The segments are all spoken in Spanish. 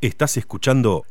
Estás escuchando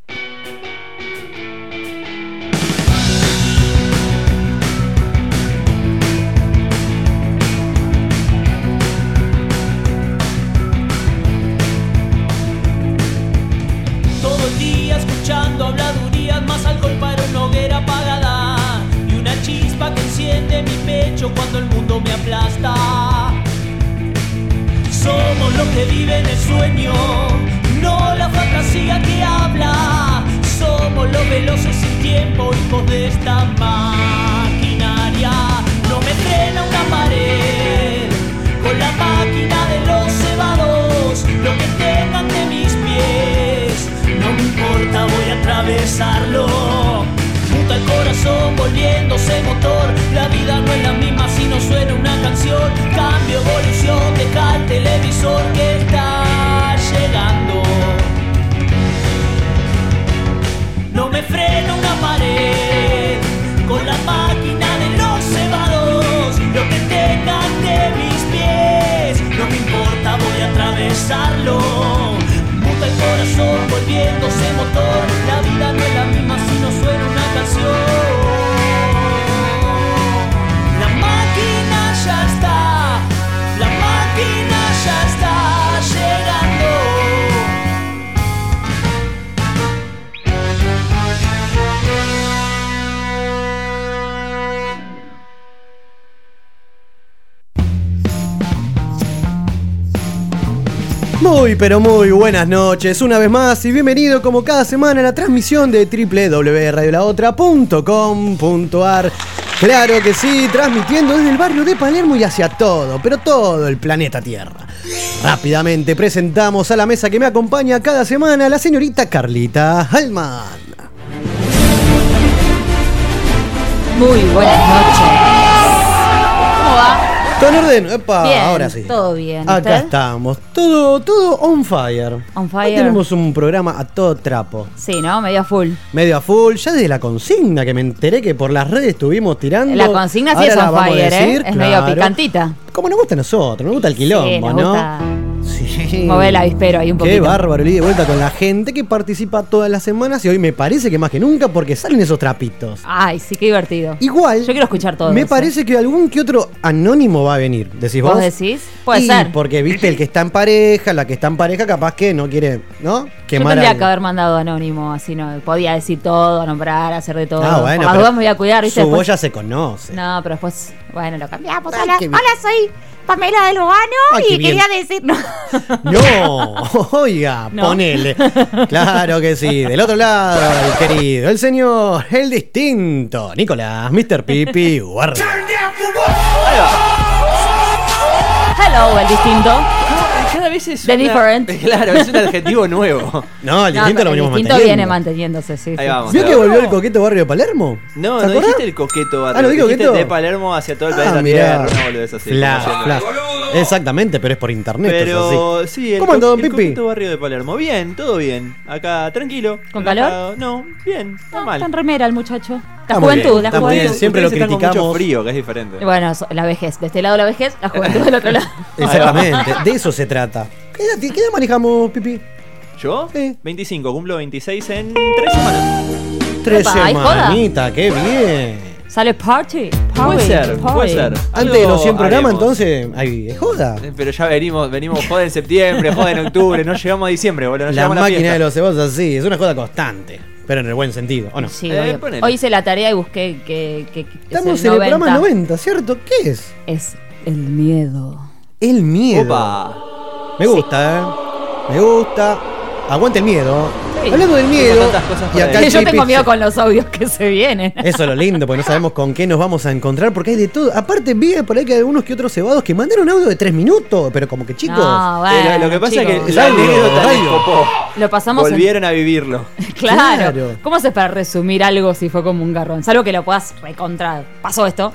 pero muy buenas noches, una vez más y bienvenido como cada semana a la transmisión de www.radiolaotra.com.ar Claro que sí, transmitiendo desde el barrio de Palermo y hacia todo, pero todo el planeta Tierra. Rápidamente presentamos a la mesa que me acompaña cada semana la señorita Carlita Halman. Muy buenas noches. ¿Cómo va? ¿Todo en orden? Epa, Bien, ahora sí. todo bien. Acá ¿Usted? estamos, todo, todo on fire. On Hoy fire. tenemos un programa a todo trapo. Sí, ¿no? Medio full. medio a full, ya desde la consigna que me enteré que por las redes estuvimos tirando. La consigna sí Ahora es on a fire, ¿eh? decir, Es medio picantita. Como nos gusta a nosotros, nos gusta el quilombo, sí, nos ¿no? gusta Sí. mover el avispero ahí un Qué poquito. bárbaro, el y vuelta con la gente que participa todas las semanas y hoy me parece que más que nunca porque salen esos trapitos. Ay, sí, qué divertido. Igual, Yo quiero escuchar todo me eso. parece que algún que otro anónimo va a venir, decís vos. ¿Vos decís? Puede Y ser. porque viste el que está en pareja, la que está en pareja capaz que no quiere, ¿no? Yo Quemar tendría al- que haber mandado anónimo, así no. Podía decir todo, nombrar, hacer de todo. Ah, bueno, las me voy a cuidar, ¿viste? Su Después- ya se conoce. No, pero después, bueno, lo cambiamos. Ay, Hola, qué bien. hola, soy Pamela de Lugano Ay, qué y bien. quería decir. No. No, oiga, No. ponele. Claro que sí. Del otro lado, el querido, el señor, el distinto, Nicolás, Mr. Pipi, guardia. Hello, el distinto. Cada vez es The una- different. Claro, es un adjetivo nuevo. No, el No, distinto lo el venimos distinto manteniendo. viene manteniéndose, sí. Ahí vamos. ¿Vio que volvió el coqueto barrio de Palermo? No, ¿Se no dijiste el coqueto barrio. Ah, ¿no digo dijiste coqueto? de Palermo hacia todo el Ah, planeta. Tierra, una boludez así. Flash, flash. Exactamente, pero es por internet. es Pero así. sí, el, ¿Cómo co- andó, el Pipi? coqueto barrio de Palermo. Bien, todo bien. Acá, tranquilo. ¿Con relajado. No, bien, No, normal. está en remera el muchacho. La Está muy bien, juventud, la está muy bien, juventud. siempre lo Ustedes están con criticamos. mucho frío, que es diferente. Bueno, so- la vejez. De este lado la vejez, la juventud del otro lado. Exactamente, de eso se trata. ¿Qué edad, qué edad manejamos, Pipi? ¿Yo? Sí. 25, cumplo 26 en 3 semanas. Tres Epa, semanitas, qué bien. Sale party. Puede ser, party. puede ser. Antes de los Algo 100 programas, entonces, hay joda. Eh, Pero ya venimos, venimos joda en septiembre, joda en octubre, no llegamos a diciembre, boludo. No La llegamos a máquina fiesta. de los cebollos, sí, es una joda constante. Pero en el buen sentido, ¿o no? Sí, Eh. Hoy hice la tarea y busqué que, que, que Estamos es en el el programa 90. 90, ¿cierto? ¿Qué es? Es el miedo. El miedo. Opa. Me gusta, ¿eh? Me gusta. Aguante el miedo. Sí. Hablando del miedo. Y acá Yo tengo miedo con los audios que se vienen. Eso es lo lindo, porque no sabemos con qué nos vamos a encontrar, porque hay de todo. Aparte, vi por ahí que hay algunos que otros cebados que mandaron audio de 3 minutos, pero como que chicos. No, Eh, bueno, lo, lo que pasa chicos. es que la anécdota. Lo pasamos en- Volvieron a vivirlo. Claro. Claro. ¿Cómo haces para resumir algo si fue como un garrón? Salvo que lo puedas recontra. Pasó esto.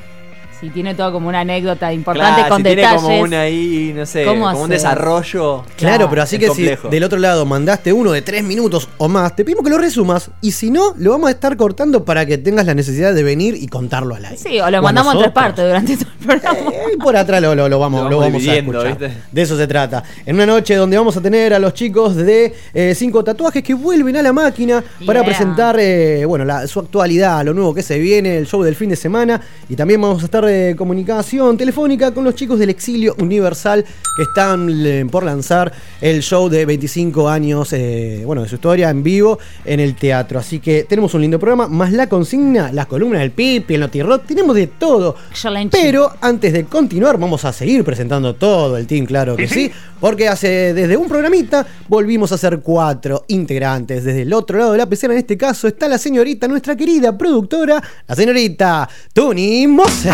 Si tiene todo como una anécdota importante Claro, con si tiene detalles. como una ahí, no sé, ¿Cómo como un desarrollo. Claro, pero así Es que complejo. si del otro lado mandaste uno de tres minutos o más, te pedimos que lo resumas y si no, lo vamos a estar cortando para que tengas la necesidad de venir y contarlo al aire. Sí, o lo mandamos en tres partes durante todo el programa. Eh, y por atrás lo, lo- lo vamos, Lo lo vamos vamos a escuchar. ¿viste? De eso se trata. En una noche donde vamos a tener a los chicos de eh, Cinco Tatuajes que vuelven a la máquina para presentar eh, bueno, la- su actualidad, lo nuevo que se viene, el show del fin de semana. Y también vamos a estar comunicación telefónica con los chicos del Exilio Universal que están eh, por lanzar el show de 25 años eh, bueno, de su historia en vivo en el teatro. Así que tenemos un lindo programa, más la consigna, las columnas del Pipi, el Notirrock, tenemos de todo. Excelente. Pero antes de continuar, vamos a seguir presentando todo el team, claro que sí, porque hace desde un programita volvimos a ser cuatro integrantes. Desde el otro lado de la pecera, en este caso, está la señorita, nuestra querida productora, la señorita Tuni Mose.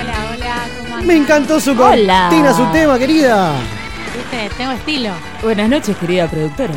Hola, hola, ¿cómo andan? Me encantó su Hola. cortina, su tema, querida. Viste, tengo estilo. Buenas noches, querida productora.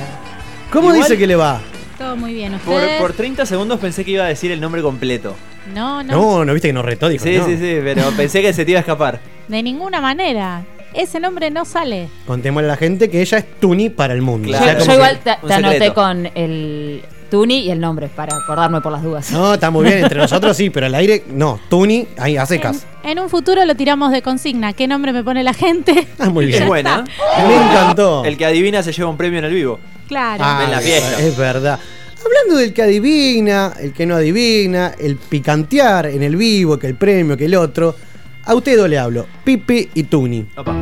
¿Cómo Igual- dice que le va? Todo muy bien. Por, ¿Ustedes? por 30 segundos pensé que iba a decir el nombre completo. No, no, No, no viste que nos retó, dijo. Sí, no. sí, sí, pero pensé que se te iba a escapar. de ninguna manera. Ese nombre no sale. Contémosle a la gente que ella es Tuni para el mundo. Claro. O sea, yo como yo que- igual te, un te anoté secreto. con el Tuni y el nombre para acordarme por las dudas. No, está muy bien, entre nosotros sí, pero al aire no. Tuni, ahí a secas. En, en un futuro lo tiramos de consigna. ¿Qué nombre me pone la gente? Ah, muy bien. Es buena. Me encantó. El que adivina se lleva un premio en el vivo. Claro. Ah, en la fiesta. Es verdad. Hablando del que adivina, el que no adivina, el picantear en el vivo, que el premio, que el otro. A ustedes dos le hablo, Pipi y Tuni. Opa.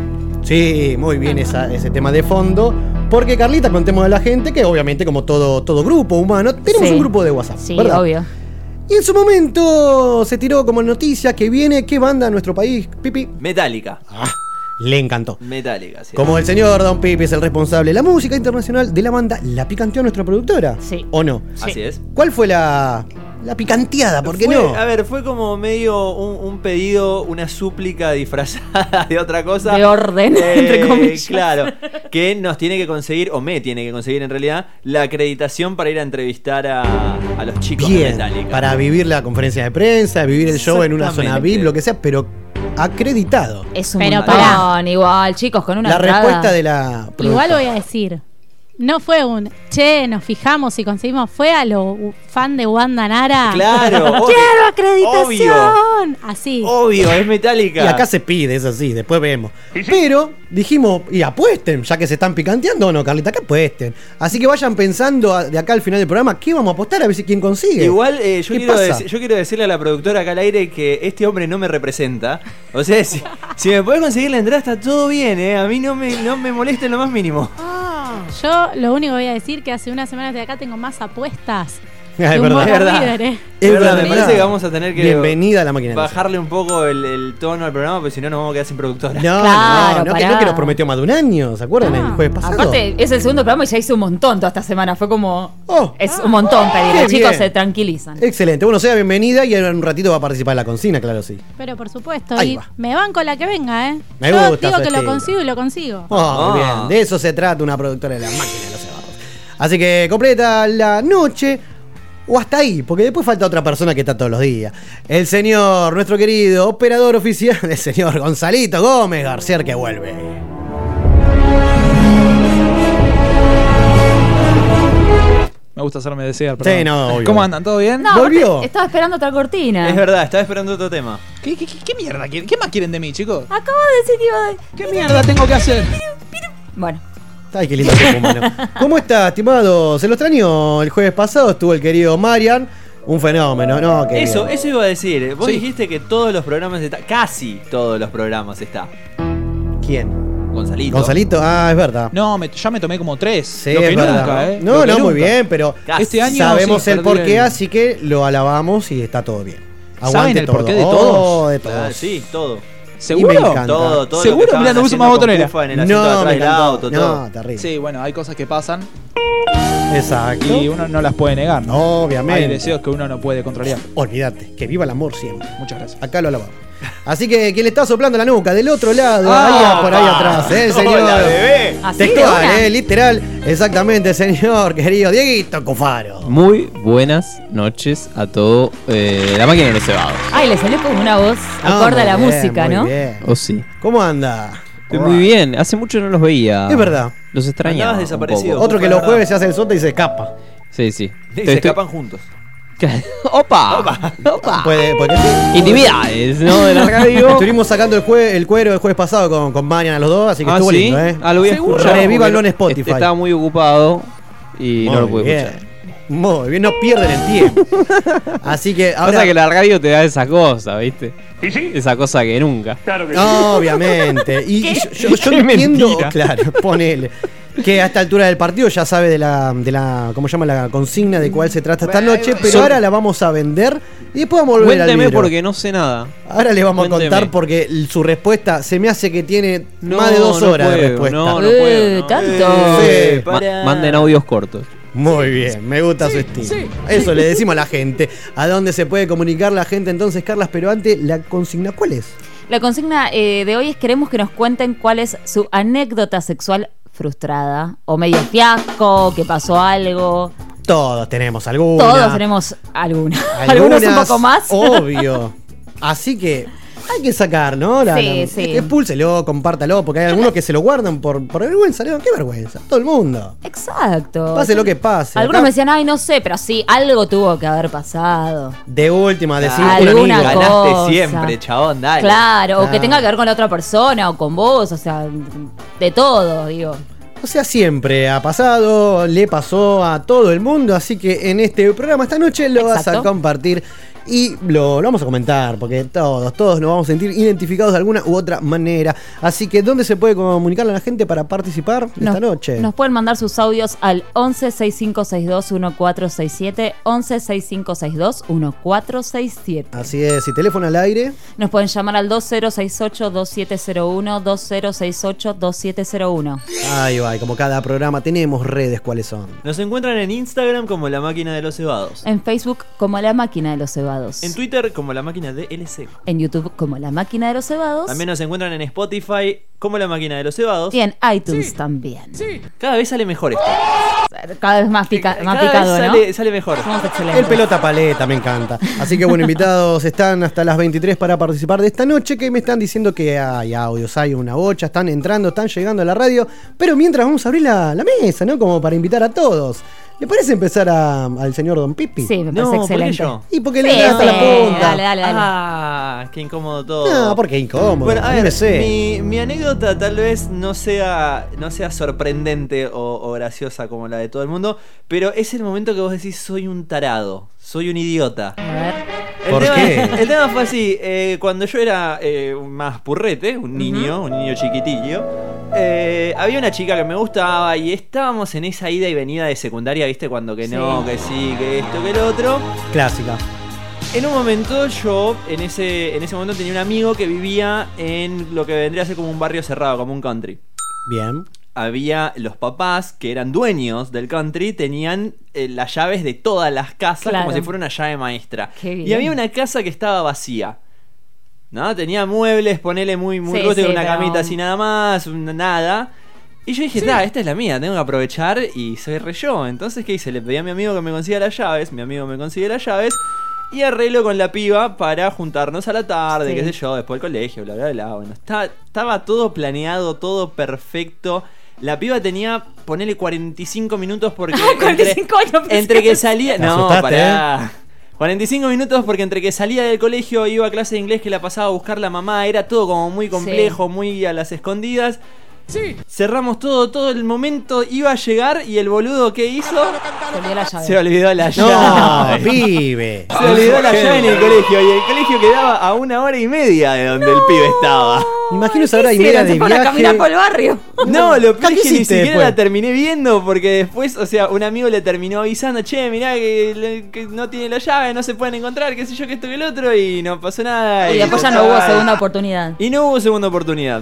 Sí, muy bien esa- ese tema de fondo. Porque Carlita, contemos a la gente que obviamente como todo, todo grupo humano, tenemos Sí. un grupo de WhatsApp. Sí, ¿verdad? obvio. Y en su momento se tiró como noticia que viene, ¿qué banda a nuestro país? Pipi. Metallica. Ah, le encantó. Metallica, sí. Como el señor Don Pipi es el responsable de la música internacional de la banda, ¿la picanteó nuestra productora? Sí. ¿O no? Así es. ¿Cuál fue la, la picanteada? ¿Por qué Fue- no? A ver, fue como medio un, un pedido, una súplica disfrazada de otra cosa. De orden, entre comillas. Claro, que nos tiene que conseguir, o me tiene que conseguir en realidad, la acreditación para ir a entrevistar a, a los chicos de Bien, Metallica. para vivir la conferencia de prensa, vivir el show en una zona. VIP, lo que sea, pero acreditado. Es un Pero montón, pará. igual, chicos, con una La entrada. respuesta de la Igual voy a decir. No fue un, che, nos fijamos y conseguimos. Fue a lo fan de Wanda Nara. Claro, obvio. ¡Quiero acreditación! Obvio, Así. obvio, es Metallica. Y acá se pide, es así, después vemos. Pero dijimos, y apuesten, ya que se están picanteando o no, Carlita, que apuesten. Así que vayan pensando a- de acá al final del programa, ¿qué vamos a apostar? A ver si quién consigue. Igual eh, yo, ¿Qué quiero yo decirle a la productora acá al aire que este hombre no me representa. O sea, si, si me puedes conseguir la entrada está todo bien, ¿eh? A mí no me, no me molesta en lo más mínimo. Yo lo único que voy a decir que hace unas semanas de acá tengo más apuestas. Es verdad. Es verdad. ¿eh? Es verdad, me parece que vamos a tener que Bienvenida a la máquina. bajarle un poco el, el tono al programa, porque si no nos vamos a quedar sin productora. No, Claro, no, no, que, pará. no que nos prometió más de un año, ¿se acuerdan? Ah. el jueves pasado. Aparte, es el segundo programa y ya hice un montón toda esta semana. Fue como. Oh. Es un montón pedir. Qué Los chicos bien. se tranquilizan. Excelente. Bueno, sea bienvenida y en un ratito va a participar en la consigna, claro, sí. Pero por supuesto, Ahí y va. me van con la que venga, ¿eh? Me Yo gusta digo su que lo estilo. consigo y lo consigo. Oh, muy Ah. bien. De eso se trata una productora de la máquina de los cebarros. Así que completa la noche. O hasta ahí, porque después falta otra persona que está todos los días. El señor, nuestro querido operador oficial, el señor Gonzalito Gómez García, que vuelve. Me gusta hacerme desear. Sí, perdón. no, obvio. ¿Cómo andan? ¿Todo bien? No, ¿Volvió? estaba esperando otra cortina. Es verdad, estaba esperando otro tema. ¿Qué, qué, qué- qué mierda quieren? ¿Qué más quieren de mí, chicos? Acabo de decir que iba a. ¿Qué mierda tengo que hacer? Bueno, Ay, qué lindo cuerpo humano. ¿Cómo está, estimado? Se lo extrañó el jueves pasado, estuvo el querido Marian. Un fenómeno, ¿no? Querido. Eso, eso iba a decir. Vos Sí. dijiste que todos los programas están. Casi todos los programas está. ¿Quién? Gonzalito. Gonzalito, ah, es verdad. No, me- ya me tomé como tres. Sí, Lo que es verdad. nunca, ¿eh? No, Lo que no, muy nunca. bien, pero Casi. Este año sabemos sí, el porqué, el- así que lo alabamos y está todo bien. ¿Saben el porqué de todos? Oh, de Claro, todos. sí, todo. ¿Seguro? Y me encanta. Todo, todo. ¿Seguro? Lo que Mirá, no uso más botonera. En el No, atrás del auto, todo. No, terrible. Sí, bueno, hay cosas que pasan Exacto. y uno no las puede negar. ¿no? Obviamente. Hay deseos que uno no puede controlar. Olvídate, que viva el amor siempre. Muchas gracias. Acá lo alabamos. Así que quien le está soplando la nuca del otro lado, Ah, ahí por ahí atrás, ¿eh? el Hola, señor. bebé. Textual. ¿eh? literal, exactamente, señor querido Dieguito Cufaro. Muy buenas noches a todo eh, la máquina de los cebados. Ay, le salió como una voz Ah, acorde a la bien, música, muy ¿no? bien. ¿O sí? ¿Cómo anda? Estoy muy bien. Hace mucho no los veía. Es verdad. Los extrañaba. Andabas desaparecido. poco. Otro que los jueves se hace el sota y se escapa. Sí, sí. Y Estoy- se estoy- escapan juntos. ¡Opa! ¡Opa! Puede, porque sí. Intimidades, ¿no? De la radio. Estuvimos sacando el, jue- el cuero el jueves pasado con, con Marian a los dos, así que Ah, estuvo ¿sí? lindo, ¿eh? Ah, lo voy a escuchar. Revívanlo porque en Spotify. est- Estaba muy ocupado y no lo pude bien. escuchar. Muy bien, no pierden el tiempo. Así que ahora. Pasa que la radio te da esa cosa, ¿viste? Esa cosa que nunca. No, obviamente. Y yo, yo- yo entiendo, mentira. claro, ponele. Que a esta altura del partido ya sabe de la, de la, ¿cómo llama? La consigna de cuál se trata esta noche, pero ahora la vamos a vender y después vamos a volver al Cuénteme vidrio. porque no sé nada. Ahora le vamos Cuénteme. a contar porque su respuesta se me hace que tiene No, más de dos no horas de puedo, respuesta. no, no Eh, puedo, no. tanto. Sí. Ma- para- manden audios cortos. Muy bien, me gusta su estilo. Eso le decimos a la gente. ¿A dónde se puede comunicar la gente entonces, Carlas? Pero antes, la consigna, ¿cuál es? La consigna eh, de hoy es queremos que nos cuenten cuál es su anécdota sexual frustrada o medio fiasco, que pasó algo. Todos tenemos alguna. Todos tenemos alguna. Algunos un poco más. Obvio. Así que hay que sacar, ¿no? La, Sí, la- sí. Expúlselo, compártalo, porque hay algunos que se lo guardan por, por vergüenza. ¿no? ¿Qué vergüenza? Todo el mundo. Exacto. Pase lo que pase. Algunos Acá, me decían, ay, no sé, pero sí, algo tuvo que haber pasado. De última, decir Ah, un alguna amigo. cosa. Ganaste siempre, chabón, dale. Claro, o que tenga que ver con la otra persona o con vos, o sea, de todo, digo. O sea, siempre ha pasado, le pasó a todo el mundo, así que en este programa esta noche lo vas a compartir y lo, lo vamos a comentar, porque todos, todos nos vamos a sentir identificados de alguna u otra manera. Así que, ¿dónde se puede comunicar a la gente para participar Nos, esta noche? nos pueden mandar sus audios al 11 6562 1467, 11 6562 1467. Así es, y teléfono al aire. Nos pueden llamar al 2068 2701 2068 2701. Ahí va, y como cada programa tenemos redes, ¿cuáles son? Nos encuentran en Instagram como La Máquina de los Cebados. En Facebook como La Máquina de los Cebados. En Twitter como La Máquina de LC. En YouTube como La Máquina de los Cebados. También nos encuentran en Spotify como La Máquina de los Cebados. Y en iTunes también. Cada vez sale mejor esto. Cada vez más, pica- más Cada picado, vez ¿no? sale, mejor. El pelota paleta, me encanta. Así que bueno, invitados están hasta las 23 para participar de esta noche, que me están diciendo que hay audios, hay una bocha, están entrando, están llegando a la radio, pero mientras vamos a abrir la, la mesa, ¿no? Como para invitar a todos. ¿Le parece empezar a- al señor Don Pipi? Sí, me No, parece ¿por qué excelente. yo? Y porque Sí, le da hasta sí, la punta. Dale, dale, dale. Ah, qué incómodo todo. No, porque incómodo. Bueno, a ver, sé. mi, mi anécdota tal vez no sea, no sea sorprendente o, o graciosa como la de todo el mundo, pero es el momento que vos decís soy un tarado, soy un idiota. A ver. El ¿Por tema, qué? El tema fue así, eh, cuando yo era eh, más purrete, un niño, un niño chiquitillo, eh, había una chica que me gustaba y estábamos en esa ida y venida de secundaria, viste, cuando que no, Sí. que sí, que esto, que el otro. Clásica. En un momento yo, en ese, en ese momento tenía un amigo que vivía en lo que vendría a ser como un barrio cerrado, como un country. Bien. Había los papás que eran dueños del country, tenían eh, las llaves de todas las casas Claro. como si fuera una llave maestra. Qué bien. Y había una casa que estaba vacía. ¿No? Tenía muebles, ponele muy, muy Sí, rústico, sí, una pero- camita así nada más, nada. Y yo dije, "Ta, esta es la mía, tengo que aprovechar y soy re yo. Entonces, ¿qué hice? Le pedí a mi amigo que me consiga las llaves, mi amigo me consigue las llaves. Y arreglo con la piba para juntarnos a la tarde, Sí. qué sé yo, después del colegio, bla, bla, bla. Bueno, está- estaba todo planeado, todo perfecto. La piba tenía, ponele 45 minutos porque. 45 años, pensé Entre que salía. No, asustaste, pará. 45 minutos porque entre que salía del colegio iba a clase de inglés que la pasaba a buscar la mamá, era todo como muy complejo, muy a las escondidas. Cerramos todo, todo el momento iba a llegar y el boludo que hizo Se olvidó la llave. se olvidó la No, llave. pibe. Se olvidó la llave en el colegio y el colegio quedaba a una hora y media de donde el pibe estaba. Imagino esa hora y media no de a caminar viaje. por el barrio. No, lo ¿Qué peor es que ni siquiera después? la terminé viendo porque después, o sea, un amigo le terminó avisando, che, mirá que, no tiene la llave, no se pueden encontrar, qué sé yo, que esto que el otro, y no pasó nada. Y después ya no hubo segunda oportunidad. Y no hubo segunda oportunidad.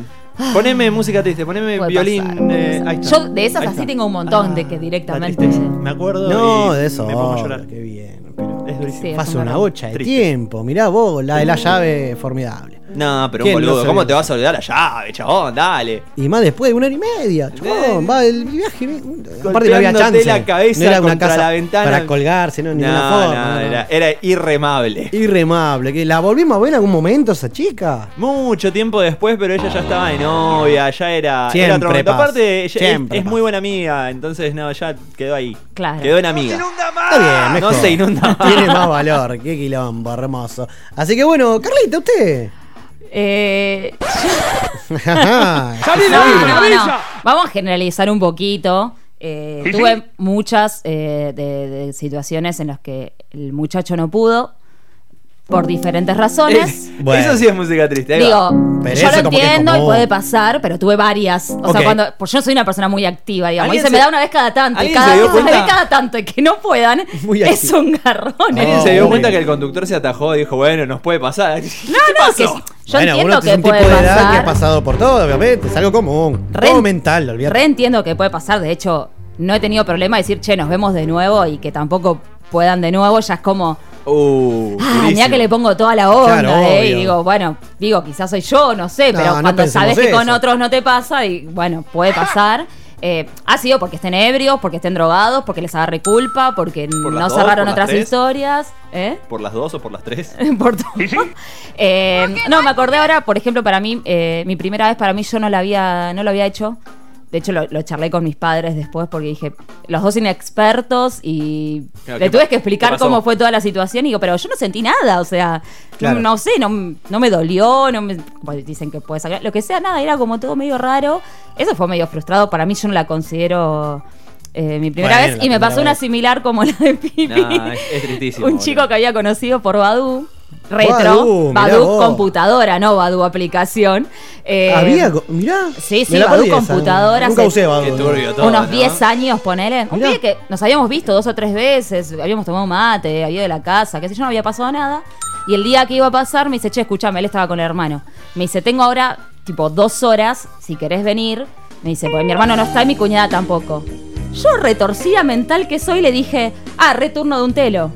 Poneme música triste, poneme Puede violín. pasar. eh, ahí está. Yo de esas Ahí así está. tengo un montón de que directamente. Me acuerdo. No, y de eso. Me pongo a llorar. Qué bien. Pero Es durísimo. Sí, es pasa un una garrón. bocha de Triste. tiempo. Mirá vos, la de la llave, formidable. No, pero un ¿Quién no boludo, se ¿cómo te vas a olvidar la llave, chabón? Dale. Y más después de una hora y media. Chabón, va el viaje. Aparte no había Golpeándote chance. la cabeza no era una contra casa la ventana. para colgarse, no, ni No, una forma. no, no, no. Era, era irremable. Irremable. Que la volvimos a ver en algún momento esa chica. Mucho tiempo después, pero ella ya estaba de novia, ya era, era Siempre otro momento. pasa, Aparte, ella es, siempre es pasa. muy buena amiga, entonces no, ya quedó ahí. Claro. Quedó en amiga. Está bien, mejor. No se inunda. Tiene más valor. Qué quilombo, hermoso. Así que bueno, Carlita, usted. Eh, Ajá. no, no, no. Vamos a generalizar un poquito. Eh, tuve muchas eh, de, de situaciones en las que el muchacho no pudo por diferentes razones. Bueno. Eso sí es música triste. ahí va. Digo, Pero yo eso lo como que es entiendo y puede pasar, pero tuve varias. O Ok. sea, cuando. Pues yo no soy una persona muy activa, digamos. Y ¿Alguien se, se- me da una vez cada tanto. Y ¿Alguien cada se dio vez se me cuenta? ve cada tanto y que no puedan. Muy es un garrón. ¿Alguien No, se dio cuenta que el conductor se atajó y dijo, bueno, nos puede pasar? No, no, que yo bueno, entiendo uno es que un puede tipo de edad que ha pasar. pasado por todo, obviamente. Es algo común. Re- todo mental, olvídate. Re entiendo que puede pasar. De hecho, no he tenido problema de decir, che, nos vemos de nuevo y que tampoco puedan de nuevo. Ya es como, Uh, ah, que le pongo toda la onda. Claro, eh, y digo, bueno, digo, quizás soy yo, no sé, No, pero no cuando sabes que con otros no te pasa, y bueno, puede pasar. Eh, ha sido porque estén ebrios, porque estén drogados, porque les agarre culpa, porque Por no dos, cerraron otras tres. historias. ¿Eh? ¿Por las dos o por las tres? por todo. Eh, no, me acordé ahora, por ejemplo, para mí, eh, mi primera vez para mí yo no la había, no lo había hecho. De hecho, lo, lo charlé con mis padres después porque dije, los dos inexpertos y Claro, le ¿qué tuve que explicar cómo fue toda la situación y digo, pero yo no sentí nada, o sea, no- Claro. no, sé, no, no me dolió, no me, bueno, dicen que puede sacar, lo que sea, nada, era como todo medio raro. Eso fue medio frustrado, para mí yo no la considero eh, mi primera Bueno, vez y me pasó una similar como la de Pipi. Nah, es, es tristísimo. Un chico que había conocido por Badu. Retro, Badu vos. computadora, no Badu aplicación. Eh, Había. Mirá. Sí, sí, esa. computadora Nunca usé. Qué turbio todo. unos ¿no? 10 años, ponele. Un pibe que nos habíamos visto dos o tres veces, habíamos tomado mate, había ido de la casa, que sé yo, no había pasado nada. Y el día que iba a pasar me dice, che, escúchame, él estaba con el hermano. Me dice, tengo ahora tipo dos horas, si querés venir. Me dice, porque mi hermano no está y mi cuñada tampoco. Yo retorcida mental que soy le dije, ah, returno de un telo.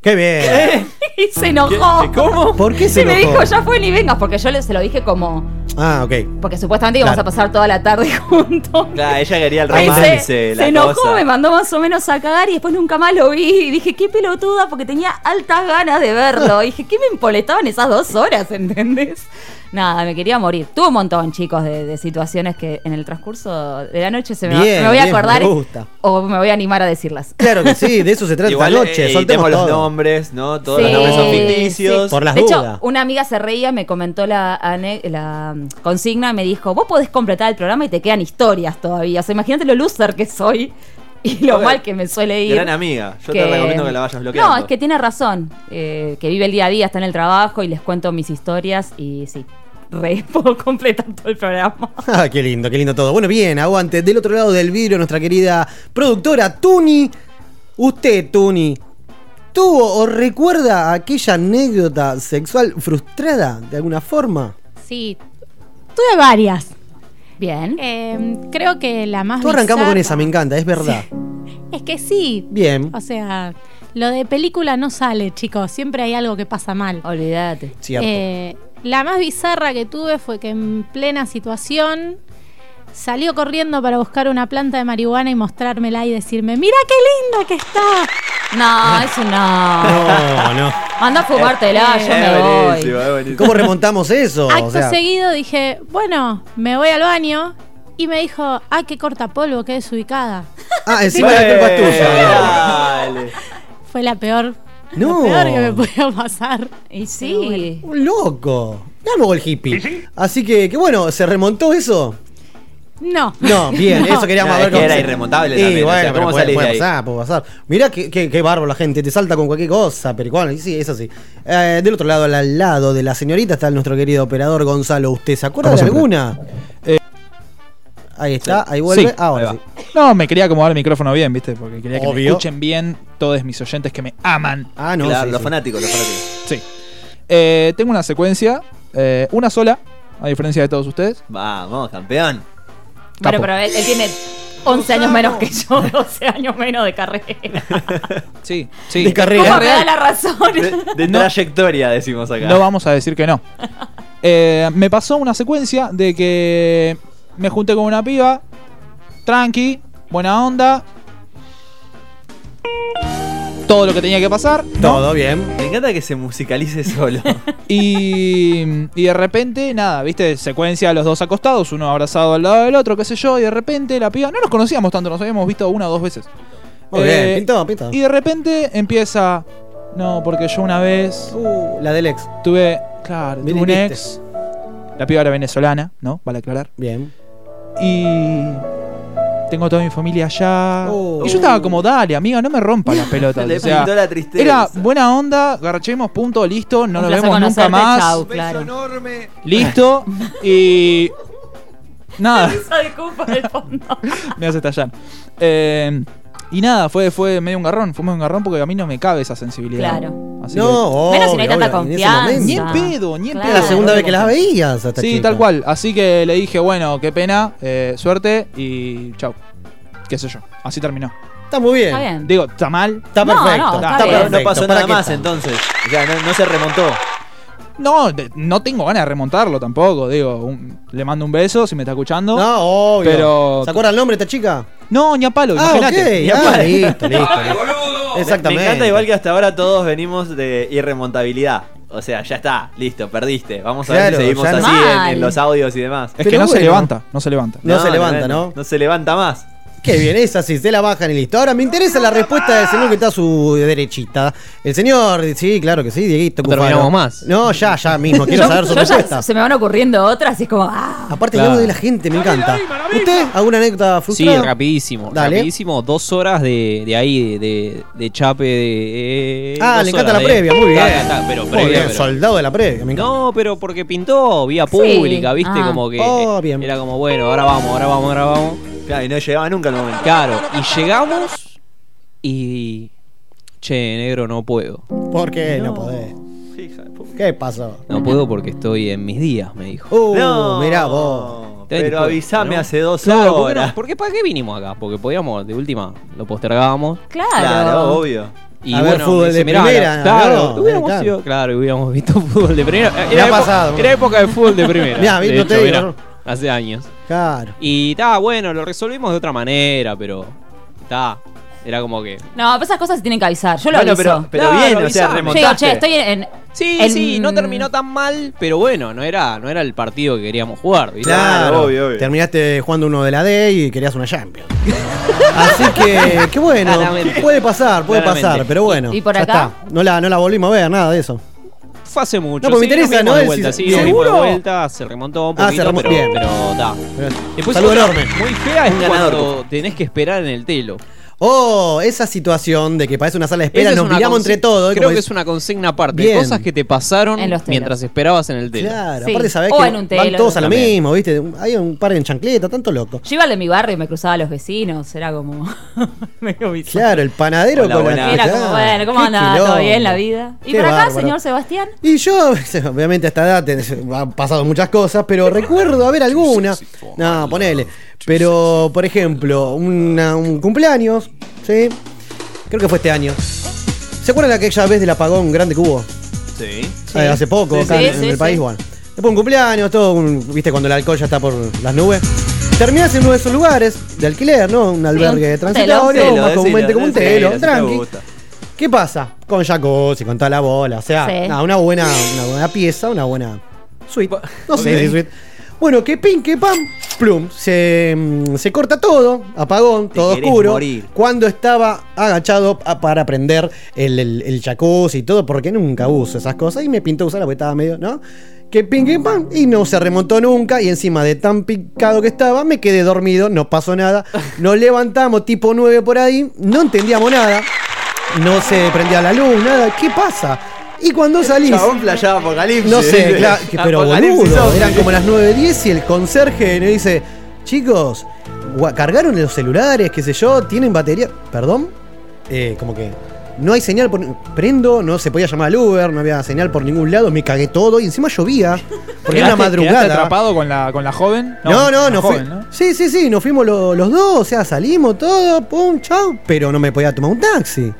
Qué bien. Y se enojó. ¿Qué? ¿Cómo? ¿Por qué se Sí, me dijo, ya fue ni vengas, porque yo le, se lo dije como. Ah, ok. Porque supuestamente íbamos Claro. a pasar toda la tarde juntos. Claro, ella quería el Ahí romance, se, la se enojó, cosa. me mandó más o menos a cagar y después nunca más lo vi. Y dije, qué pelotuda, porque tenía altas ganas de verlo. Y dije, ¿qué me molestaban esas dos horas, entendés? Nada, me quería morir. Tuve un montón, chicos, de, de situaciones que en el transcurso de la noche se me, va- Bien, me voy a bien, acordar me gusta. o me voy a animar a decirlas. Claro que sí, de eso se trata Igual, esta noche. eh, los todo. nombres, ¿no? Todos Sí, los nombres son sí. ficticios. Por las de dudas. hecho, una amiga se reía, me comentó la, la mm, consigna, me dijo, vos podés completar el programa y te quedan historias todavía. O sea, imagínate lo loser que soy y lo mal que me suele ir. Gran amiga. Yo te recomiendo que la vayas bloqueando. No, es que tiene razón. eh, que vive el día a día, está en el trabajo y les cuento mis historias y sí, re puedo completar todo el programa. Ah, qué lindo, qué lindo todo. Bueno, bien, aguante. Del otro lado del vidrio, nuestra querida productora Tuni. Usted, Tuni, ¿tuvo o recuerda aquella anécdota sexual frustrada de alguna forma? Sí, tuve varias. Bien. Eh, creo que la más Tú arrancamos con esa, me encanta, es verdad. Es que sí. Bien, O sea, lo de película no sale, chicos. Siempre hay algo que pasa mal. Olvídate. cierto. Eh, la más bizarra que tuve fue que en plena situación salió corriendo para buscar una planta de marihuana y mostrármela y decirme, mira qué linda que está. No, eso no. no, no. Anda a fumártela, yo Es me buenísimo, voy. es buenísimo. ¿Cómo remontamos eso? Acto O sea, seguido dije, bueno, me voy al baño. Y me dijo, ay, qué corta polvo, qué desubicada. ah, encima la culpa es tuya. Dale. Fue la peor, No. lo peor que me podía pasar. Y sí. Un loco. Ganó el hippie. Así que, que bueno, ¿se remontó eso? No. No, bien, No. eso queríamos No, ver es que cómo era se- irremontable Sí, también, o bueno, sea, pero ¿cómo puede, salís puede de ahí? pasar, puede pasar. Mirá qué, qué, qué bárbaro la gente, te salta con cualquier cosa, pero igual, sí, es así. Eh, del otro lado, al lado de la señorita, está nuestro querido operador Gonzalo. ¿Usted se acuerda de siempre. alguna? Ahí está, ahí vuelve. Sí, Ahora ahí sí. No, me quería acomodar el micrófono bien, ¿viste? Porque quería que me escuchen bien todos mis oyentes que me aman. Ah, no, Claro, sí, los sí. fanáticos, los fanáticos. Sí. Eh, tengo una secuencia, eh, una sola, a diferencia de todos ustedes. Vamos, campeón. Bueno, Capo. pero él, él tiene 11 años menos que yo, 12 años menos de carrera. Sí, sí. De carrera. ¿Cómo me da la razón? De, de No. trayectoria, decimos acá. No vamos a decir que no. Eh, me pasó una secuencia de que me junté con una piba, tranqui, buena onda. Todo lo que tenía que pasar. ¿no? Todo bien. Me encanta que se musicalice solo. Y, y de repente, nada, viste, secuencia, los dos acostados, uno abrazado al lado del otro, qué sé yo, y de repente la piba, no nos conocíamos tanto, nos habíamos visto una o dos veces. Muy Eh, bien, pintado, pintado. Y de repente empieza, no, porque yo una vez Uh, la del ex. tuve, claro, tuve un ex, la piba era venezolana, ¿no? Vale aclarar. Bien. Y tengo toda mi familia allá. Oh. Y yo estaba como, dale, amiga, no me rompa las pelotas. Le o sea, pintó la tristeza. era buena onda, garchemos, punto, listo, no Un nos vemos nunca más. chau, claro. Listo. y. Nada, Esa de culpa del fondo. me hace estallar. Eh, y nada, fue, fue medio un garrón. Fue medio un garrón porque a mí no me cabe esa sensibilidad. Claro. Así No, Menos si no hay tanta confianza. ni en pedo, ni en Claro. Es pedo. la segunda vez que las veías. a esta Sí, chica. tal cual. Así que le dije, bueno, qué pena, eh, suerte y chau. Qué sé yo. Así terminó. Está muy bien. Está bien. Digo, está mal. Está No, perfecto. no, está está bien. perfecto. no pasó ¿Para nada más está? entonces. O sea, no, no se remontó. No, de- no tengo ganas de remontarlo tampoco. Digo, un- le mando un beso si me está escuchando. No, No, obvio. Pero- ¿Se acuerda el nombre de esta chica? ni a palo, Ah, imagínate. ok. Ni a Ah, palo. listo, listo. listo. Me- Exactamente. Me encanta igual que hasta ahora todos venimos de irremontabilidad. O sea, ya está, listo, perdiste. Vamos a ver Claro, si seguimos no- así en, los audios y demás. Es Pero que no se levanta, no se levanta. No se levanta, ¿no? No se levanta más. Qué bien, esa sí, se la bajan y listo. Ahora me interesa la respuesta del señor que está a su derechita. El señor, sí, claro que sí, Dieguito No terminamos más. No, ya, ya mismo, quiero saber su respuesta. se me van ocurriendo otras y es como, ah. Aparte, Claro. el de la gente, me encanta. ¿Usted? ¿Alguna anécdota Sí, frustrada? rapidísimo. Dale. Rapidísimo, dos horas de, de ahí, de, de, de chape de. eh, Ah, le encanta la de- previa, muy bien. Ta, ta, pero Muy previa, bien, pero- soldado de la previa, me encanta. No, pero porque pintó vía Sí. pública, ¿viste? Ah. Como que. Oh, bien. Era como, bueno, ahora vamos, ahora vamos, ahora vamos. Claro, y no llegaba nunca el momento. Claro, y llegamos y. Che, negro, no puedo. ¿Por qué no, podés? Hija de puta. ¿Qué pasó? No puedo porque estoy en mis días, me dijo. Uh, No, mirá vos. Pero avísame ¿no? hace dos Claro, ¿por qué no? horas. ¿para qué vinimos acá? Porque podíamos, de última, lo postergábamos. Claro. Claro, obvio. Y A ver, bueno, fútbol me dice, de "Mirá, primera, la- claro, ¿no? hubiéramos Claro. sido- claro, hubiéramos visto fútbol de primera. Me Era, ha época- pasado. era época de fútbol de primera. Mirá, de no te hecho, digo, mirá, ¿no? Hace años. Claro. Y está, bueno, lo resolvimos de otra manera, pero está, era como que No, pero esas cosas se tienen que avisar. Yo lo Bueno, aviso. pero, pero Claro, bien, o sea. Yo digo, che, estoy en. Sí, en- sí, no terminó tan mal, pero bueno, no era, no era el partido que queríamos jugar, ¿viste? Claro, obvio, obvio. Terminaste jugando uno de la D y querías una Champions. Así que, qué bueno. Claramente. Puede pasar, puede Claramente. pasar, pero bueno. ¿Y- y por ya acá? está. No la, no la volvimos a ver, nada de eso. Fue hace mucho. No, pues me sí, interesa, ¿no? de El vuelta, se remontó un Ah, se poquito, remontó. pero, Bien. pero está. Después Saludo otra enorme. Muy fea es ganador. cuando tenés que esperar en el telo. Oh, esa situación de que parece una sala de espera, Esa es nos una miramos consi- entre todos. Creo como que es- una consigna aparte. Bien. Cosas que te pasaron En los telos. mientras esperabas en el telo. Claro, Sí. aparte sabés O que en un van telo, todos a lo también. mismo, ¿viste? Hay un par en chancleta, tanto loco. Yo iba al de mi barrio y me cruzaba a los vecinos. Era como. medio bizarro. Claro, el panadero Hola, con la. Era claro, como, bueno, ¿cómo qué anda? ¿Todo quilombo. bien la vida? ¿Y Qué por acá, bárbaro. señor Sebastián? Y yo, obviamente a esta edad te- han pasado muchas cosas, pero recuerdo haber alguna. No, ponele. Pero, por ejemplo, una- un cumpleaños, ¿sí? Creo que fue este año. ¿Se acuerdan de aquella vez del apagón grande que hubo? Sí. Eh, hace poco, Sí, acá sí, en, en sí, el país, bueno. Después un cumpleaños, todo, un- viste, cuando el alcohol ya está por las nubes. Terminás en uno de esos lugares de alquiler, ¿no? Un albergue transitorio, telo. más comúnmente como un telo, tranqui. ¿Qué pasa? Con jacuzzi, con toda la bola. O sea, Sí. nada, una, buena, una buena pieza, una buena suite. No sé suite. Bueno, que pin, que pam, plum. Se, mm, se corta todo, apagón, Te todo querés oscuro. morir. Cuando estaba agachado a- para prender el, el, el jacuzzi y todo, porque nunca uso esas cosas. Y me pintó usarla porque estaba medio, ¿no? Que pin, que pam. Y no se remontó nunca. Y encima de tan picado que estaba, me quedé dormido, no pasó nada. Nos levantamos tipo 9 por ahí, no entendíamos nada. No se prendía la luz, nada. ¿Qué pasa? Y cuando salís. Chabón playaba apocalipsis. No sé, claro, que- pero Apocalipsis boludo. Eran como las 9.10 y el conserje nos dice: Chicos, cargaron los celulares, qué sé yo, tienen batería. ¿Perdón? Eh, como que no hay señal por. Prendo, no se podía llamar al Uber, no había señal por ningún lado, me cagué todo y encima llovía. Porque era una ¿Quedaste- quedaste madrugada. atrapado con la, con la joven? No, no, no, joven, ¿no? Sí, sí, sí, nos fuimos lo- los dos, o sea, salimos todo, pum, chau, pero no me podía tomar un taxi.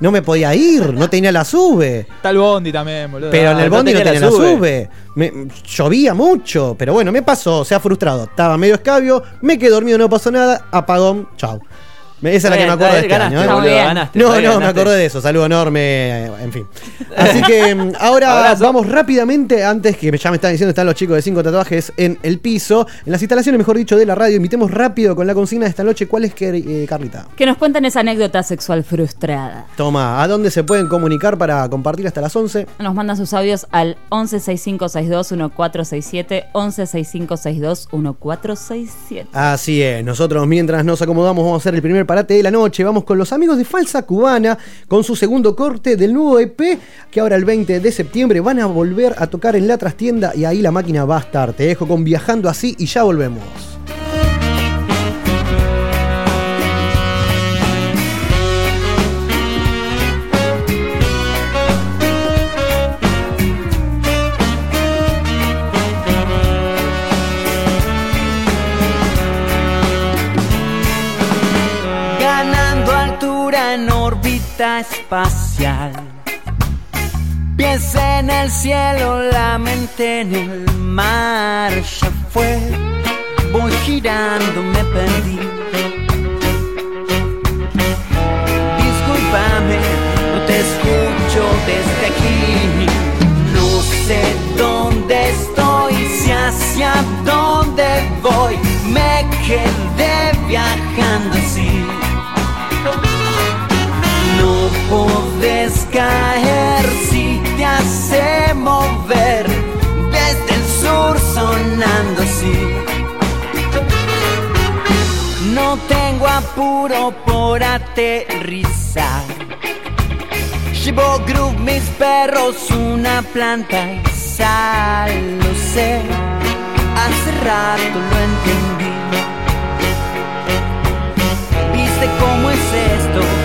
No me podía ir, no tenía la sube. Está el bondi también, boludo. Pero en Ah, el bondi no tenía tenía la sube. Me- llovía mucho, pero bueno, me pasó, se ha frustrado. Estaba medio escabio, me quedé dormido, no pasó nada, apagón, chau. Esa es la que me acuerdo de este ganaste, año. ¿eh? boludo, ganaste, No, no, me acordé de eso. Saludo enorme, en fin. Así que mm, ahora Abrazo. vamos rápidamente, antes que ya me están diciendo, están los chicos de cinco tatuajes en el piso, en las instalaciones, mejor dicho, de la radio. Invitemos rápido con la consigna de esta noche. ¿Cuál es, que, eh, Carlita? Que nos cuenten esa anécdota sexual frustrada. Toma, ¿a dónde se pueden comunicar para compartir hasta las 11? Nos mandan sus audios al 1165621467, 1165621467. Así es, nosotros mientras nos acomodamos vamos a hacer el primer parate de la noche, vamos con los amigos de Falsa Cubana con su segundo corte del nuevo EP que ahora el 20 de septiembre van a volver a tocar en la trastienda y ahí la máquina va a estar. Te dejo con Viajando así y ya volvemos. Espacial. Pies en el cielo, la mente en el mar. Ya fue, voy girando, me perdí. Discúlpame, no te escucho desde aquí. No sé dónde estoy, si hacia dónde voy. Me quedé viajando así. Podés caer si te hace mover desde el sur sonando así. No tengo apuro por aterrizar. Llevo groove mis perros, una planta y sal, lo sé. Hace rato lo entendí. ¿Viste cómo es esto?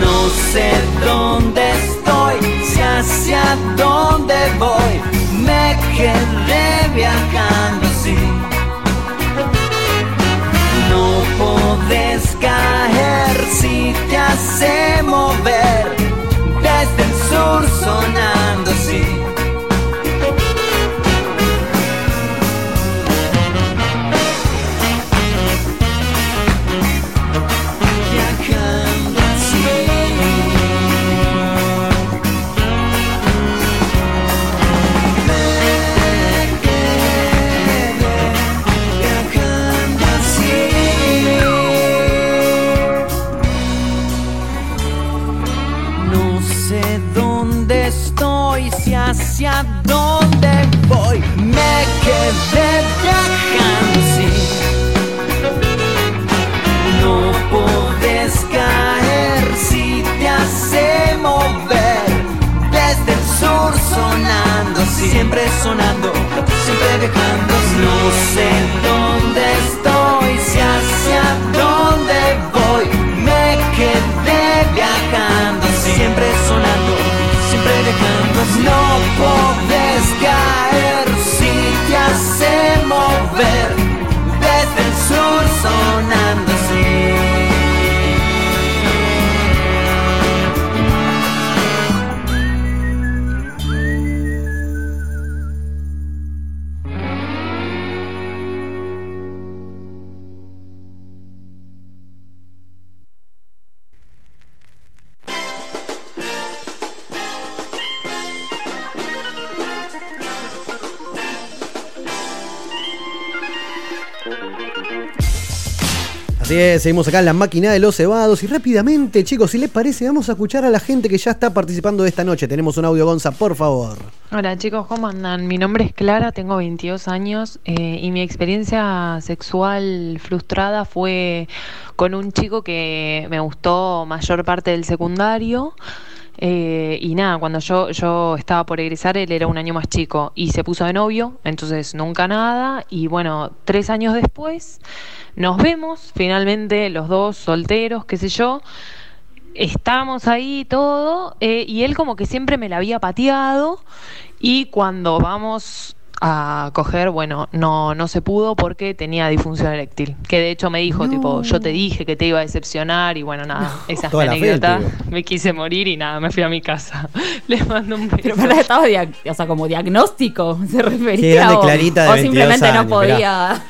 No sé dónde estoy, si hacia dónde voy. Me quedé viajando así. No podés caer si te hace mover desde el sur sonando hacia dónde voy. Me quedé viajando así. No podés caer si te hace mover desde el sur sonando, siempre sonando, siempre viajando. No sé dónde estoy, No podés caer si te hace mover Así seguimos acá en la máquina de los cebados y rápidamente, chicos, si les parece, vamos a escuchar a la gente que ya está participando de esta noche. Tenemos un audio, Gonza, por favor. Hola chicos, ¿cómo andan? Mi nombre es Clara, tengo 22 años eh, y mi experiencia sexual frustrada fue con un chico que me gustó mayor parte del secundario. Eh, y nada, cuando yo, yo estaba por egresar, él era un año más chico y se puso de novio, entonces nunca nada. Y bueno, tres años después nos vemos, finalmente los dos solteros, qué sé yo. Estábamos ahí todo eh, y él como que siempre me la había pateado y cuando vamos a coger, bueno, no, no se pudo porque tenía disfunción eréctil. Que de hecho me dijo, tipo, yo te dije que te iba a decepcionar y bueno, nada, esa es mi anécdota. Me quise morir y nada, me fui a mi casa. Les mando un beso. Pero para estaba dia- o sea, como diagnóstico se refería. Grande o, Clarita de o 22 simplemente años, no podía.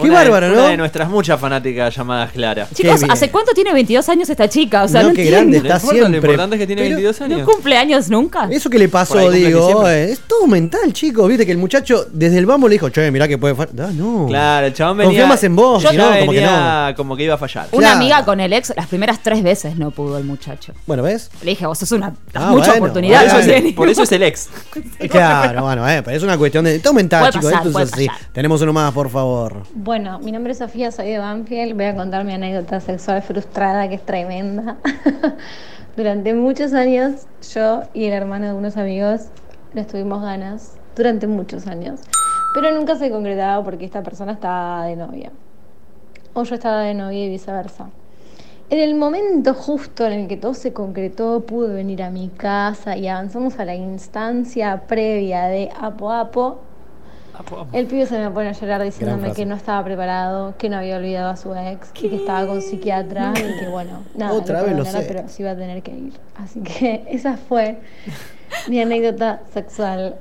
Qué Una de- bárbaro, ¿no? Una de nuestras muchas fanáticas llamadas Clara. Chicos. ¿hace cuánto tiene 22 años esta chica? O sea, No, no, qué entiendo. grande No está importa, lo siempre. importante es que tiene Pero 22 años. ¿No cumple años nunca? Eso que le pasó, digo, eh, es todo mental, chicos. Viste que el muchacho desde el vamos le dijo, che, mirá que puede fallar. Ah, no. Claro, el chabón venía. Confía más en vos, Yo no, como que venía como que iba a fallar. Una Claro. amiga con el ex, las primeras tres veces no pudo el muchacho. Bueno, ¿ves? Le dije, vos sos una Ah, mucha bueno, oportunidad. Por eso, no es, sé. por eso es el ex. Claro, bueno, eh, pero es una cuestión de. Todo mental, chicos. esto es así. Tenemos uno más, por favor. Bueno, mi nombre es Sofía, soy de Banfield. Voy a contar mi anécdota sexual frustrada que es tremenda. durante muchos años, yo y el hermano de unos amigos nos tuvimos ganas, durante muchos años. Pero nunca se concretaba porque esta persona estaba de novia. O yo estaba de novia y viceversa. En el momento justo en el que todo se concretó, pude venir a mi casa y avanzamos a la instancia previa de Apo Apo. El pibe se me pone a llorar diciéndome que no estaba preparado, que no había olvidado a su ex, y que estaba con psiquiatra y que bueno, nada, Otra vez lo sé. pero sí iba a tener que ir. Así que esa fue mi anécdota sexual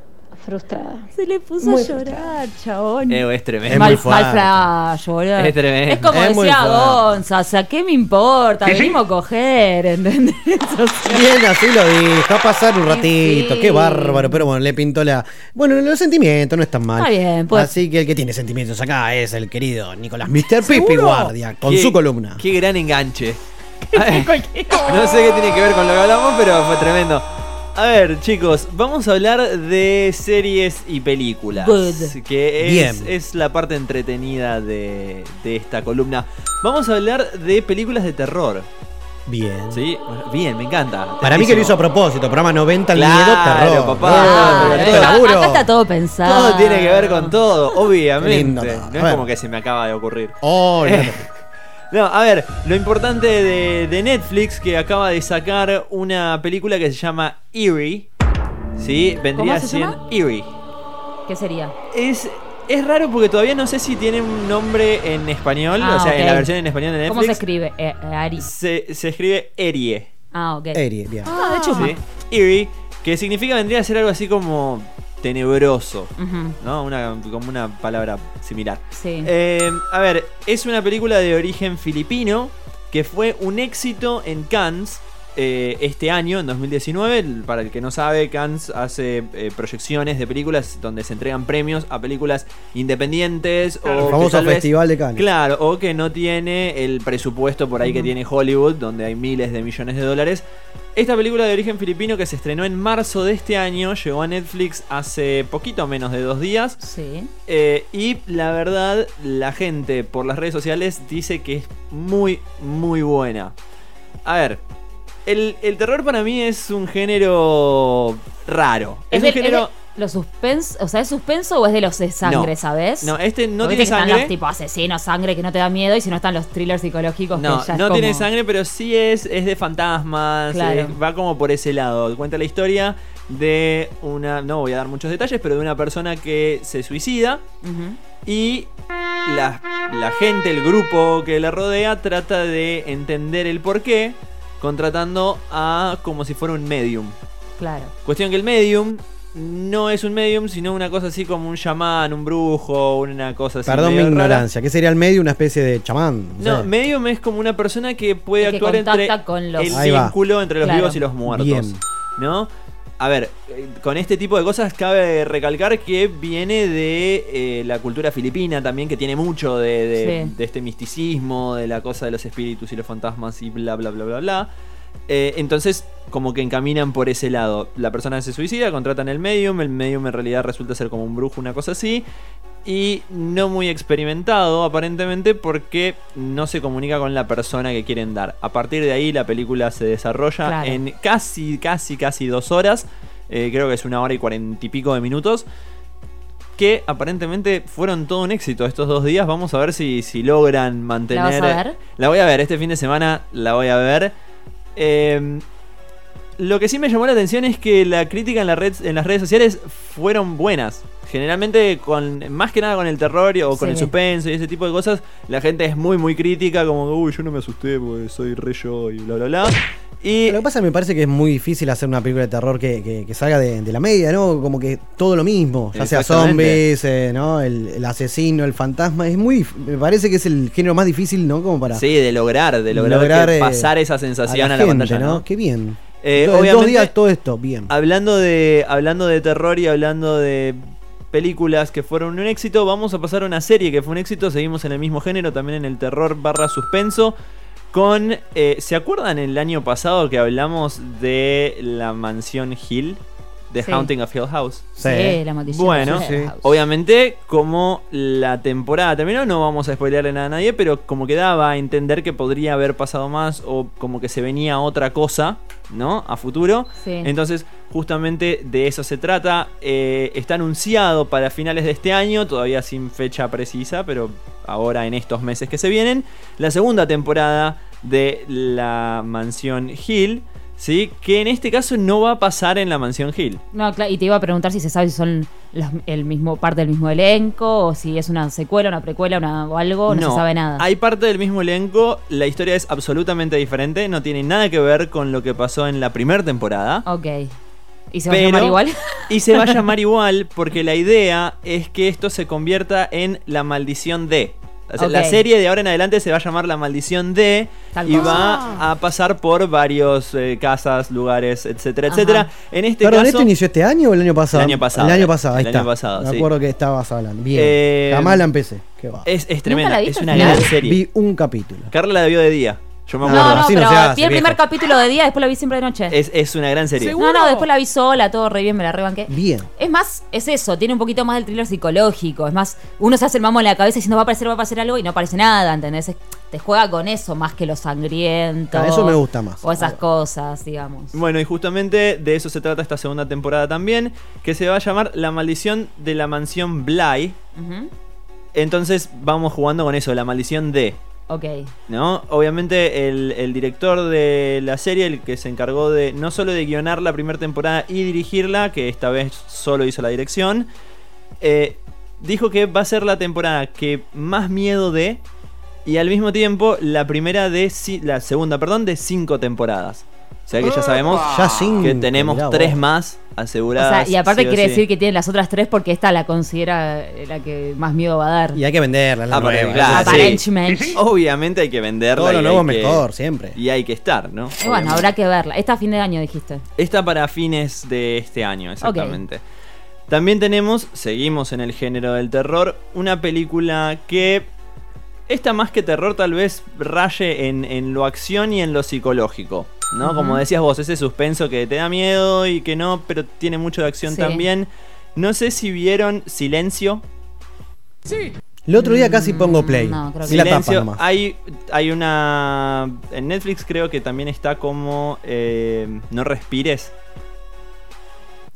frustrada. Se le puso Muy a llorar, chabón. Eh, es tremendo. Es muy mal, fuerte. mal flash, boludo. Es tremendo. Es como Es muy decía. Gonza, o sea, ¿qué me importa? Venimos a coger, ¿entendés? O sea, Bien, así lo dijo. A pasar un ratito. Sí. Qué bárbaro. Pero bueno, le pintó la. Bueno, los sentimientos no están mal. Está bien, pues. Así que el que tiene sentimientos acá es el querido Nicolás Mr. Pipi Guardia con Qué- su columna. Qué gran enganche. no sé qué tiene que ver con lo que hablamos, pero fue tremendo. A ver, chicos, vamos a hablar de series y películas. Good. Que es, Bien. es la parte entretenida de, de esta columna. Vamos a hablar de películas de terror. Bien. ¿Sí? Bien, me encanta. Para mí que lo hizo a propósito. Programa 90 al Claro, miedo, terror. papá. Ah, pero todo laburo. acá está todo pensado. Todo tiene que ver con todo, obviamente. Lindo. No es como que se me acaba de ocurrir. Oh, no. No, a ver, lo importante de, de Netflix que acaba de sacar una película que se llama Eerie. ¿Sí? Vendría ¿Cómo se siendo llama? Eerie. ¿Qué sería? Es, es raro porque todavía no sé si tiene un nombre en español, Ah, o sea, en la versión en español de Netflix. ¿Cómo se escribe? Eh, eh, Ari. Se, se escribe Erie. Ah, ok. Eri, bien. Ah, de hecho, ¿sí? Eerie, que significa vendría a ser algo así como tenebroso. ¿No? Una, como una palabra similar. Sí. Eh, a ver, es una película de origen filipino que fue un éxito en Cannes eh, este año, en 2019. El- Para el que no sabe, Cannes hace eh, proyecciones de películas donde se entregan premios a películas independientes o El famoso vez- Festival de Cannes. Claro, o que no tiene el presupuesto por ahí que tiene Hollywood, donde hay miles de millones de dólares. Esta película de origen filipino que se estrenó en marzo de este año llegó a Netflix hace poquito menos de dos días. Sí. Eh, y la verdad, la gente por las redes sociales dice que es muy, muy buena. A ver, el, el terror para mí es un género raro. Es, ¿Es, un género... es de los suspenso? O sea, ¿es suspenso o es de los de sangre, No. sabes? No, este no tiene que sangre. Están los tipo asesinos, sangre que no te da miedo y si no están los thrillers psicológicos No, que ya no tiene como- sangre, pero sí es, es de fantasmas. Claro. eh, va como por ese lado. Cuenta la historia de una. No voy a dar muchos detalles, pero de una persona que se suicida. Y la, la gente, el grupo que la rodea, trata de entender el porqué, contratando a como si fuera un medium. Claro. Cuestión que el medium no es un medium, sino una cosa así como un chamán, un brujo, una cosa así. Perdón mi rara. ignorancia. ¿Qué sería el medio? Una especie de chamán. No, sé. medium es como una persona que puede que actuar entre contacta con los- el Ahí va. vínculo entre los Claro. vivos y los muertos. Bien. ¿No? A ver, con este tipo de cosas cabe recalcar que viene de eh, la cultura filipina también, que tiene mucho de, de- Sí. de este misticismo, de la cosa de los espíritus y los fantasmas y bla, bla, bla, bla, bla. Eh, entonces, como que encaminan por ese lado. La persona se suicida, contratan el medium, el medium en realidad resulta ser como un brujo, una cosa así. Y no muy experimentado aparentemente porque no se comunica con la persona que quieren dar. A partir de ahí la película se desarrolla Claro. en casi, casi, casi dos horas. Eh, creo que es una hora y cuarenta y pico de minutos. Que aparentemente fueron todo un éxito estos dos días. Vamos a ver si, si logran mantener. ¿La vas a ver? La voy a ver, este fin de semana la voy a ver. Eh, lo que sí me llamó la atención es que la crítica en, la red, en las redes sociales fueron buenas. Generalmente, con más que nada con el terror o con Sí. el suspenso y ese tipo de cosas, la gente es muy, muy crítica, como, uy, yo no me asusté porque soy re yo y bla, bla, bla. Y Lo que pasa es que me parece que es muy difícil hacer una película de terror que, que- que salga de, de la media, ¿no? Como que todo lo mismo, ya sea zombies, eh, ¿no? El, el asesino, el fantasma, es muy, me parece que es el género más difícil, ¿no? Como para sí, de lograr, de lograr, eh, pasar esa sensación a la, gente, pantalla, ¿no? Qué bien. Eh, en dos días todo esto, bien. Hablando de, hablando de terror y hablando de películas que fueron un éxito, vamos a pasar a una serie que fue un éxito. Seguimos en el mismo género, también en el terror barra suspenso. Con, eh, ¿se acuerdan el año pasado que hablamos de la mansión Hill? The Sí. Haunting of Hill House. Sí. Sí, la maldición. Bueno, de Hill House. Obviamente, como la temporada terminó, no vamos a spoilearle nada a nadie, pero como que daba a entender que podría haber pasado más o como que se venía otra cosa, ¿no? A futuro. Sí. Entonces, justamente de eso se trata. Eh, está anunciado para finales de este año, todavía sin fecha precisa, pero ahora en estos meses que se vienen, la segunda temporada de la mansión Hill. ¿Sí? Que en este caso no va a pasar en la mansión Hill. No, claro, y te iba a preguntar si se sabe si son los- el mismo parte del mismo elenco o si es una secuela, una precuela una, o algo, no, se sabe nada. Hay parte del mismo elenco, la historia es absolutamente diferente, no tiene nada que ver con lo que pasó en la primera temporada. Ok. ¿Y se va a llamar igual? Y se va a llamar igual porque la idea es que esto se convierta en la maldición de. O sea, La serie de ahora en adelante se va a llamar La Maldición de Tal y va a pasar por varios eh, casas, lugares, etcétera, Ajá. etcétera. En este Perdón, caso, ¿esto inició este año o el año pasado? El año pasado. El año pasado, ahí El está. año pasado, Me sí. acuerdo que estabas hablando. Bien. Eh, Jamás la empecé. Qué va. es, es tremenda, es una gran serie. Vi un capítulo. Carla la vio de día. Yo me No, acuerdo. No, no, así no pero se hace, vi el primer viejo. capítulo de día, después la vi siempre de noche. Es, es una gran serie. No, no, después la vi sola, todo re bien, me la rebanqué. Bien. Es más, es eso, tiene un poquito más del thriller psicológico. Es más, uno se hace el mamo en la cabeza diciendo va a aparecer, va a aparecer algo y no aparece nada, ¿entendés? Es- Te juega con eso más que lo sangriento. Ah, eso me gusta más. O esas cosas, digamos. Bueno, y justamente de eso se trata esta segunda temporada también, que se va a llamar La maldición de la mansión Bly. Entonces vamos jugando con eso, la maldición de, Ok. ¿no? Obviamente el, el director de la serie, el que se encargó de no solo de guionar la primera temporada y dirigirla, que esta vez solo hizo la dirección, eh, dijo que va a ser la temporada que más miedo de y al mismo tiempo la primera de la segunda, perdón, de cinco temporadas. O sea que ya sabemos Ya cinco, que tenemos mirá tres vos. O sea, y aparte sí quiere sí. decir que tiene las otras tres porque esta la considera eh, la que más miedo va a dar. Y hay que venderla, la Ah, porque, nueva. claro, eso sí. Aparentemente. Obviamente hay que venderla. Todo lo nuevo mejor, siempre. Y hay que estar, ¿no? Y bueno, Obviamente. habrá que verla. Esta a fin de año dijiste. Está para fines de este año, exactamente. También tenemos, seguimos en el género del terror, una película que. Esta más que terror tal vez raye en, en lo acción y en lo psicológico. ¿No? Como decías vos, ese suspenso que te da miedo y que no, pero tiene mucho de acción Sí. también. No sé si vieron Silencio. El otro día casi pongo play. No, creo que la tapa Silencio. nomás. Hay, hay una. En Netflix creo que también está como. eh, no respires.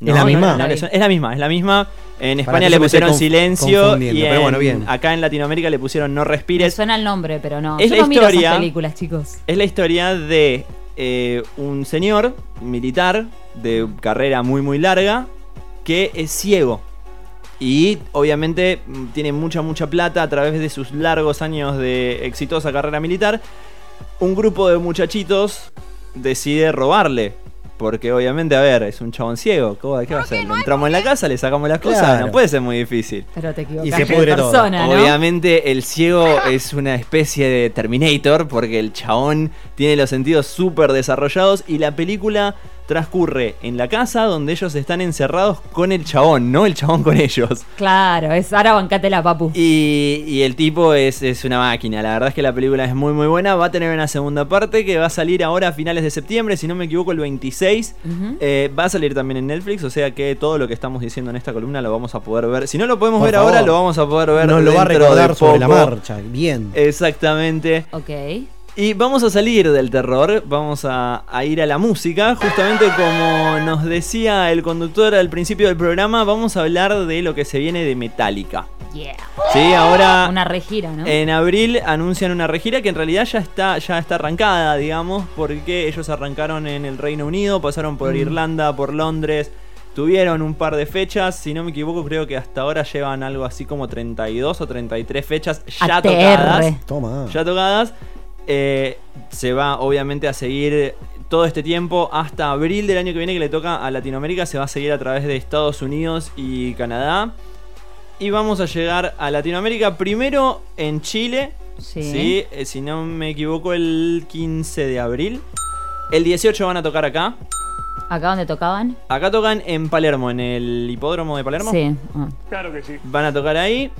¿Es la misma? no, es, es la misma, es la misma. En España le pusieron silencio y en- bueno, bien. acá en Latinoamérica le pusieron no Me respires. suena el nombre, pero no. Es Yo la no miro historia- esas películas, chicos. Es la historia de eh, un señor militar de carrera muy muy larga que es ciego. Y obviamente mm, tiene mucha mucha plata a través de sus largos años de exitosa carrera militar. Un grupo de muchachitos decide robarle. Porque obviamente, a ver, es un chabón ciego. ¿Cómo- ¿Qué va a hacer? ¿Le entramos en la casa, le sacamos las cosas? Claro. No puede ser muy difícil. Pero te equivocas. Y se pudre todo. persona, ¿no? Obviamente el ciego es una especie de Terminator porque el chabón tiene los sentidos súper desarrollados y la película transcurre en la casa donde ellos están encerrados con el chabón, no el chabón con ellos. Claro, es ahora bancátela, papu. Y, y el tipo es, es una máquina, la verdad es que la película es muy muy buena, va a tener una segunda parte que va a salir ahora a finales de septiembre, si no me equivoco el 26. Ujú. Eh, va a salir también en Netflix, o sea que todo lo que estamos diciendo en esta columna lo vamos a poder ver. Si no lo podemos Por ver favor. ahora, lo vamos a poder ver Nos lo va a recordar sobre la marcha. Bien. Exactamente. Ok. Y vamos a salir del terror, vamos a, a ir a la música. Justamente como nos decía el conductor al principio del programa, vamos a hablar de lo que se viene de Metallica. Yeah. Sí, ahora Una regira, ¿no? en abril anuncian una regira que en realidad ya está, ya está arrancada, digamos, porque ellos arrancaron en el Reino Unido, pasaron por Mm. Irlanda, por Londres, Tuvieron un par de fechas, si no me equivoco, creo que hasta ahora llevan algo así como 32 o 33 fechas ya ATR. tocadas. Toma. Ya tocadas. Eh, se va obviamente a seguir todo este tiempo hasta abril del año que viene que le toca a Latinoamérica. Se va a seguir a través de Estados Unidos y Canadá. Y vamos a llegar a Latinoamérica primero en Chile. Sí. eh, si no me equivoco, el 15 de abril. El 18 van a tocar acá. ¿Acá donde tocaban? Acá tocan en Palermo, en el hipódromo de Palermo. Sí. Ah. Claro que sí. Van a tocar ahí.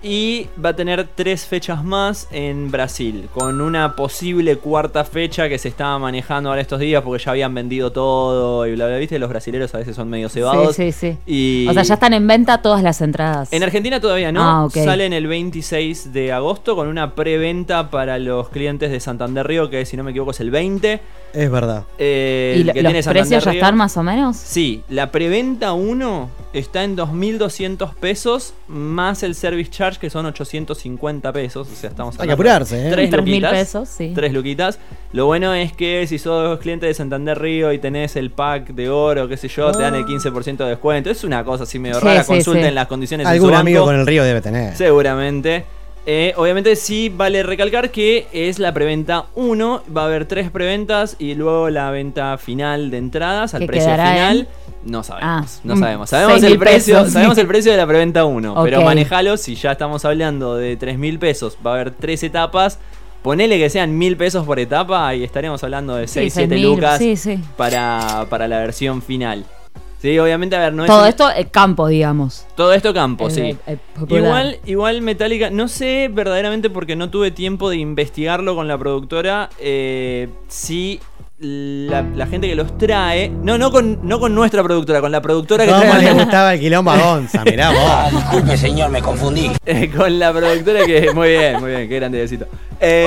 Y va a tener tres fechas más en Brasil, con una posible cuarta fecha que se estaba manejando ahora estos días porque ya habían vendido todo y bla bla, viste, los brasileros a veces son medio cebados. Sí, sí, sí. Y O sea, ya están en venta todas las entradas. en Argentina todavía no, Ah, ok. salen el 26 de agosto con una preventa para los clientes de Santander Río, que si no me equivoco es el 20. Es verdad. Eh, ¿Y el lo- que los tiene Santander precios ya Río. están más o menos? Sí, la preventa 1 está en 2.200 pesos más el service charge que son 850 pesos. O sea, estamos Hay que apurarse, ¿eh? Tres 3.000 luquitas. pesos, sí. Tres luquitas. Lo bueno es que si sos cliente de Santander Río y tenés el pack de oro, qué sé yo, te dan el 15% de descuento. Es una cosa así medio Sí, rara. sí, Consulten sí. las condiciones en Algún su amigo banco. con el río debe tener. Seguramente. Eh, obviamente sí vale recalcar que es la preventa 1, va a haber tres preventas y luego la venta final de entradas al ¿Qué precio final. en? No sabemos, Ah, no mm, sabemos. Sabemos 6.000 el precio, pesos, sabemos el precio de la preventa 1, pero manejalo si ya estamos hablando de 3 mil pesos, va a haber tres etapas. Ponele que sean mil pesos por etapa y estaremos hablando de Sí, 6, 7 6.000, lucas sí, sí. Para, para la versión final. Sí, obviamente, a ver, no es Todo esto es campo, digamos. todo esto campo, El- sí. el popular. Igual, igual Metallica, no sé verdaderamente porque no tuve tiempo de investigarlo con la productora, eh, si la, la gente que los trae, no, no con, no con nuestra productora, con la productora que ¿Cómo trae le gustaba el quilombo a Gonza? Mirá vos. Disculpe, señor, me confundí. Eh, con la productora que. Muy bien, muy bien, qué grande besito. Eh,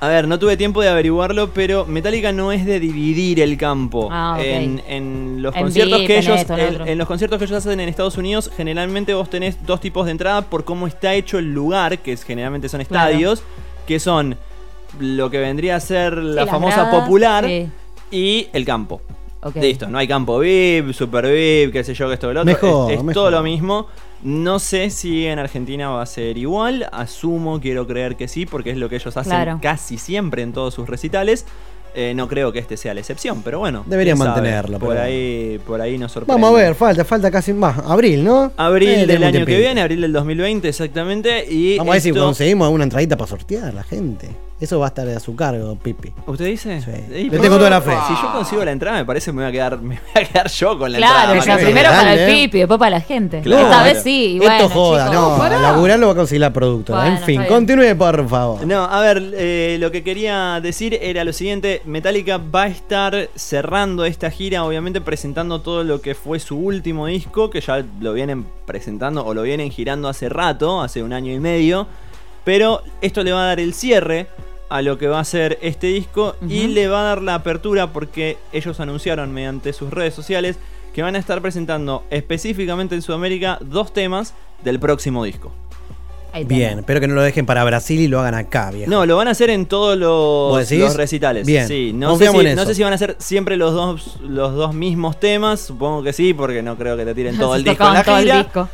a ver, no tuve tiempo de averiguarlo, pero Metallica no es de dividir el campo. Ah, en, en los En conciertos VIP, que ellos. en los conciertos que ellos hacen en Estados Unidos, generalmente vos tenés dos tipos de entrada por cómo está hecho el lugar, que es- generalmente son Claro. estadios, que son lo que vendría a ser la famosa gradas, popular sí. y el campo. Ok. Listo, no hay campo VIP, super VIP, qué sé yo, que esto, que lo otro. Mejor, es es mejor. todo lo mismo. No sé si en Argentina va a ser igual. Asumo, quiero creer que sí, porque es lo que ellos hacen Claro. casi siempre en todos sus recitales. Eh, no creo que este sea la excepción, pero bueno. Deberían mantenerlo, Por pero- ahí, por ahí nos sorprende. Vamos a ver, falta, falta casi más. Abril, ¿no? Abril Eh, del año que viene, abril del 2020 exactamente. Y Vamos a ver si conseguimos una entradita para sortear la gente. Eso va a estar a su cargo, Pipi. ¿Usted dice? Sí. Le tengo toda la fe. Si yo consigo la entrada, me parece que me voy a quedar, me voy a quedar yo con la Claro, entrada. o más sea, que- primero para el pipi, después para la gente. Claro. Esta vez sí, bueno, Esto joda, chicos. no. Pará. Laburar lo va a conseguir la productora. Bueno, en fin, continúe, por favor. No, a ver, eh, lo que quería decir era lo siguiente, Metallica va a estar cerrando esta gira, obviamente presentando todo lo que fue su último disco, que ya lo vienen presentando o lo vienen girando hace rato, hace un año y medio, pero esto le va a dar el cierre a lo que va a ser este disco y le va a dar la apertura porque ellos anunciaron mediante sus redes sociales que van a estar presentando específicamente en Sudamérica dos temas del próximo disco. Bien, espero que no lo dejen para Brasil y lo hagan acá, viejo. No, lo van a hacer en todos ¿Vos los, recitales. Bien, Sí, no sé, si, en no eso. sé si van a ser siempre los dos, los dos mismos temas. Supongo que sí, porque no creo que te tiren todo el disco en la todo el disco.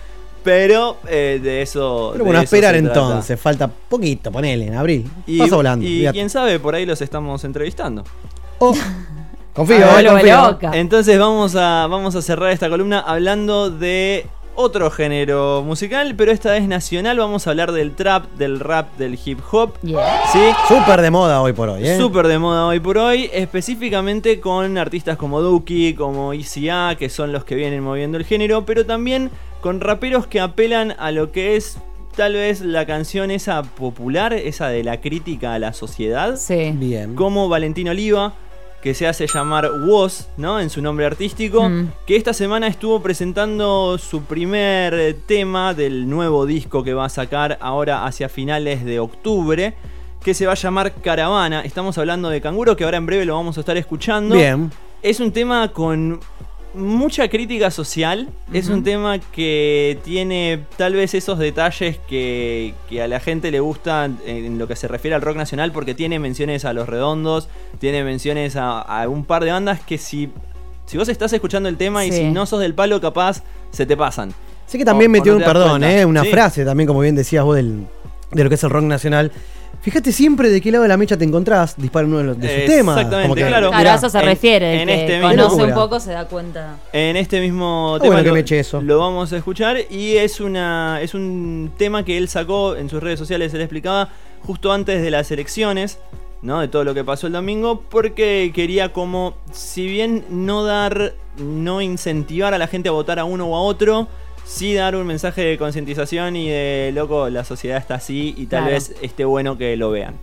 Pero eh, de eso. Pero de bueno, a eso esperar se trata. entonces. Falta poquito, ponele, en abril. Y, Pasa volando. y quién sabe, por ahí los estamos entrevistando. Oh, confío, Ah, eh, confío. Entonces vamos a, vamos a cerrar esta columna hablando de otro género musical, pero esta vez nacional. Vamos a hablar del trap, del rap, del hip hop. Yeah. ¿Sí? Súper de moda hoy por hoy, ¿eh? Súper de moda hoy por hoy, específicamente con artistas como Duki, como ICA, que son los que vienen moviendo el género, pero también con raperos que apelan a lo que es tal vez la canción esa popular, esa de la crítica a la sociedad, Sí. Bien. como Valentín Oliva, que se hace llamar Woz, ¿no? En su nombre artístico, Mm. que esta semana estuvo presentando su primer eh, tema del nuevo disco que va a sacar ahora hacia finales de octubre, que se va a llamar Caravana. Estamos hablando de Canguro, que ahora en breve lo vamos a estar escuchando. Bien. Es un tema con mucha crítica social. Es un tema que tiene tal vez esos detalles que, que a la gente le gustan en lo que se refiere al rock nacional, porque tiene menciones a Los Redondos, tiene menciones a, a un par de bandas que si Si vos estás escuchando el tema y si no sos del palo, capaz se te pasan. Sé que también O- o metió no un perdón. ¿eh? Una Sí. frase también, como bien decías vos, del, de lo que es el rock nacional. Fíjate siempre de qué lado de la mecha te encontrás, dispara uno de, los, de sus temas. Exactamente, Como que, claro. Claro, mirá, a eso se en- refiere. en que este mismo- conoce un poco, se da cuenta. En este mismo Ah, tema bueno que lo, me eche eso. lo vamos a escuchar y es una es un tema que él sacó en sus redes sociales, él explicaba justo antes de las elecciones, ¿no? De todo lo que pasó el domingo, porque quería como, si bien no dar, no incentivar a la gente a votar a uno o a otro, sí dar un mensaje de concientización y de, loco, la sociedad está así y tal Claro. vez esté bueno que lo vean.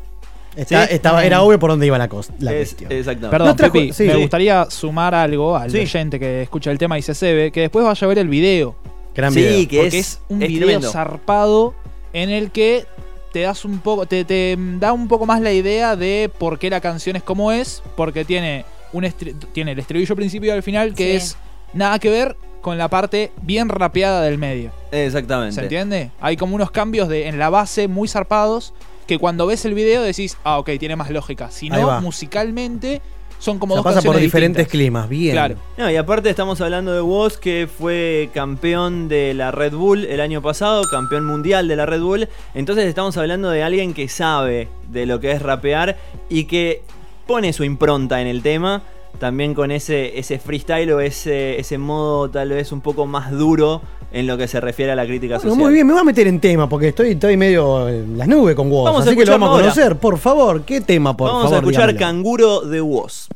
está- ¿Sí? estaba, era obvio por dónde iba la, cos- la Es- cuestión. exactamente. Perdón, No Pepi, sí. me gustaría sumar algo al Sí. oyente que escucha el tema y se cebe, que después vaya a ver el video. Gran Sí, video. que porque es, es, un es video tremendo. zarpado en el que te das un poco, te, te da un poco más la idea de por qué la canción es como es, porque tiene un estri- tiene el estribillo principio y al final que Sí. es nada que ver con la parte bien rapeada del medio. Exactamente. ¿Se entiende? Hay como unos cambios de, en la base muy zarpados que cuando ves el video decís, ah, ok, tiene más lógica. Si no, musicalmente son como O sea, dos pasa por diferentes distintas. climas, bien. Claro. No, y aparte estamos hablando de Woz, que fue campeón de la Red Bull el año pasado, campeón mundial de la Red Bull. Entonces estamos hablando de alguien que sabe de lo que es rapear y que pone su impronta en el tema. También con ese, ese freestyle o ese, ese modo tal vez un poco más duro en lo que se refiere a la crítica Bueno, social. muy bien, me voy a meter en tema porque estoy, estoy medio en las nubes con vos. Vamos a así que lo vamos a conocer. Por favor, ¿qué tema, por Vamos favor? a escuchar dígamelo. Canguro de Woz.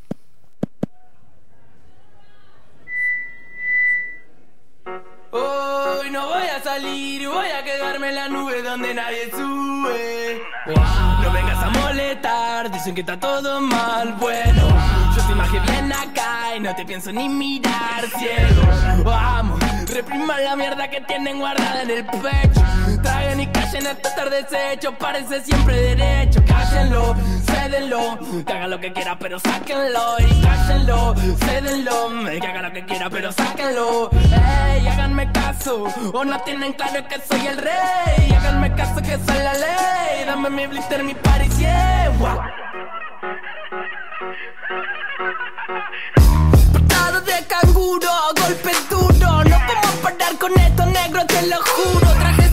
Hoy no voy a salir, voy a quedarme en la nube donde nadie sube. Wow, No vengas a molestar, dicen que está todo mal. Bueno, imagino bien acá y no te pienso ni mirar, ciego. Vamos, repriman la mierda que tienen guardada en el pecho. Traigan y callen hasta estar deshecho, parece siempre derecho. Cállenlo, cédenlo, que haga lo que quiera, pero sáquenlo. Y cállenlo, cédenlo, que haga lo que quiera, pero sáquenlo. Ey, háganme caso, o no tienen claro que soy el rey. Háganme caso que soy la ley. Dame mi blister, mi party, yeah. Portado de canguro, golpe duro. No podemos parar con esto, negro, te lo juro. Traje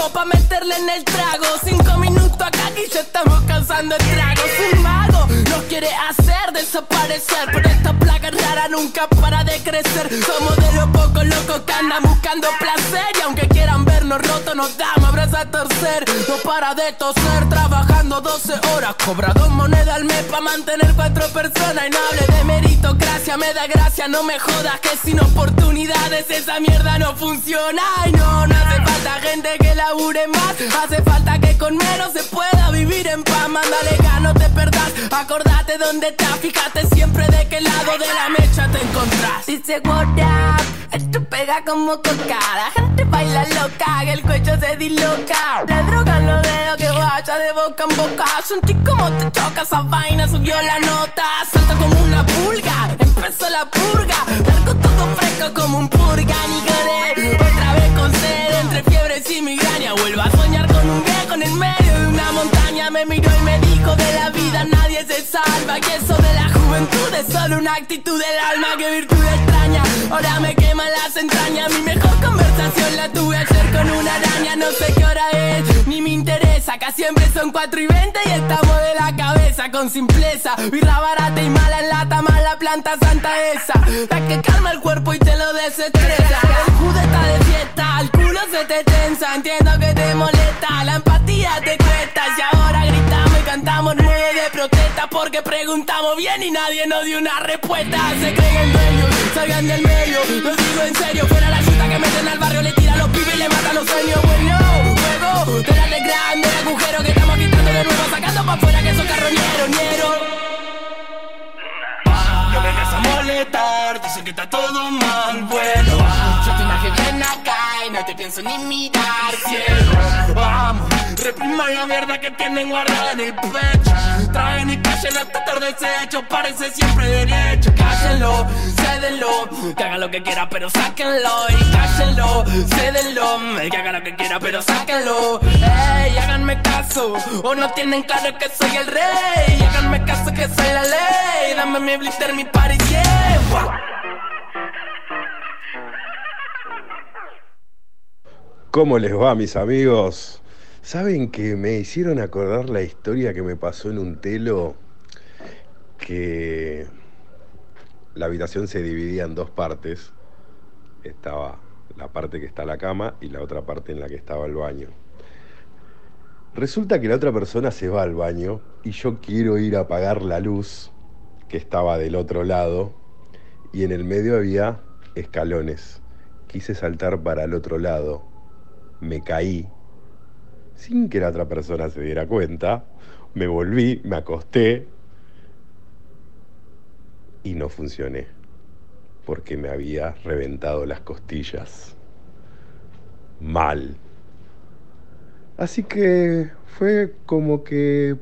cianuro pa' meterle en el trago. Cinco minutos acá y ya estamos cansando el trago. Un mago nos quiere hacer desaparecer. Pero esta plaga rara nunca para de crecer. Somos de los pocos locos que andan buscando placer. Y aunque quieran vernos rotos, nos damos abrazos a torcer. No para de toser, trabajando 12 horas. Cobra dos monedas al mes pa' mantener cuatro personas. Y no hable de meritocracia, me da gracia, no me jodas. Que sin oportunidades esa mierda no funciona. Y no, no hace falta gente que Hace falta que con menos se pueda vivir en paz. Mándale gas, no te perdás. Acordate dónde estás, fíjate siempre de qué lado de la mecha te encontrás. Dice what up, esto pega como coca. La gente baila loca, que el cuello se disloca. Le drogan los dedos que vaya de boca en boca. Sentí como te choca esa vaina, subió la nota. Salta como una pulga, empezó la purga. Largo todo fresco como un purga, ni Otra entre fiebres y migraña. Vuelvo a soñar con un viejo en el medio de una montaña. Me miró y me dijo de la vida nadie se salva. Y eso de la juventud es solo una actitud del alma. Que virtud extraña, ahora me queman las entrañas. Mi mejor conversación la tuve ayer con una araña. No sé qué hora es, ni me interesa. Acá siempre son 4 y 20 y estamos de la cabeza con simpleza. Birra barata y mala lata, mala planta santa esa. La que calma el cuerpo y te lo desestresa. El judo está de fiesta, el culo se te tensa. Entiendo que te molesta, la empatía te cuesta. Y ahora gritamos y cantamos nueve de protesta porque preguntamos bien y nadie nos dio una respuesta. Se creen dueños, salgan del medio. Lo digo en serio, fuera la chuta que meten al barrio, le tiran los pibes y le matan los sueños. Bueno, juego, te de grande el agujero que estamos quitando de nuevo, sacando pa' afuera que son carroñeros, ñeros. No vengas a molestar, dicen que está todo mal, bueno Yo te imagino bien acá y no te pienso ni mirar, cielo Vamos, Repriman la mierda que tienen guardada en el pecho. Traen y callen hasta tarde hecho Parece siempre derecho. Cállenlo, cédenlo Que haga lo que quiera pero sáquenlo. Y cállenlo, cédenlo Que haga lo que quiera pero sáquenlo. Ey, háganme caso O no tienen claro que soy el rey. Háganme caso que soy la ley. Dame mi blister, mi party, yeah ¿Cómo les va, mis amigos? ¿Saben que me hicieron acordar la historia que me pasó en un telo? Que la habitación se dividía en dos partes. Estaba la parte que está la cama y la otra parte en la que estaba el baño. Resulta que la otra persona se va al baño y yo quiero ir a apagar la luz que estaba del otro lado y en el medio había escalones. Quise saltar para el otro lado. Me caí sin que la otra persona se diera cuenta. Me volví, me acosté y no funcioné porque me había reventado las costillas. Mal. Así que fue como que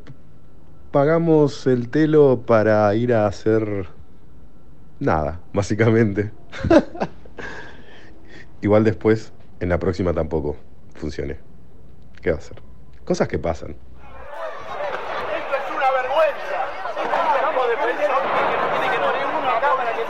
pagamos el telo para ir a hacer nada, básicamente. Igual después, en la próxima tampoco funcione. ¿Qué va a hacer? Cosas que pasan. Esto es una vergüenza. Estamos defendiendo que no tiene que no ninguna cámara que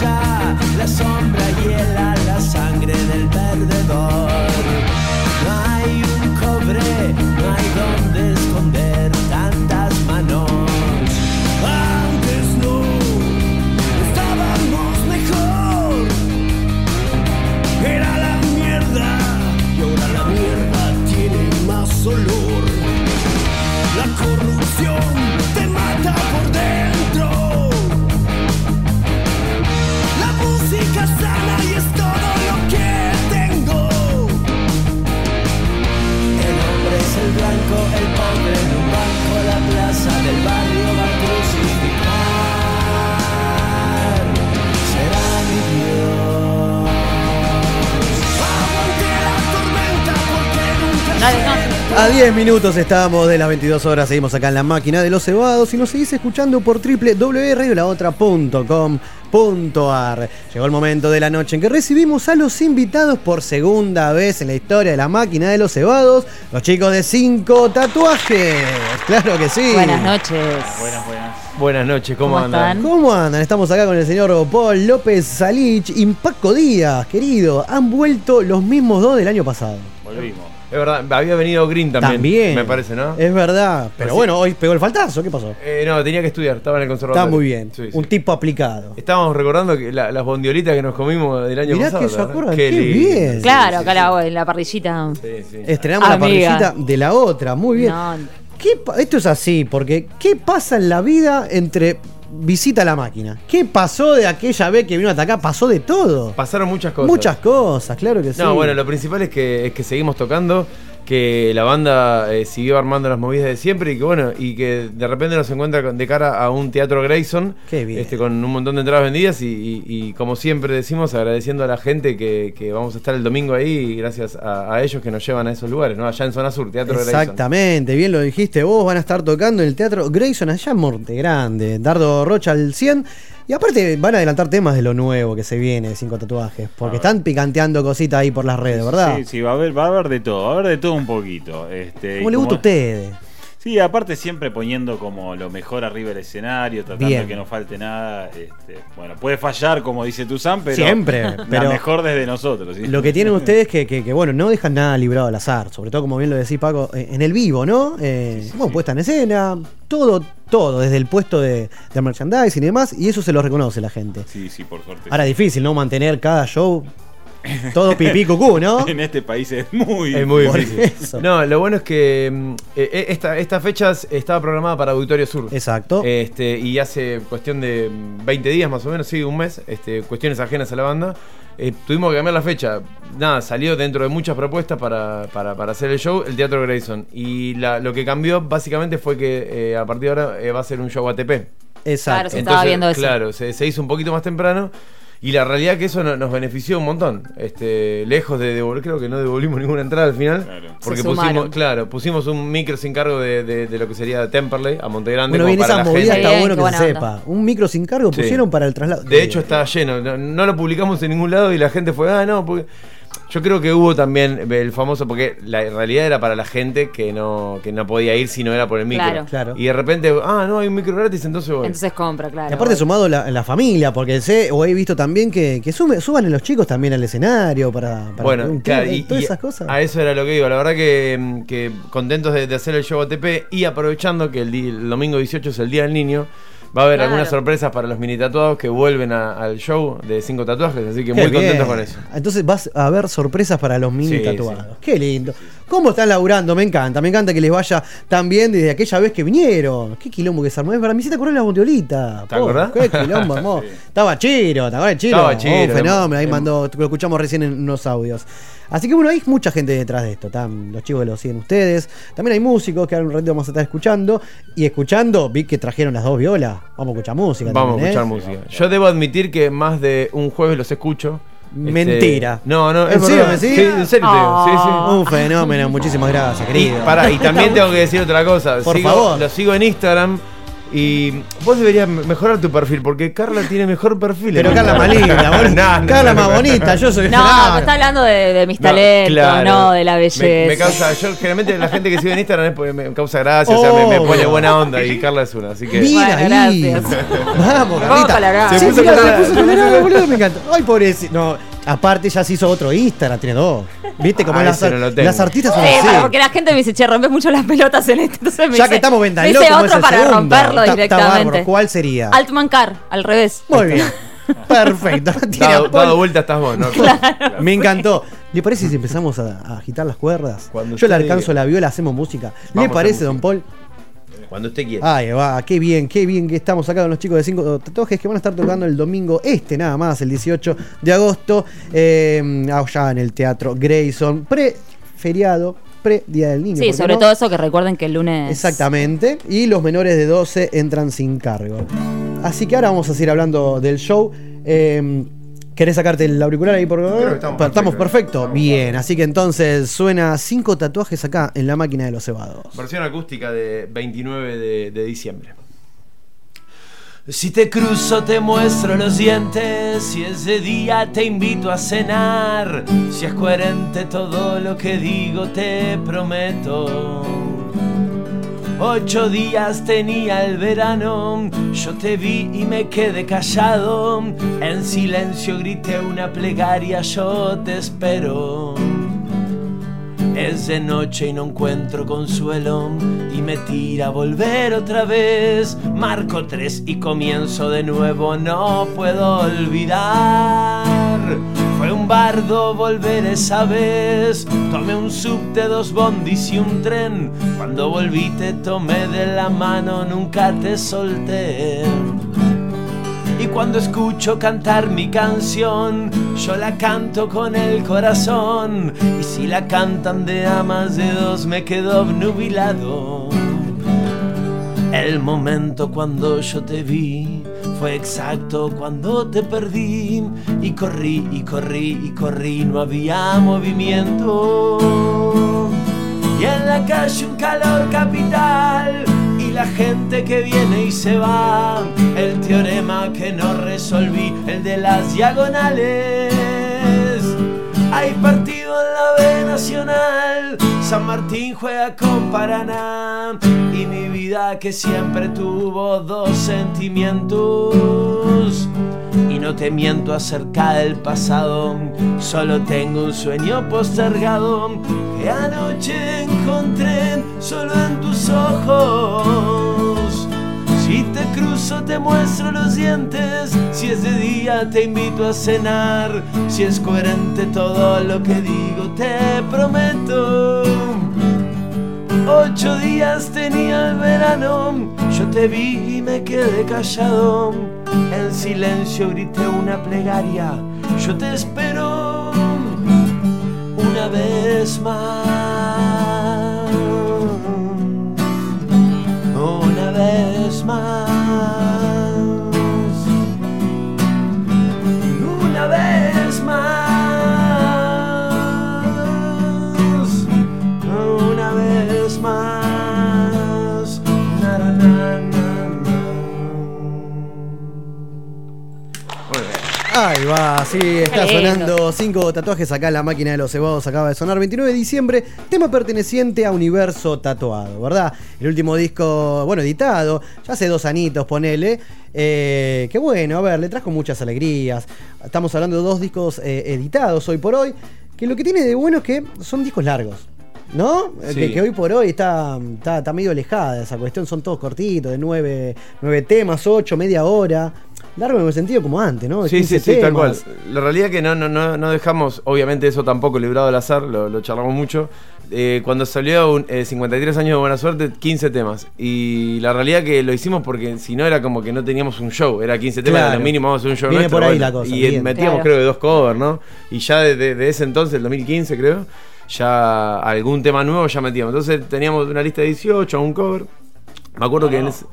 La sombra hiela la sangre del perdedor. No hay un cobre, no hay donde esconder tantas manos. Antes no, estábamos mejor. Era la mierda y ahora la mierda tiene más olor. La corrupción del barrio va a crucificar. Será mi Dios. Aguante la tormenta porque nunca A 10 minutos estamos de las 22 horas, seguimos acá en la máquina de los cebados y nos seguís escuchando por www.laotra.com.ar. Llegó el momento de la noche en que recibimos a los invitados por segunda vez en la historia de la máquina de los cebados, los chicos de 5 tatuajes. Claro que sí. Buenas noches. Buenas, buenas. Buenas noches, ¿cómo, ¿Cómo andan? están? ¿Cómo andan? Estamos acá con el señor Paul López Salich y Paco Díaz, querido. Han vuelto los mismos dos del año pasado. Volvimos. Es verdad, había venido Green también. También. Me parece, ¿no? Es verdad. Pero Así- bueno, hoy pegó el faltazo. ¿Qué pasó? Eh, no, tenía que estudiar, estaba en el conservatorio. Está muy bien. Sí, sí. Un tipo aplicado. Estábamos recordando que la- las bondiolitas que nos comimos del año Mirá pasado. que se acuerdan, qué bien. Claro, acá la, en la parrillita. Estrenamos la parrillita de la otra. Muy bien. No, ¿Qué pa- esto es así, porque ¿qué pasa en la vida entre visita la máquina? ¿Qué pasó de aquella vez que vino hasta acá? Pasó de todo. Pasaron muchas cosas. Muchas cosas, claro que sí. No, bueno, lo principal es que, es que seguimos tocando, que la banda eh, siguió armando las movidas de siempre y que bueno, y que de repente nos encuentra de cara a un teatro Grayson, Qué bien. este, con un montón de entradas vendidas y, y- y como siempre decimos, agradeciendo a la gente que, que vamos a estar el domingo ahí y gracias a, a ellos que nos llevan a esos lugares, ¿no? Allá en Zona Sur, Teatro Grayson. Exactamente, bien lo dijiste vos, van a estar tocando en el Teatro Grayson allá en Monte Grande, Dardo Rocha al 100. Y aparte van a adelantar temas de lo nuevo que se viene, Cinco Tatuajes, porque están picanteando cositas ahí por las redes, ¿verdad? Sí, sí, va a haber, va a haber de todo, va a haber de todo un poquito. Este, ¿Cómo le gusta a ustedes? Sí, aparte siempre poniendo como lo mejor arriba del escenario, tratando Bien. de que no falte nada. Este, bueno, puede fallar, como dice Tuzán, pero Siempre, la pero mejor desde nosotros. ¿sí? Lo que tienen ustedes que, que, que, bueno, no dejan nada librado al azar, sobre todo como bien lo decís Paco, eh, en el vivo, ¿no? Eh, bueno, puesta en escena, todo, todo, desde el puesto de, de merchandising y demás, y eso se lo reconoce la gente. Sí, sí, por suerte. Ahora difícil, ¿no? Mantener cada show todo pipí cucú, ¿no? en este país es muy, Es muy difícil. eso. No, lo bueno es que mm, eh, eh, esta, esta fecha estaba programada para Auditorio Sur. Exacto. Este, y hace cuestión de mm, 20 días más o menos, sí, un mes, este, cuestiones ajenas a la banda. eh, tuvimos que cambiar la fecha. Nada, salió dentro de muchas propuestas para, para- para hacer el show, el Teatro Grayson. Y la- lo que cambió básicamente fue que eh, a partir de ahora eh, va a ser un show ATP. Exacto. Claro, se estaba viendo eso. Claro, se, se hizo un poquito más temprano. Y la realidad que eso no- nos benefició un montón. Este, lejos de devolver, creo que no devolvimos ninguna entrada al final. Porque Se pusimos, claro, pusimos un micro sin cargo de, de- de lo que sería Temperley a Montegrande. Bueno, como bien, para esa la movida gente. está bueno que se sepa. Un micro sin cargo Sí. pusieron para el traslado. De hecho, está lleno. No, no lo publicamos en ningún lado y la gente fue, ah, no, porque. Yo creo que hubo también el famoso, porque la realidad era para la gente que no, que no podía ir si no era por el micro. Claro. Claro. Y de repente, ah, no, hay un micro gratis, entonces voy. Entonces compra, claro. Y aparte sumado la, la familia, porque sé o he visto también que, que sube- suban a los chicos también al escenario para, para bueno, un claro, y, todas y esas cosas. a eso era lo que iba. La verdad que, que contentos de, de hacer el show ATP y aprovechando que el, el domingo 18 es el Día del Niño. Va a haber Claro. algunas sorpresas para los mini tatuados que vuelven a- al show de cinco tatuajes, así que Qué muy contentos con eso. Entonces vas a ver sorpresas para los mini Sí, tatuados. Qué lindo. ¿Cómo están laburando? Me encanta, me encanta que les vaya tan bien desde aquella vez que vinieron. Qué quilombo que se armó. Para mí se te acordás de la bondiolita. ¿Te acordás? Qué quilombo armó. Estaba Chiro, ¿te acordás de Chiro? Estaba Oh, Chiro, un fenómeno, ahí mandó, lo escuchamos recién en unos audios. Así que bueno, hay mucha gente detrás de esto. Están los chicos lo siguen ustedes. También hay músicos que ahora un ratito vamos a estar escuchando. Y escuchando, vi que trajeron las dos violas. Vamos a escuchar música. Vamos a también, escuchar ¿eh? música. Yo debo admitir que más de un jueves los escucho. Este, Mentira. no, no, ¿En es serio verdad. me decís? Sí, en serio te digo. Sí, sí. Un fenómeno, muchísimas gracias, Y, querido. pará, y también tengo que decir otra cosa. Por Sigo- favor. Lo sigo en Instagram. Y vos deberías mejorar tu perfil porque Carla tiene mejor perfil. Pero Carla linda, boludo. No, no, Carla no, más no. bonita, yo soy No, me está hablando de, de mis No, talentos, claro. no de la belleza. Me, me causa, yo generalmente la gente que sigue en Instagram es porque me causa gracia, o sea, me, me pone buena onda y Carla es una, así que. Mira Bueno, gracias. Vamos, Carlita. colorada. Sí, Se puso mirá, colorada. se puso boludo, me encanta. Ay, pobrecito. No, aparte ya se hizo otro Instagram, tiene dos. ¿Viste cómo Ah, las, ese no lo tengo. las artistas son Sí, así? para- porque la gente me dice, che, rompes mucho las pelotas en este. Entonces me Ya dice, que estamos me dice es otro el para segundo. romperlo directamente. ¿Cuál sería? Altman Car, al revés. Muy bien. Perfecto. Tiene Dado, apoyo. dado vuelta estás vos, ¿no? Me encantó. ¿Le parece si empezamos a, a agitar las cuerdas? Cuando Yo le usted alcanzo diga. la viola, hacemos música. ¿Le Vamos a parece, hacer don Paul? Cuando usted quiera. Ay, va, qué bien, qué bien que estamos acá con los chicos de 5 tatuajes que van a estar tocando el domingo este nada más, el 18 de agosto, eh, allá en el Teatro Grayson, pre-feriado, pre-Día del Niño. Sí, ¿por qué sobre no? todo eso que recuerden que el lunes. Exactamente, y los menores de 12 entran sin cargo. Así que ahora vamos a seguir hablando del show. Eh, ¿Querés sacarte el auricular ahí por que estamos Estamos perfecto. Bien, así que entonces suena cinco tatuajes acá en la máquina de los cebados. Versión acústica de 29 de, de diciembre. Si te cruzo te muestro los dientes, si es de día te invito a cenar, si es coherente todo lo que digo te prometo. Ocho días tenía el verano, yo te vi y me quedé callado, en silencio grité una plegaria, yo te espero. Es de noche y no encuentro consuelo y me tira a volver otra vez. Marco tres y comienzo de nuevo, no puedo olvidar. Fue un bardo volver esa vez. Tomé un subte, dos bondis y un tren. Cuando volví te tomé de la mano, nunca te solté. Y cuando escucho cantar mi canción, yo la canto con el corazón. Y si la cantan de a más de dos, me quedo obnubilado. El momento cuando yo te vi fue exacto cuando te perdí. Y corrí, y corrí, y corrí, no había movimiento. Y en la calle un calor capital y la gente que viene y se va. El teorema que no resolví, el de las diagonales. Hay partido en la B Nacional, San Martín juega con Paraná y mi vida que siempre tuvo dos sentimientos. Y no te miento acerca del pasado, solo tengo un sueño postergado que anoche encontré solo en tus ojos. Te muestro los dientes, si es de día te invito a cenar, si es coherente todo lo que digo te prometo. Ocho días tenía el verano, yo te vi y me quedé callado. En silencio grité una plegaria, yo te espero una vez más. Una vez más. Ahí va, sí, está Qué lindo. sonando cinco tatuajes acá la máquina de los cebados. Acaba de sonar 29 de diciembre, tema perteneciente a Universo Tatuado, ¿verdad? El último disco, bueno, editado, ya hace dos anitos, ponele. Eh, que bueno, a ver, le trajo muchas alegrías. Estamos hablando de dos discos eh, editados hoy por hoy. Que lo que tiene de bueno es que son discos largos. ¿No? Eh, Sí. Que, que hoy por hoy está, está, está medio alejada esa cuestión. Son todos cortitos, de nueve, nueve temas, ocho, media hora. Largo en el sentido como antes, ¿no? Sí, sí, 15 sí, tal cual. La realidad es que no, no, no, no dejamos, obviamente eso tampoco librado al azar, lo, lo charlamos mucho. Eh, cuando salió un, eh, 53 años de buena suerte, 15 temas. Y la realidad que lo hicimos porque si no era como que no teníamos un show, era 15 temas, Claro. lo mínimo vamos a hacer un show Viene nuestro, por ahí bueno. la cosa, Y bien. metíamos Claro. creo que dos covers, ¿no? Y ya desde de ese entonces, el 2015 creo, ya algún tema nuevo ya metíamos. Entonces teníamos una lista de 18, un cover. Me acuerdo que en ese...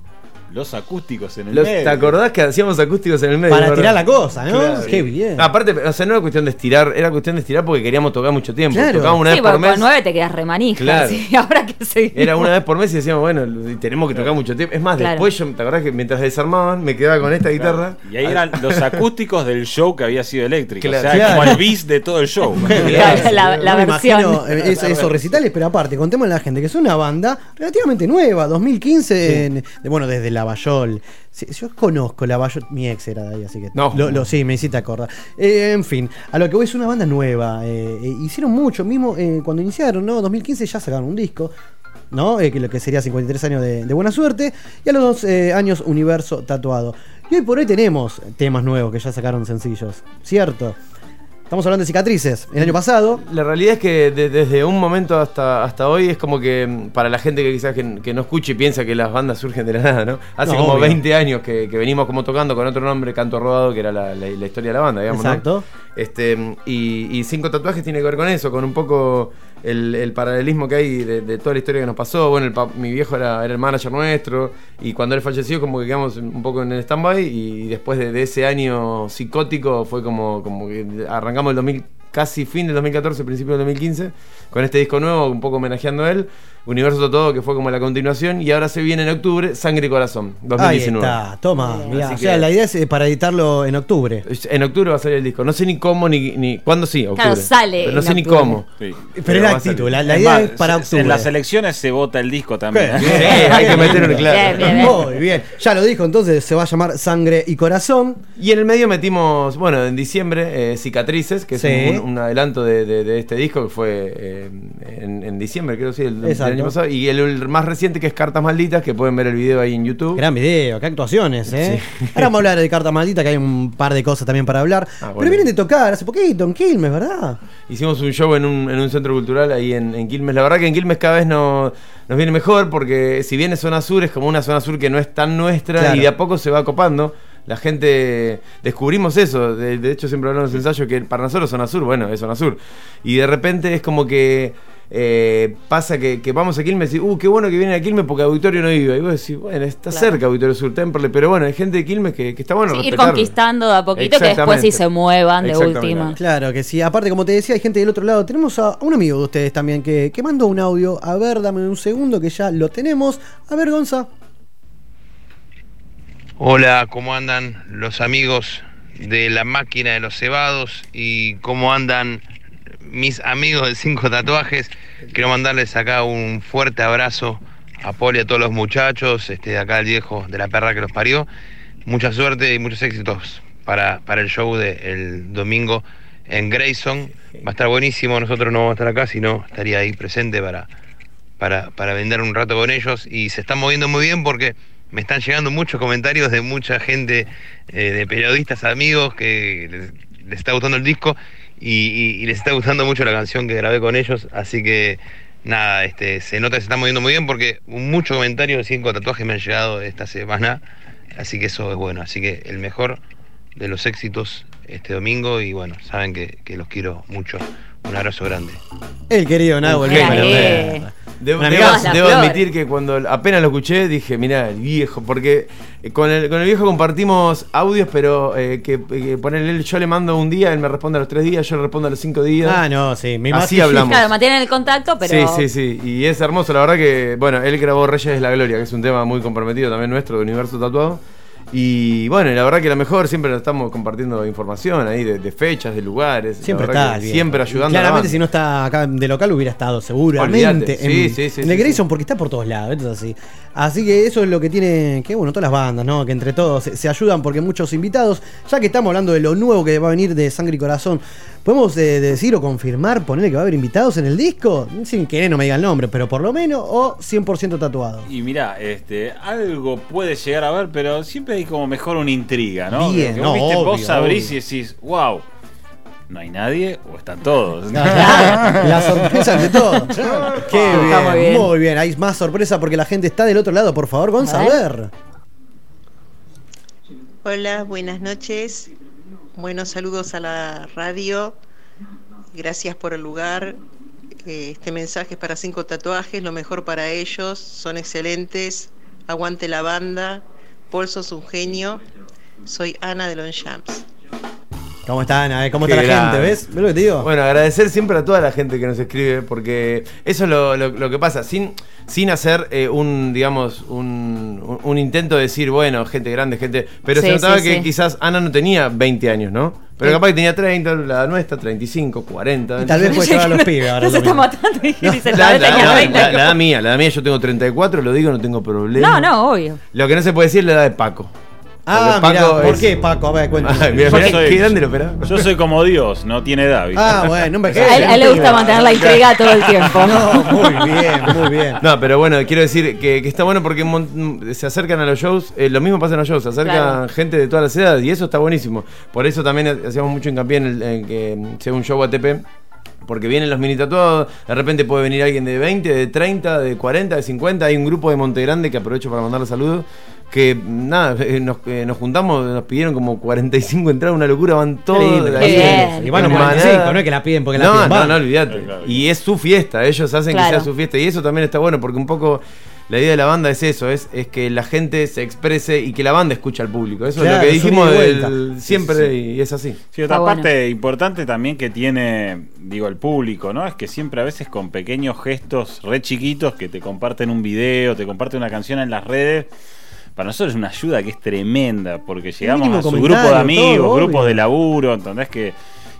Los acústicos en el Los- medio. ¿Te acordás que hacíamos acústicos en el medio? Para verdad? tirar la cosa, ¿no? Claro. Qué bien. Aparte, o sea, no era cuestión de estirar, era cuestión de estirar porque queríamos tocar mucho tiempo. Claro. Tocábamos una Sí, vez porque por con mes. nueve te quedas remanija. Claro. Sí, ahora que seguimos. Era una vez por mes y decíamos, bueno, tenemos que tocar mucho tiempo. Es más, Claro. después yo, ¿te acordás que mientras desarmaban me quedaba con esta guitarra? Y ahí eran los acústicos del show que había sido eléctrico. Claro. O sea, Claro. como el bis de todo el show. Claro, la, la me versión. imagino eh, eso- esos recitales, pero aparte, contémosle a la gente que es una banda relativamente nueva, 2015, en- de- bueno, desde Lavallol. Sí, yo conozco Lavallol, mi ex era de ahí, así que No. lo, lo- sí, me hiciste acordar. Eh, en fin, a lo que voy es una banda nueva. eh, eh, hicieron mucho, mismo cuando iniciaron, ¿no? 2015 ya sacaron un disco. ¿no? Eh, que lo que sería 53 años de, de buena suerte. Y a los dos eh, años Universo Tatuado. Y hoy por hoy tenemos temas nuevos que ya sacaron sencillos, ¿cierto? Estamos hablando de cicatrices. El año pasado. La realidad es que de- desde un momento hasta, hasta hoy es como que mm, para la gente que quizás que, que no escuche y piensa que las bandas surgen de la nada, ¿no? Hace No, como obvio. 20 años que, que venimos como tocando con otro nombre, Canto Rodado, que era la, la- la historia de la banda, digamos, ¿no? Exacto. Este, y, y Cinco Tatuajes tiene que ver con eso, con un poco el, el paralelismo que hay de, toda la historia que nos pasó. Bueno, el mi viejo era, era el manager nuestro y cuando él falleció como que quedamos un poco en el stand-by y después de, de ese año psicótico fue como, como que arrancamos el 2000, casi fin del 2014, principio del 2015, con este disco nuevo, un poco homenajeando a él. Universo Todo, que fue como la continuación, y ahora se viene en octubre Sangre y Corazón, 2019. Ahí está, toma. mirá, o sea, que- la idea es eh, para editarlo en octubre. En octubre va a salir el disco. No sé ni cómo ni, ni cuándo sí. Octubre. Claro, sale Pero no en sé ni cómo. Sí. Pero es la actitud, la, idea más, es para octubre. En las elecciones se vota el disco también. Sí, hay que meter un claro. Bien, bien, bien. Muy bien. Ya lo dijo, entonces se va a llamar Sangre y Corazón. Y en el medio metimos, bueno, en diciembre, eh, Cicatrices, que es Sí. un, un adelanto de, de- de este disco que fue eh, en, en diciembre, creo sí, el, del año pasado. Y el, el más reciente que es Cartas Malditas, que pueden ver el video ahí en YouTube. Gran video, qué actuaciones, ¿eh? Ahora vamos a hablar de Carta Maldita, que hay un par de cosas también para hablar. Ah, bueno. Pero vienen de tocar hace poquito en Quilmes, ¿verdad? Hicimos un show en un, en un centro cultural ahí en, en Quilmes. La verdad que en Quilmes cada vez no- nos viene mejor porque si bien es zona sur, es como una zona sur que no es tan nuestra Claro. y de a poco se va copando. La gente, descubrimos eso, de, de hecho siempre hablamos en los ensayos que para nosotros zona sur, bueno, es zona sur. Y de repente es como que eh, pasa que, que vamos a Quilmes y, uh, qué bueno que vienen a Quilmes porque Auditorio no iba. Y vos decís, bueno, está Claro. cerca Auditorio Sur, Temperley, pero bueno, hay gente de Quilmes que, que está bueno Sí, ir conquistando de a poquito que después sí se muevan de última. Claro que sí. Aparte, como te decía, hay gente del otro lado. Tenemos a un amigo de ustedes también que, que mandó un audio. A ver, dame un segundo que ya lo tenemos. A ver, Gonza. Hola, ¿cómo andan los amigos de la máquina de los cebados? ¿Y cómo andan mis amigos de Cinco Tatuajes? Quiero mandarles acá un fuerte abrazo a Poli a todos los muchachos, este, de acá el viejo de la perra que los parió. Mucha suerte y muchos éxitos para, para el show del domingo en Grayson. Va a estar buenísimo, nosotros no vamos a estar acá, sino estaría ahí presente para, para, para vender un rato con ellos y se están moviendo muy bien porque me están llegando muchos comentarios de mucha gente, eh, de periodistas amigos que les, les está gustando el disco y, y- y les está gustando mucho la canción que grabé con ellos, así que nada, este, se nota que se están moviendo muy bien porque muchos comentarios de cinco tatuajes me han llegado esta semana, así que eso es bueno, así que el mejor de los éxitos este domingo y bueno, saben que, que los quiero mucho. Un abrazo grande. El querido Nahuel. Debo, admitir que cuando apenas lo escuché dije, mirá, el viejo, porque eh, con el, con el viejo compartimos audios, pero eh, que, que ponerle, él- yo le mando un día, él me responde a los tres días, yo le respondo a los cinco días. Ah, no, sí. Me Así hablamos. Claro, mantienen el contacto, pero. Sí, sí, sí. Y es hermoso, la verdad que, bueno, él grabó Reyes de la Gloria, que es un tema muy comprometido también nuestro, de Universo Tatuado. Y bueno, la verdad que la mejor, siempre nos estamos compartiendo información ahí de, de fechas, de lugares. Siempre está. bien. Siempre ayudando. Claramente, si no está acá de local, hubiera estado seguramente. Sí, en, sí, sí, en el Grayson, porque está por todos lados. así. Así que eso es lo que tiene. Que bueno, todas las bandas, ¿no? Que entre todos se, se ayudan, porque muchos invitados, ya que estamos hablando de lo nuevo que va a venir de Sangre y Corazón, ¿podemos eh, decir o confirmar, ponerle que va a haber invitados en el disco? Sin querer, no me diga el nombre, pero por lo menos, o 100% tatuado. Y mira, este, algo puede llegar a ver, pero siempre hay como mejor una intriga, ¿no? Bien, Que no, vos, viste, vos obvio, abrís obvio. y decís, wow, no hay nadie o están todos. La sorpresa ante todo. Qué Está bien, muy bien. muy bien. Hay más sorpresa porque la gente está del otro lado. Por favor, Gonza, a ver. Hola, buenas noches. Buenos saludos a la radio. Gracias por el lugar. Eh, Este mensaje es para cinco tatuajes, lo mejor para ellos. Son excelentes. Aguante la banda. Paul sos un genio. Soy Ana de Longchamps. ¿Cómo están? A ver, ¿Cómo Qué está la gente? ¿Ves? ¿Ves lo que te digo? Bueno, agradecer siempre a toda la gente que nos escribe, porque eso es lo, lo- lo que pasa, sin, sin hacer eh, un, digamos, un, un- intento de decir, bueno, gente grande, gente... Pero Sí, se notaba sí, que sí. quizás Ana no tenía 20 años, ¿no? Pero capaz que tenía 30, la nuestra 35, 40. Y tal vez puede llevar a los pibes ahora No se está matando y dice, La, "Tal la- vez tenía la- 20". la- la edad mía, la edad mía, yo tengo 34, lo digo, no tengo problema. No, no, obvio. Lo que no se puede decir es la edad de Paco. Ah, mirá, ¿por es- qué, Paco? A ver, cuéntame. Ay, mira, Yo mirá, soy- qué grande lo operaba. Yo soy como Dios, no tiene edad. ¿viste? Ah, bueno, no envejece. A él, a él le gusta mantener la intriga todo el tiempo. No, muy bien, muy bien. No, pero bueno, quiero decir que, que está bueno porque se acercan a los shows, eh, lo mismo pasa en los shows, se acercan Claro. gente de todas las edades y eso está buenísimo. Por eso también hacíamos mucho hincapié en, el- en que sea un show ATP. Porque vienen los mini tatuados, de repente puede venir alguien de 20, de 30, de 40, de 50. Hay un grupo de Montegrande que aprovecho para mandarle saludos. Que nada, eh, nos, eh, nos juntamos, nos pidieron como 45 entradas, una locura, van todos. Y van los en 45, manada. no es que la piden porque la no, piden, No, van. no, olvídate. Y es su fiesta, ellos hacen Claro. que sea su fiesta. Y eso también está bueno porque un poco la idea de la banda es eso, es, es que la gente se exprese y que la banda escuche al público. Eso Claro, es lo que dijimos del- siempre Sí, sí. y es así. Sí, otra Está bueno. parte importante también que tiene, digo, el público, ¿no? Es que siempre a veces con pequeños gestos re chiquitos que te comparten un video, te comparten una canción en las redes, para nosotros es una ayuda que es tremenda, porque llegamos a su grupo de amigos, todo, grupos obvio. de laburo, ¿entendés? Que,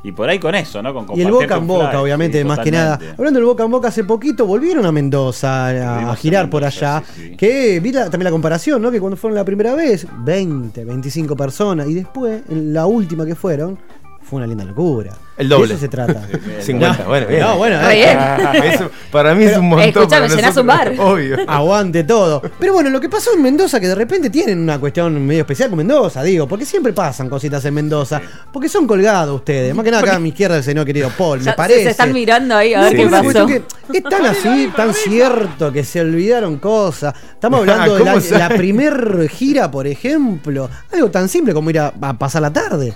y por ahí con eso, ¿no? Con Y el boca en boca, fly, obviamente, sí, más que nada. Hablando del boca en boca, hace poquito volvieron a Mendoza a, girar por allá. sí, sí. Que vi la- también la comparación, ¿no? Que cuando fueron la primera vez, 20, 25 personas. Y después, en la última que fueron, fue una linda locura. El doble. De eso se trata. 50, No, bueno, bien. No, bueno, Re eh, bien. Eso para mí es un montón. escuchame, llenás un bar. Obvio. Aguante todo. Pero bueno, lo que pasó en Mendoza, que de repente tienen una cuestión medio especial con Mendoza, digo, porque siempre pasan cositas en Mendoza. Porque son colgados ustedes. Más que nada acá a mi izquierda el señor querido Paul, Ya me parece. Se están mirando ahí a ver qué pasó. que es tan así, tan cierto que se olvidaron cosas. Estamos hablando de ¿Cómo la, la primer gira, por ejemplo. Algo tan simple como ir a, a pasar la tarde.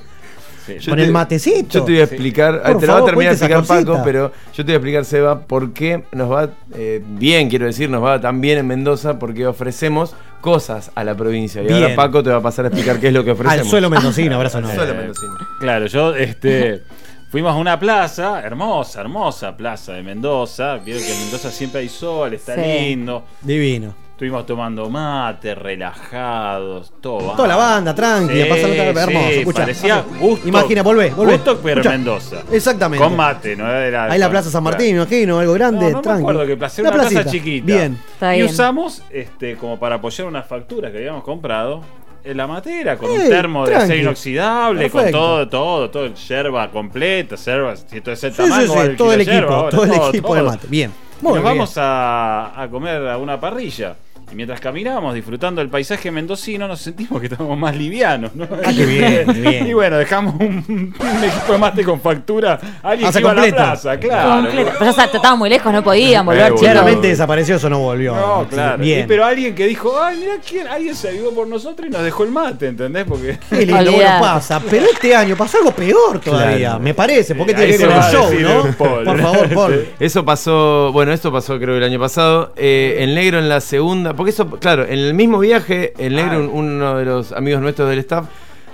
Con te- el matecito. Yo te voy a explicar, te lo va a terminar de explicar Paco, pero yo te voy a explicar, Seba, por qué nos va eh, bien, quiero decir, nos va tan bien en Mendoza, porque ofrecemos cosas a la provincia. Y Bien. ahora Paco te va a pasar a explicar qué es lo que ofrecemos. Al suelo mendocino, abrazo no. Al suelo mendocino. Claro, yo este fuimos a una plaza, hermosa, hermosa plaza de Mendoza. Vieron que en Mendoza siempre hay sol, está Sí. lindo. Divino. Estuvimos tomando mate, relajados, todo. Toda la banda, tranquila, Sí, pasando tarde, hermoso. sí, escucha. parecía Woodstock. Imagina, volvé, volvé. Woodstock, pero Escucha. Mendoza. Exactamente. Con mate, ¿no? Era Ahí la Plaza San claro. Martín, me imagino, algo grande, No, no me tranqui. acuerdo qué plaza, Una una plaza placita. chiquita. Bien. Está y bien. usamos este como para apoyar unas facturas que habíamos comprado en la matera con un termo de tranqui. acero inoxidable con todo todo todo el yerba completa yerba si todo ese Sí, tamaño sí, sí, todo el kilo de yerba equipo, ahora, todo el equipo de todo. mate. Bien. Muy nos bien. vamos a, a comer a una parrilla y mientras caminábamos disfrutando del paisaje mendocino nos sentimos que estábamos más livianos ¿no? Ah, qué bien, qué bien. y bueno dejamos un, un equipo de mate con factura alguien que iba a la completa. plaza claro Completo. Pero ya estaban muy lejos, no podían volver. Claramente desapareció, eso no volvió. No, claro. Bien. Y- pero alguien que dijo, ay, mira quién, alguien se ayudó por nosotros y nos dejó el mate, ¿entendés? Porque. Qué lindo, bueno, pasa. Pero este año pasó algo peor todavía, Claro. me parece. Porque Eh, tiene que ver con el show, ¿no? el Paul. Por favor, Paul. Eso pasó, bueno, esto pasó creo el año pasado. eh, el negro en la segunda, porque eso, claro, en el mismo viaje, el negro, un- uno de los amigos nuestros del staff,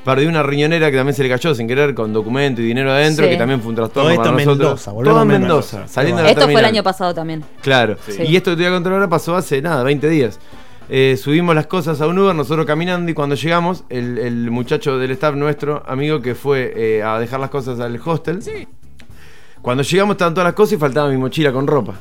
perdió una riñonera que también se le cayó sin querer con documento y dinero adentro, Sí. que también fue un trastorno Todo esto para en nosotros. Mendoza, volvemos Todo a en Mendoza. Mendoza, saliendo de la Esto fue el terminal. año pasado también. Claro. Sí. Y esto que te voy a contar ahora pasó hace nada, 20 días. Eh, subimos las cosas a un Uber, nosotros caminando, y cuando llegamos, el, el muchacho del staff nuestro, amigo, que fue eh, a dejar las cosas al hostel. Cuando llegamos estaban todas las cosas y faltaba mi mochila con ropa.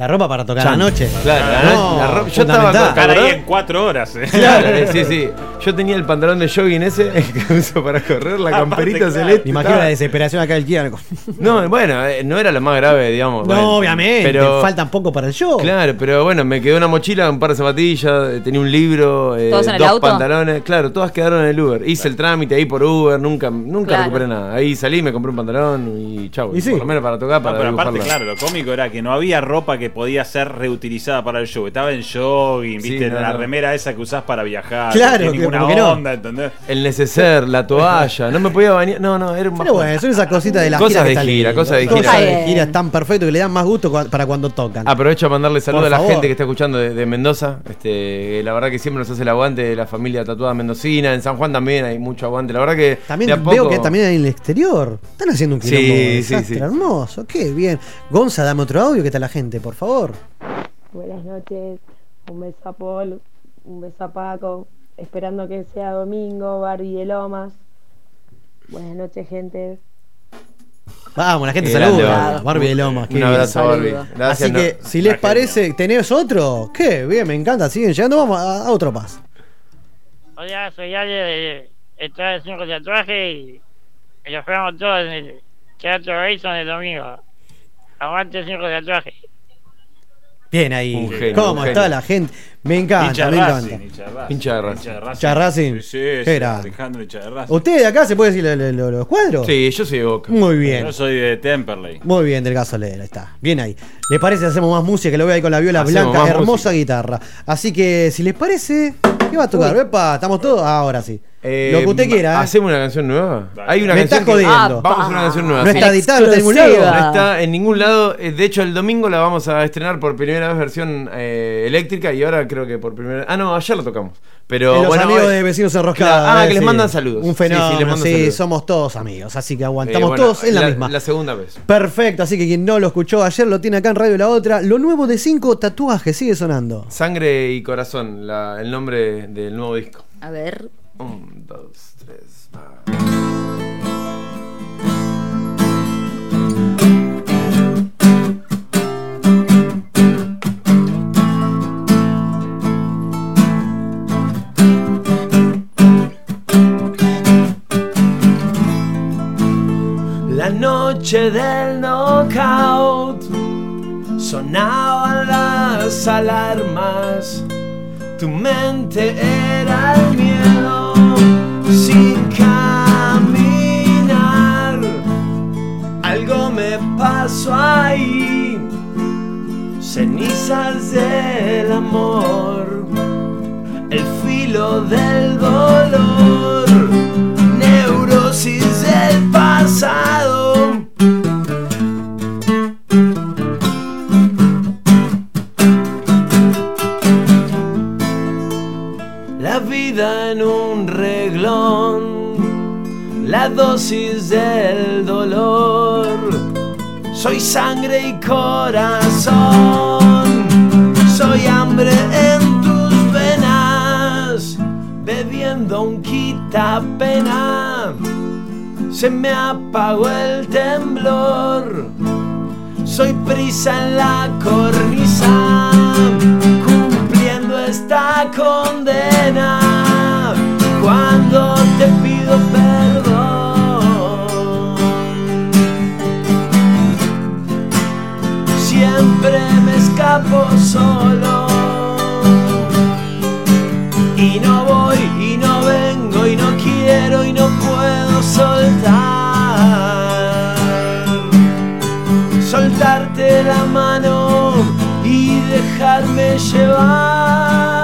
La ropa para tocar Chan. la noche. Claro, la, No, noche- la ropa. Yo estaba Estar ahí en cuatro horas. eh. Claro, sí, sí. Yo tenía el pantalón de jogging ese que uso para correr, la camperita claro. celeste. Me imagino estaba- la desesperación acá del Kia. No, bueno, eh, no era lo más grave, digamos. No, bueno, obviamente. Pero, Faltan poco para el show. Claro, pero bueno, me quedó una mochila, un par de zapatillas, eh, tenía un libro, eh, ¿Todos en el dos auto? pantalones. Claro, todas quedaron en el Uber. Hice el trámite ahí por Uber, nunca, nunca Claro. recuperé nada. Ahí salí, me compré un pantalón y chau. Y sí. Por lo menos para tocar, No, para pero aparte, claro, lo cómico era que no había ropa que podía ser reutilizada para el show. Estaba en jogging, Sí, viste, no, la no. remera esa que usás para viajar. Claro, no que- ninguna que onda, ¿entendés? El neceser, la toalla, no me podía bañar. No, no, era un Pero bueno, son esas cositas de la Cosas gira. que de están gira, cosas de gira. Cosas Está de gira tan perfecto que le dan más gusto para cuando tocan. Aprovecho a mandarle saludos a la gente que está escuchando de, de Mendoza. Este, la verdad que siempre nos hace el aguante de la familia tatuada mendocina. En San Juan también hay mucho aguante. La verdad que. de También veo que también en el exterior. Están haciendo un Sí, quilombo sí, desastre sí. hermoso. Qué bien. Gonza, dame otro audio. ¿Qué tal la gente, por favor? Buenas noches, un beso a Paul, un beso a Paco, esperando que sea domingo, Barbie de Lomas. Buenas noches, gente. Vamos, la gente Qué grande, saluda. Barbie. Barbie de Lomas. qué Un bien. abrazo, Barbie. Gracias, Así no- que, si les parece, ¿tenés otro? Qué bien, me encanta. Siguen llegando. Vamos a, a otro paso. Hola, soy Ale de Estrada de Cinco Tatuajes y y los vemos todos en el Teatro el domingo. Aguante Cinco Tatuajes. Bien ahí. Un genio, ¿Cómo un está genio. la gente? Me encanta, Hincha me de encanta. Racing, hincha de Racing. Hincha de Racing. Racing. Racing. Sí, sí, sí. Alejandro, hincha de Racing. ¿Usted de acá se puede decir lo- lo- lo- los cuadros? Sí, yo soy de Boca. Muy bien. Yo soy de Temperley. Muy bien, del gasolero, ahí está. Bien ahí. ¿Le parece hacemos más música? Que lo veo ahí con la viola Hacemos blanca, hermosa música. guitarra. Así que, si les parece, ¿qué va a tocar? Epa, ¿estamos todos? Ah, ahora sí. Eh, lo que usted quiera. ¿eh? ¿Hacemos una canción nueva? Hay una Me canción estás que- jodiendo. Vamos a una canción nueva. No sí. está editada, no está en ningún lado. Exclusiva. No está en ningún lado. Eh, De hecho, el domingo la vamos a estrenar por primera vez versión eh, eléctrica y ahora creo que por primera Ah, no, ayer lo tocamos. Pero los bueno, amigos de vecinos enroscados. Claro, Ah, eh, que les mandan saludos. Un Sí, sí, les fenómeno, sí, saludos. somos todos amigos. Así que Eh, aguantamos bueno, todos en la, misma. La segunda vez. Perfecto, así que quien no lo escuchó ayer lo tiene acá en Radio La Otra. Lo nuevo de cinco tatuajes sigue sonando. Sangre y corazón, la- el nombre del nuevo disco. A ver. Un, dos, tres, va. La noche del knockout sonaban las alarmas. Tu mente era el miedo sin caminar. Algo me pasó ahí, cenizas del amor, el filo del dolor, neurosis del pasado. La vida en un la dosis del dolor. Soy sangre y corazón, soy hambre en tus venas, bebiendo un quitapena. Se me apagó el temblor, soy prisa en la cornisa, cumpliendo esta condena. Cuando te pido perdón, siempre me escapo solo. Y no voy, y no vengo, y no quiero, y no puedo soltar. Soltarte la mano y dejarme llevar.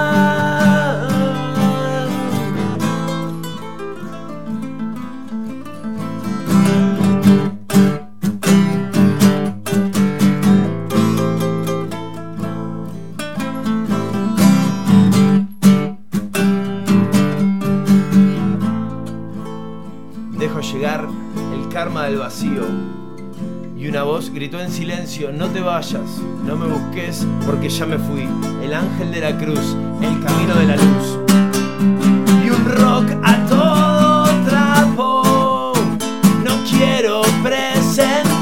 Vacío. Y una voz gritó en silencio, no te vayas, no me busques porque ya me fui. El ángel de la cruz, el camino de la luz. Y un rock a todo trapo. No quiero presentarme,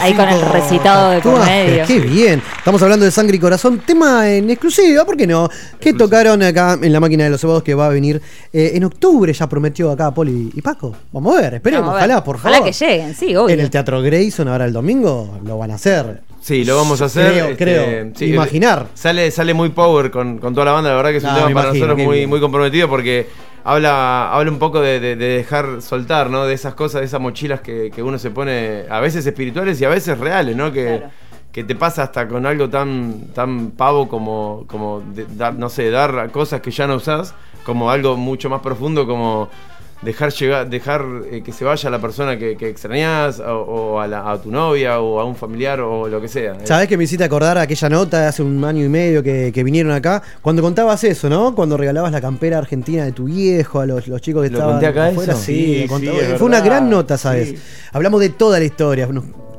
Ahí con el recitado de por medio. Qué bien. Estamos hablando de Sangre y Corazón, tema en exclusiva, ¿por qué no? Que tocaron acá en la máquina de los cebados que va a venir eh, en octubre, ya prometió acá Poli y Paco. Vamos a ver, esperemos, Vamos a ver. ojalá, por favor. Ojalá que lleguen, sí, obvio. En el Teatro Grayson ahora el domingo lo van a hacer. Sí, lo vamos a hacer. Creo, este, creo. sí, Imaginar. Sale, sale muy power con, con toda la banda, la verdad que es un No, tema me para imagino, nosotros muy, bien. muy comprometido porque habla, habla un poco de, de- de dejar soltar, ¿no? De esas cosas, de esas mochilas que, que uno se pone, a veces espirituales y a veces reales, ¿no? Que, que te pasa hasta con algo tan, tan pavo como, como de- dar, no sé, dar cosas que ya no usás, como algo mucho más profundo como dejar llegar, dejar eh, que se vaya la persona que, que extrañas o, o a, la- a tu novia o a un familiar o lo que sea. ¿Sabés que me hiciste acordar aquella nota de hace un año y medio que, que vinieron acá? Cuando contabas eso, ¿no? Cuando regalabas la campera argentina de tu viejo a los, los chicos que ¿Lo estaban conté acá afuera. eso? Sí, Sí, lo conté. sí, es Fue una gran nota, ¿sabes? Sí. Hablamos de toda la historia.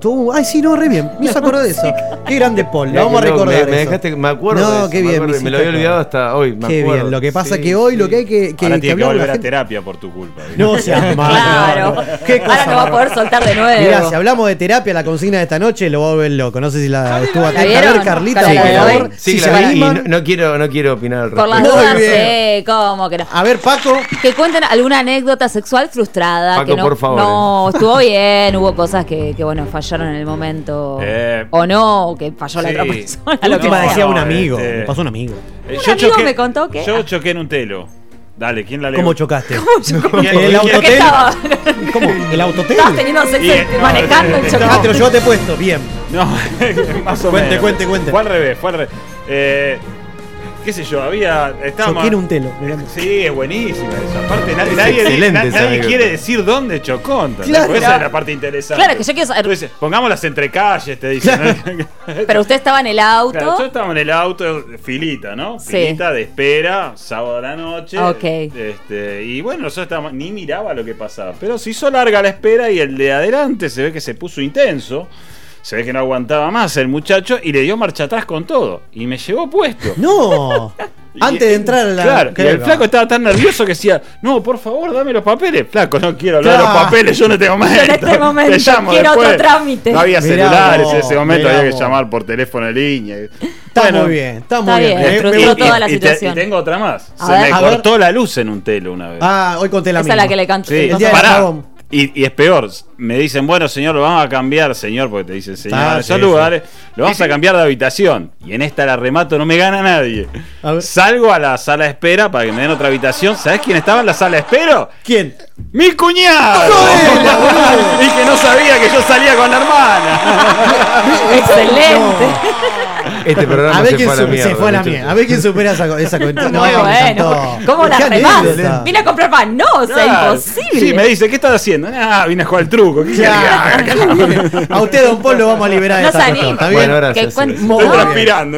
Tú- ay, sí, no, re bien. Me hizo acordar de eso. Qué grande Paul. Lo vamos a recordar. Me, me eso. dejaste, me acuerdo. de No, eso, qué me bien. me Me, lo había olvidado hasta hoy. me Qué acuerdo. bien. Lo que pasa Sí, que hoy lo que hay que, que, Ahora que tiene que volver a gente- terapia por tu culpa. No seas malo. Claro. Qué Ahora cosa no va a poder soltar de nuevo. Mirá, si hablamos de terapia, la consigna de esta noche lo va a volver loco. No sé si la estuvo atenta. A ver, Carlita, por de favor. Sí, no, no quiero, no quiero opinar al Por las respecto. dudas, ¿cómo que no? A ver, Paco. Que cuenten alguna anécdota sexual frustrada. Paco, por favor. no estuvo bien, hubo cosas que, que, bueno, fallaron en el momento. Eh, o no, o que falló la sí. otra persona. La lo que última sea. decía un No, amigo. este- Me pasó un amigo. Eh, Un amigo me contó que- Yo choqué en un telo. Dale, ¿quién la leo? ¿Cómo chocaste? ¿Quién- ¿En el quién- autotel? ¿Cómo? ¿El autotel? Estabas teniendo sexo Y- y manejando y Ah, chocando. te lo llevaste puesto. Bien. No, más o Cuente, menos. cuente, cuente. Fue al revés, fue al revés. Eh, qué sé yo, había. Estábamos, Choqué en un telo. mirá. Sí, es buenísima esa. Aparte, nadie, Es nadie, quiere decir dónde chocó. Claro. Porque esa es la parte interesante. Claro, que yo quiero saber. Entonces, pongámoslas entre calles, te dicen. Pero usted estaba en el auto. Claro, yo estaba en el auto, filita, ¿no? Sí. Filita de espera, sábado a la noche. Ok. Este, y bueno, nosotros estábamos, ni miraba lo que pasaba. Pero se hizo larga la espera y el de adelante se ve que se puso intenso. Se ve que no aguantaba más el muchacho y le dio marcha atrás con todo. Y me llevó puesto. No. Antes de entrar a la. Claro, y ¿Qué el flaco estaba tan nervioso que decía, no, por favor, dame los papeles. Flaco, no quiero hablar de Claro. los papeles, yo en este momento. Yo en este momento Te llamo quiero después". otro trámite. No había Mirá celulares vos, en ese momento, había que llamar por teléfono en línea. Está Bueno, muy bien, está muy Está bien. bien, Me- me toda la y te- situación. y tengo otra más. A Se ver. me A ver. cortó la luz en un telo una vez. Ah, hoy conté la Esa misma. es la que le canto. Sí, el día pará. Y, y es peor, me dicen, bueno señor, lo vamos a cambiar, señor, porque te dicen señor, Ah, en esos sí, lugares, lo vamos a cambiar de habitación. Y en esta la remato, no me gana nadie. A ver. Salgo a la sala de espera para que me den otra habitación. ¿Sabes quién estaba en la sala de espera? ¿Quién? ¡Mi cuñado! y que no sabía que yo salía con la hermana. Excelente. Este programa A ver se quién fue a la su- mierda. se fue a la mierda. A ver quién supera esa, esa cuenta. Muy bueno. ¿Cómo la remás? Vine a comprar pan. No, o sea, imposible. Sí, me dice, ¿qué estás haciendo? Ah, vine a jugar al truco. ¿Qué Claro, quería? qué bien. A usted, don Paul, lo vamos a liberar de No esta. ¿Está bien? Bueno, gracias, Estoy bien. transpirando.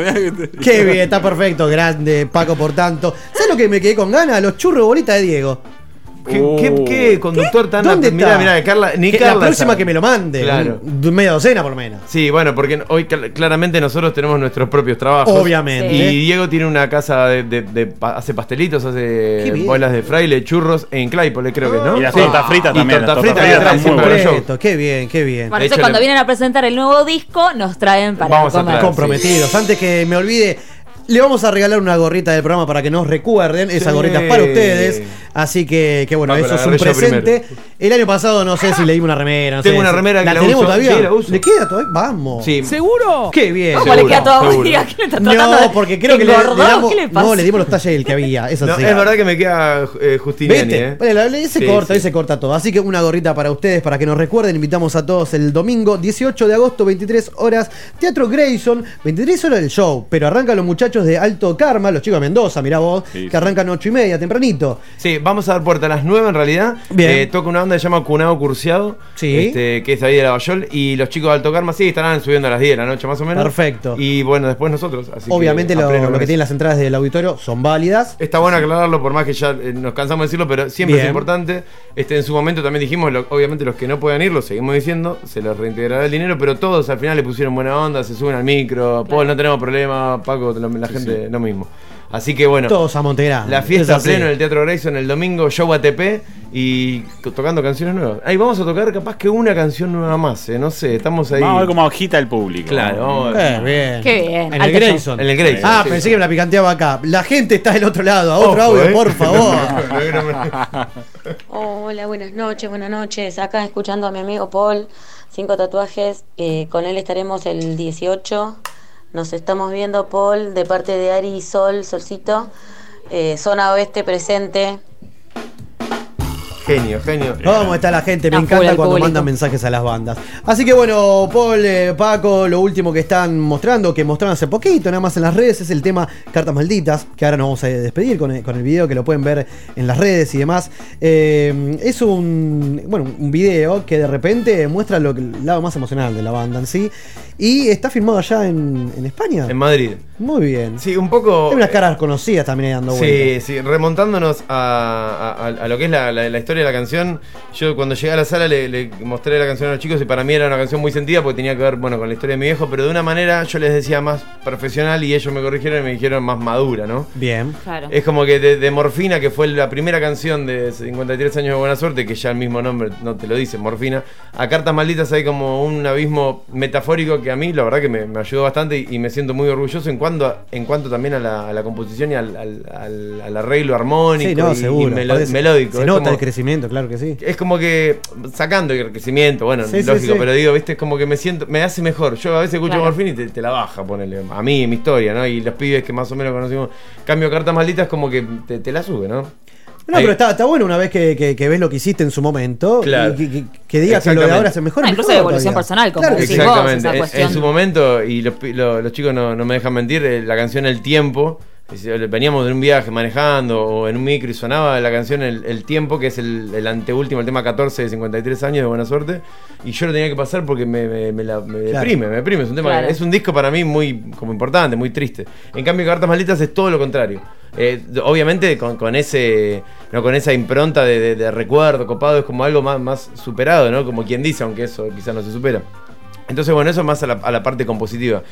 Qué bien, está perfecto, grande, Paco, por tanto. ¿Sabes lo que me quedé con ganas? Los churros bolitas de Diego. ¿Qué, qué, qué conductor tan ¿Dónde Mirá, está? mirá, Carla, ni Que Carla la próxima sabe. que me lo mande. Claro. un- media docena por lo menos. Sí, bueno, porque hoy cl- claramente nosotros tenemos nuestros propios trabajos. Obviamente. Y Diego tiene una casa de, de- de pa- hace pastelitos, Qué hace bien. bolas de fraile, churros en Claypole, creo que, ¿no? Y las tortas fritas Y también, tortas las fritas tortas que fritas trae están siempre muy al show. Completo, qué bien, qué bien. Bueno, De entonces hecho, cuando le- vienen a presentar el nuevo disco, nos traen para Vamos a comer. traer. comprometidos. Antes que me olvide, le vamos a regalar una gorrita del programa para que nos recuerden. Esa Sí. gorrita es para ustedes. Así que, que bueno, Paco, eso la es un presente. El año pasado no sé si le dimos una remera. no Tengo sé una remera que ¿La la tenemos uso. todavía? Sí, la uso. ¿Le queda todavía? Vamos. Sí. ¿Seguro? Qué bien. ¿Cómo le queda todavía? ¿Qué le está tratando No, porque creo que le, le damos. ¿Qué le pasa? No, le dimos los talles del que había. Eso No, sí. es verdad que me queda eh, Justiniani, ¿Viste? ¿eh? La- se Sí, corta, sí. ahí se corta todo. Así que una gorrita para ustedes, para que nos recuerden. Invitamos a todos el domingo 18 de agosto, 23 horas, Teatro Grayson. 23 horas del show, pero arrancan los muchachos de Alto Karma, los chicos de Mendoza, mirá vos, Sí, que arrancan 8 y media, tempranito. Sí, vamos a dar puerta a las 9 en realidad. Bien. Eh, toca una banda que se llama Cunado Curciado. Sí. Este, que es de ahí de Lavallol. Y los chicos de Alto Karma sí estarán subiendo a las 10 de la noche más o menos. Perfecto. Y bueno, después nosotros. así que Obviamente a lo, lo que tienen las entradas del auditorio son válidas. Está bueno aclararlo, por más que ya eh, nos cansamos de decirlo, pero siempre Bien. es importante. Este, en su momento también dijimos, lo- obviamente los que no puedan ir, lo seguimos diciendo, se les reintegrará el dinero, pero todos al final le pusieron buena onda, se suben al micro, Paul, no tenemos problema, Paco, la gente lo mismo. Así que bueno, Todos a Montegrande. la fiesta pleno en el Teatro Grayson el domingo, show ATP y tocando canciones nuevas. Ahí vamos a tocar capaz que una canción nueva más, eh, no sé, estamos ahí. Vamos a ver cómo agita el público. Claro, vamos a ver. Eh, bien. Qué bien. En el. Grayson. En el Grayson, Ah, sí, pensé sí. que me la picanteaba acá. La gente está del otro lado. A otro Ojo, audio, eh. por favor. Hola, buenas noches, buenas noches. Acá escuchando a mi amigo Paul, cinco tatuajes. eh, con él estaremos el 18. Nos estamos viendo, Paul, de parte de Ari y Sol, Solcito. Eh, zona oeste presente. Genio, genio. ¿Cómo está la gente? Me encanta cuando público. mandan mensajes a las bandas. Así que bueno, Paul, eh, Paco, lo último que están mostrando, que mostraron hace poquito, nada más en las redes, es el tema Cartas Malditas, que ahora nos vamos a despedir con el, con el video que lo pueden ver en las redes y demás. Eh, es un, bueno, un video que de repente muestra lo que- el lado más emocional de la banda en sí. Y está filmado allá en, en España. En Madrid. Muy bien. Sí, un poco. Hay unas caras conocidas también ahí dando Sí, vueltas. sí, remontándonos a, a- a lo que es la, la- la historia de la canción, yo cuando llegué a la sala le, le mostré la canción a los chicos y para mí era una canción muy sentida porque tenía que ver bueno, con la historia de mi viejo, pero de una manera yo les decía más profesional y ellos me corrigieron y me dijeron más madura, ¿no? Bien. Claro. Es como que de, de Morfina, que fue la primera canción de 53 años de buena suerte, que ya el mismo nombre no te lo dice, Morfina, a Cartas Malditas hay como un abismo metafórico que a mí la verdad que me, me ayudó bastante y, y me siento muy orgulloso en cuanto, en cuanto también a la, a la composición y al, al- al- al arreglo armónico Sí, no, y, seguro. y melo- Parece- melódico. Se nota como- el crecimiento, claro que sí. es como que sacando el crecimiento, bueno, Sí, lógico, sí. pero digo, viste, es como que me siento, me hace mejor. Yo a veces escucho Claro. Morfina y te, te la baja, ponele, a mí, mi historia, ¿no? Y los pibes que más o menos conocimos, cambio cartas malditas, como que te, te la sube, ¿no? No, Ahí- pero está, está bueno una vez que, que- que ves lo que hiciste en su momento Claro. y que, que- que digas que lo de ahora es mejor. Ah, incluso de evolución todavía. personal, como Claro vos, Exactamente. esa En-. En su momento, y los, pi- lo- los chicos no, no me dejan mentir, eh, la canción El Tiempo, veníamos de un viaje manejando o en un micro y sonaba la canción El, El Tiempo, que es el, el anteúltimo, el tema 14 de 53 años de Buena Suerte, y yo lo tenía que pasar porque me, me- me la- me Claro. deprime, me deprime. Es un, tema Claro. es un disco para mí muy como importante, muy triste. En cambio, Cartas Malditas es todo lo contrario. Eh, obviamente con, con ese no con esa impronta de, de- de recuerdo copado es como algo más, más superado, ¿no? Como quien dice, aunque eso quizás no se supera. Entonces, bueno, eso más a la, a la parte compositiva.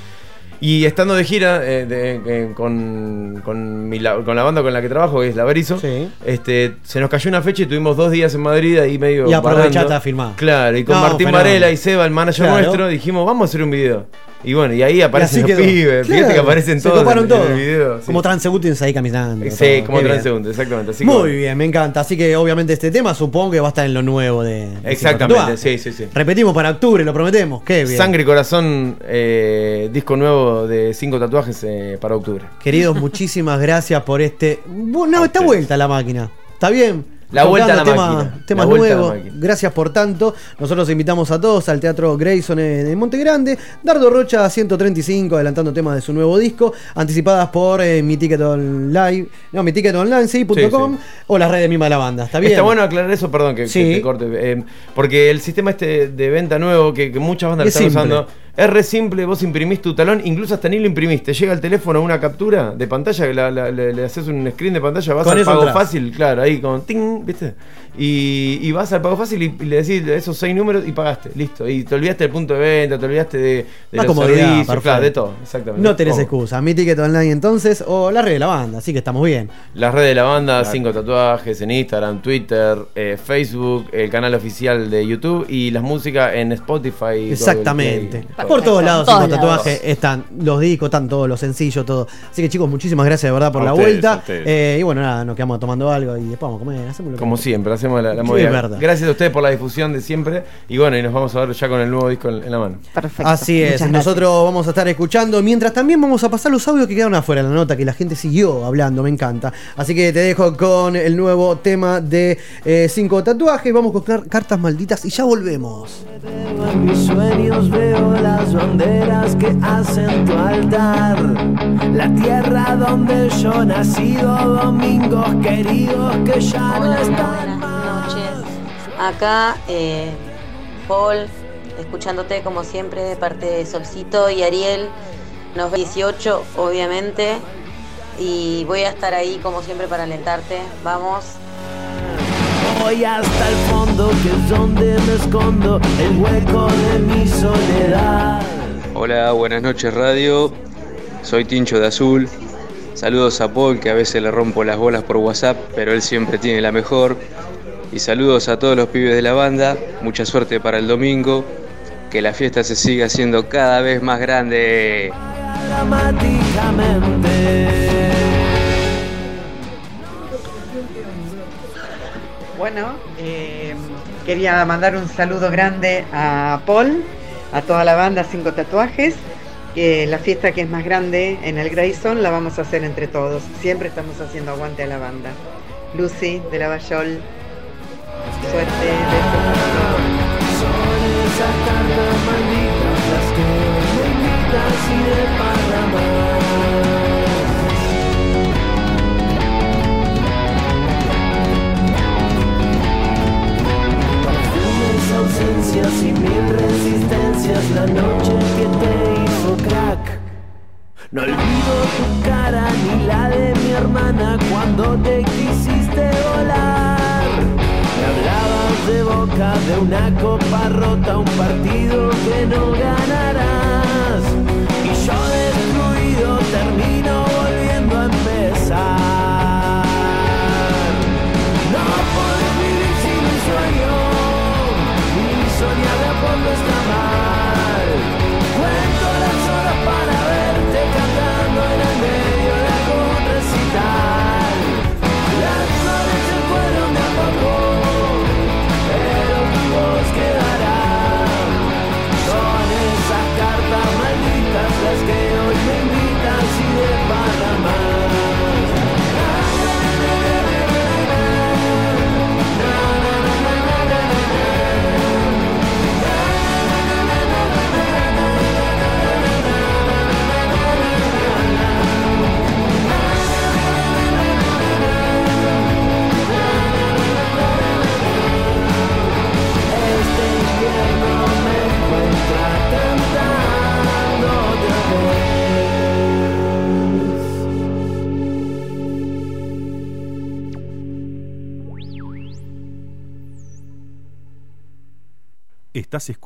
Y estando de gira eh, de- eh, con, con, mi la, con la banda con la que trabajo, que es La Berizo, este, se nos cayó una fecha y tuvimos dos días en Madrid ahí medio. Y aprovechaste a filmar. Claro, y con No, Martín. Varela y Seba, el manager Claro. nuestro, dijimos, vamos a hacer un video. Y bueno, y ahí aparecen así los pibes, fíjate Claro, que aparecen se todos en, en todos. el video. sí. Como transeúntes ahí caminando. Sí, todo. como Qué bien. transeúntes, exactamente. Así Muy bien, me encanta. Así que obviamente este tema supongo que va a estar en lo nuevo de. de Exactamente, sí, sí, sí. Repetimos para octubre, lo prometemos. Qué bien. Sangre y Corazón, eh, disco nuevo de cinco tatuajes eh, para octubre. Queridos, muchísimas gracias por este. No, está vuelta la máquina. ¿Está bien? La vuelta a la tema, máquina. Tema La vuelta a la nuevo. Gracias por tanto. Nosotros invitamos a todos al Teatro Grayson en, en Monte Grande. Dardo Rocha 135, adelantando temas de su nuevo disco, anticipadas por eh, mi ticket online, no, mi ticket online, sí, Sí, com, o las redes mismas de la banda. ¿Está bien? Está bueno aclarar eso, perdón que, te corte. eh, porque el sistema este de venta nuevo que, que muchas bandas Es están simple. usando es re simple. Vos imprimís tu talón, incluso hasta ni lo imprimís. Te llega al teléfono una captura de pantalla, que la- la- le, le haces un screen de pantalla, vas Con al pago fácil, claro, ahí con ting, ¿viste? Y, y vas al pago fácil y, y le decís esos seis números y pagaste, listo. Y te olvidaste del punto de venta, te olvidaste de, de La los comodidad, servicios, claro, de todo, exactamente. No tenés excusa. Mi ticket online entonces, o la red de la banda, así que estamos bien. Las redes de la banda, Claro. cinco tatuajes en Instagram, Twitter, eh, Facebook, el canal oficial de YouTube y las músicas en Spotify. Exactamente. Play, Por todo. todos lados, Todos cinco lados. tatuajes están los discos, están todos los sencillos, todo. Así que chicos, muchísimas gracias de verdad por A la ustedes, vuelta. Eh, y bueno, nada, nos quedamos tomando algo y después vamos a comer. Hacemos lo que Como siempre, hacemos la, la Sí, movida. es verdad. Gracias a ustedes por la difusión de siempre. Y bueno, y nos vamos a ver ya con el nuevo disco en, en la mano. Así es, nosotros vamos a estar escuchando, mientras también vamos a pasar los audios que quedaron afuera de la nota, que la gente siguió hablando, me encanta. Así que te dejo con el nuevo tema de eh, cinco tatuajes, vamos con car- cartas malditas y ya volvemos. En mis sueños veo las banderas que hacen tu altar. La tierra donde yo nacido, domingos queridos que ya no están. Acá, eh, Paul, escuchándote como siempre de parte de Solcito y Ariel, nos 18 obviamente, y voy a estar ahí como siempre para alentarte. Vamos. Voy hasta el fondo, que es donde me escondo, el hueco de mi soledad. Hola, buenas noches radio. Soy Tincho de Azul. Saludos a Paul, que a veces le rompo las bolas por WhatsApp, pero él siempre tiene la mejor. Y saludos a todos los pibes de la banda. Mucha suerte para el domingo. Que la fiesta se siga haciendo cada vez más grande. Bueno, eh, quería mandar un saludo grande a Paul, a toda la banda Cinco Tatuajes, que la fiesta que es más grande en el Grayson la vamos a hacer entre todos. Siempre estamos haciendo aguante a la banda. Lucy de la Bayol, suerte, de ausencias y mil resistencias la noche que te hizo crack. No olvido tu cara ni la de mi hermana cuando te quisiste volar. De boca de una copa rota, un partido que no ganarás. Y yo destruido termino volviendo a empezar.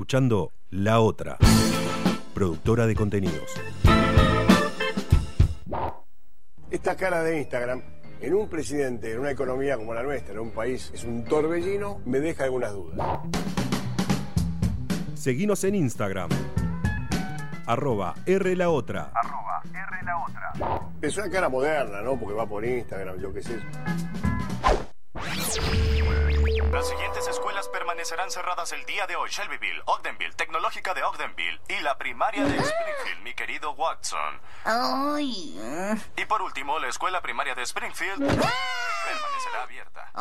Escuchando La Otra, productora de contenidos. Esta cara de Instagram, en un presidente, en una economía como la nuestra, en un país, es un torbellino, me deja algunas dudas. Seguinos en Instagram. Arroba R La Otra. Es una cara moderna, ¿no? Porque va por Instagram, yo qué sé. Las siguientes escuelas permanecerán cerradas el día de hoy. Shelbyville, Ogdenville, Tecnológica de Ogdenville y la primaria de Springfield, mi querido Watson. Y por último, la escuela primaria de Springfield permanecerá abierta.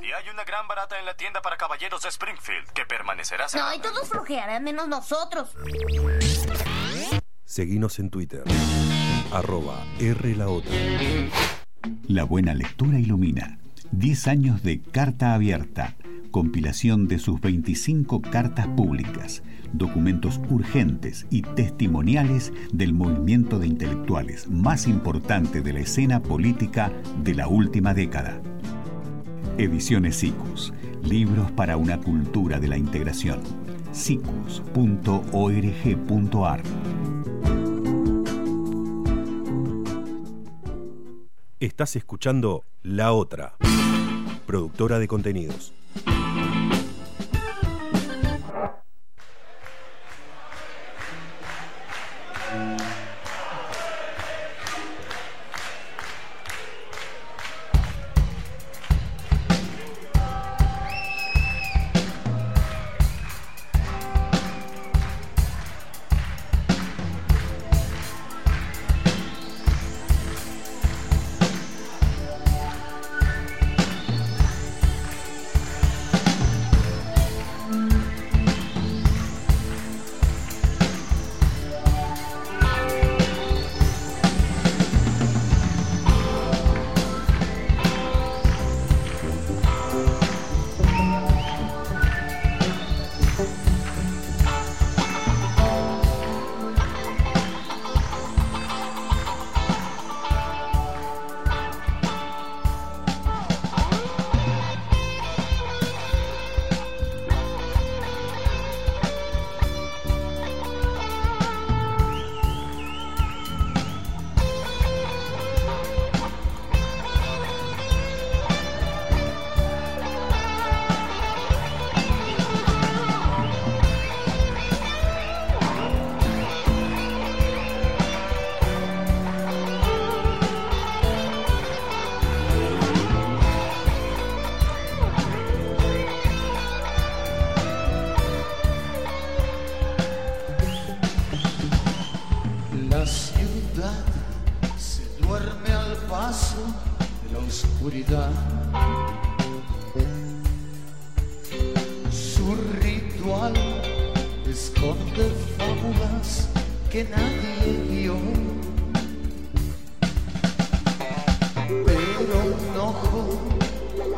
Y hay una gran barata en la tienda para caballeros de Springfield que permanecerá cerrada. Ay, todos flojearán menos nosotros. Seguinos en Twitter. Arroba R la otra. La buena lectura ilumina. 10 años de Carta Abierta. Compilación de sus 25 cartas públicas, documentos urgentes y testimoniales del movimiento de intelectuales más importante de la escena política de la última década. Ediciones SICUS. Libros para una cultura de la integración. sicus.org.ar Estás escuchando La Otra, productora de contenidos. La oscuridad. Su ritual esconde fábulas que nadie vio. Pero un ojo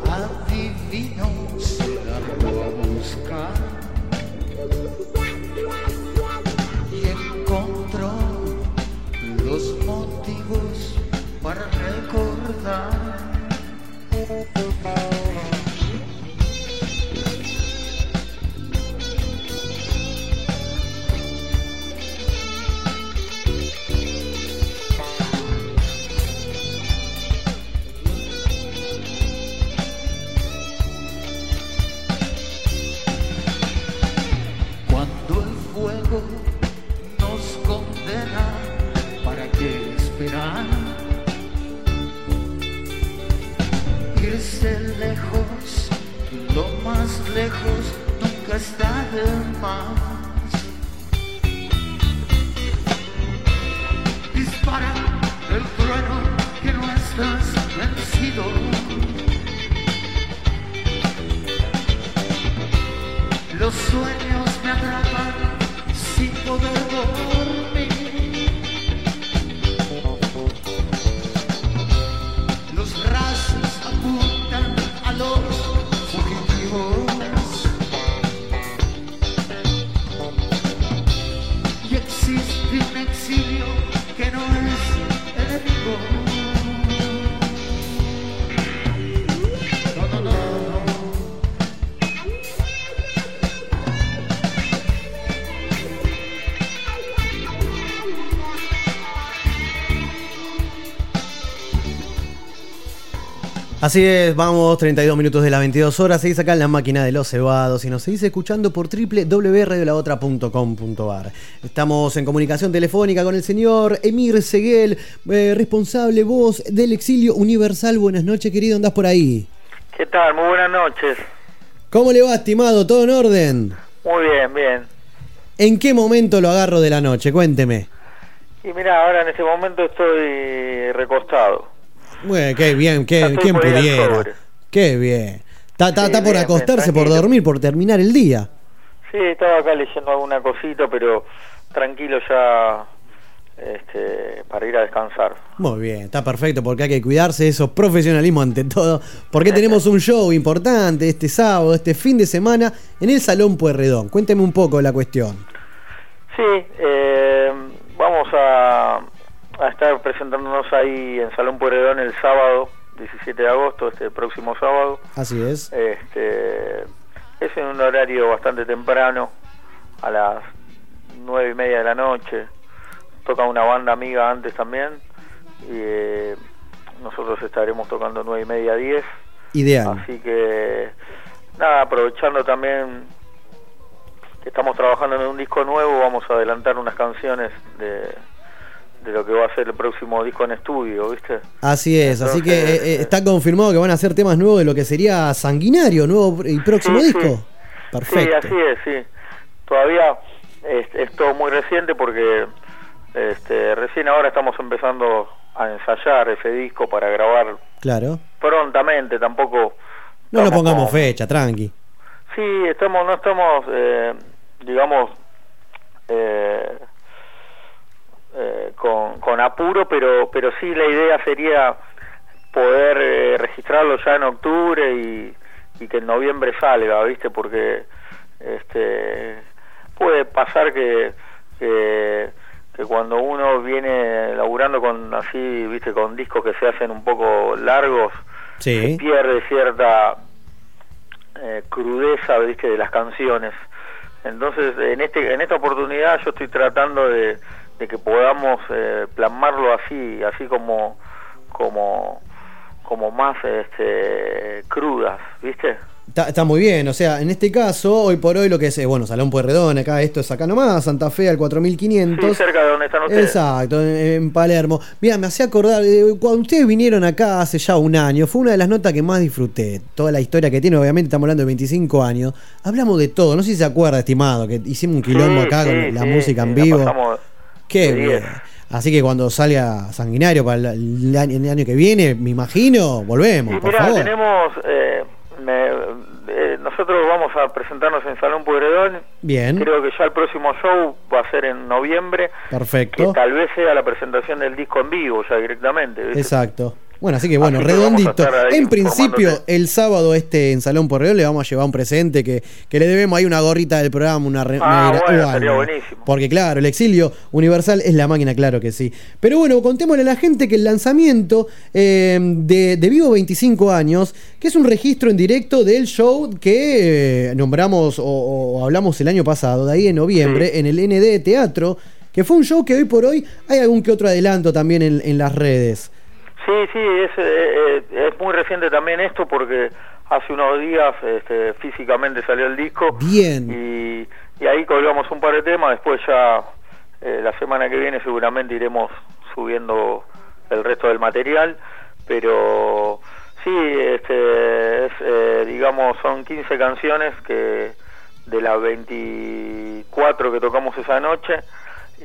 adivino se largó a buscar guarda ricordare lejos, nunca está de más. Dispara el trueno que no estás vencido. Los sueños me atrapan sin poder dormir. Así es, vamos, 32 minutos de las 22 horas. Seguís acá en la máquina de los cebados y nos seguís escuchando por www.radiolaotra.com.ar. Estamos en comunicación telefónica con el señor Emir Seguel, eh, responsable voz del Exilio Universal. Buenas noches, querido, andás por ahí. ¿Qué tal? Muy buenas noches. ¿Cómo le va, estimado? ¿Todo en orden? Muy bien, bien. ¿En qué momento lo agarro de la noche? Cuénteme. Y mira, ahora en este momento estoy recostado. Bueno, qué bien, qué, quién pudiera. Qué bien. Está, está- Sí, está por bien, acostarse, por dormir, por terminar el día. Sí, estaba acá leyendo alguna cosita, pero tranquilo ya este, para ir a descansar. Muy bien, está perfecto porque hay que cuidarse, eso, profesionalismo ante todo. Porque tenemos un show importante este sábado, este fin de semana, en el Salón Pueyrredón. Cuénteme un poco la cuestión. Sí, eh, vamos a, a estar presentándonos ahí en Salón Pueyrredón el sábado 17 de agosto, este próximo sábado. Así es. Este, es en un horario bastante temprano, a las nueve y media de la noche. Toca una banda amiga antes también. Y eh, nosotros estaremos tocando nueve y media a 10. Ideal. Así que, nada, aprovechando también que estamos trabajando en un disco nuevo, vamos a adelantar unas canciones de, de lo que va a ser el próximo disco en estudio, ¿viste? Así es, así que Entonces, eh, eh, está confirmado que van a hacer temas nuevos de lo que sería Sanguinario, nuevo y próximo Sí, disco. sí. Perfecto. Sí, así es, sí. Todavía es, es todo muy reciente porque este, recién ahora estamos empezando a ensayar ese disco para grabar Claro. prontamente, tampoco... No lo estamos pongamos fecha, tranqui. Sí, estamos, no estamos, eh, digamos, eh, eh, con, con apuro, pero, pero sí la idea sería poder eh, registrarlo ya en octubre y, y que en noviembre salga, ¿viste? Porque este puede pasar que, que, que cuando uno viene laburando con así, ¿viste? Con discos que se hacen un poco largos, Sí. pierde cierta eh, crudeza viste de las canciones entonces en este en esta oportunidad yo estoy tratando de, de que podamos eh, plasmarlo así así como como como más este crudas viste Está, está muy bien, o sea, en este caso, hoy por hoy lo que es, bueno, Salón Pueyrredón, acá esto es acá nomás, Santa Fe al 4500. sí, cerca de donde están ustedes Exacto, en, en Palermo. Mira, me hacía acordar, eh, cuando ustedes vinieron acá hace ya un año, fue una de las notas que más disfruté. Toda la historia que tiene, obviamente estamos hablando de 25 años. Hablamos de todo, no sé si se acuerda, estimado, que hicimos un quilombo Sí, acá sí, con la música en la vivo. pasamos Qué bien. Así que cuando salga Sanguinario para el, el año, el año que viene, me imagino, volvemos, Y por favor. tenemos eh, me- eh, nosotros vamos a presentarnos en Salón Pueyrredón Bien, creo que ya el próximo show va a ser en noviembre que perfecto. tal vez sea la presentación del disco en vivo ya directamente ¿viste? Exacto. Bueno, así que bueno, Así redondito. En principio, el sábado este en Salón Porreón le vamos a llevar un presente que, que le debemos ahí una gorrita del programa, una, re- Ah, una- bueno, buenísimo. Porque claro, el exilio universal es la máquina, claro que sí. Pero bueno, contémosle a la gente que el lanzamiento eh, de, de Vivo 25 años, que es un registro en directo del show que eh, nombramos o, o hablamos el año pasado, de ahí en noviembre, en el ND Teatro, que fue un show que hoy por hoy hay algún que otro adelanto también en, en las redes. Sí, sí, es, eh, eh, es muy reciente también esto porque hace unos días este, físicamente salió el disco Bien. y, y ahí colgamos un par de temas, después ya eh, la semana que viene seguramente iremos subiendo el resto del material, pero sí, este, es, eh, digamos, son 15 canciones que de las 24 que tocamos esa noche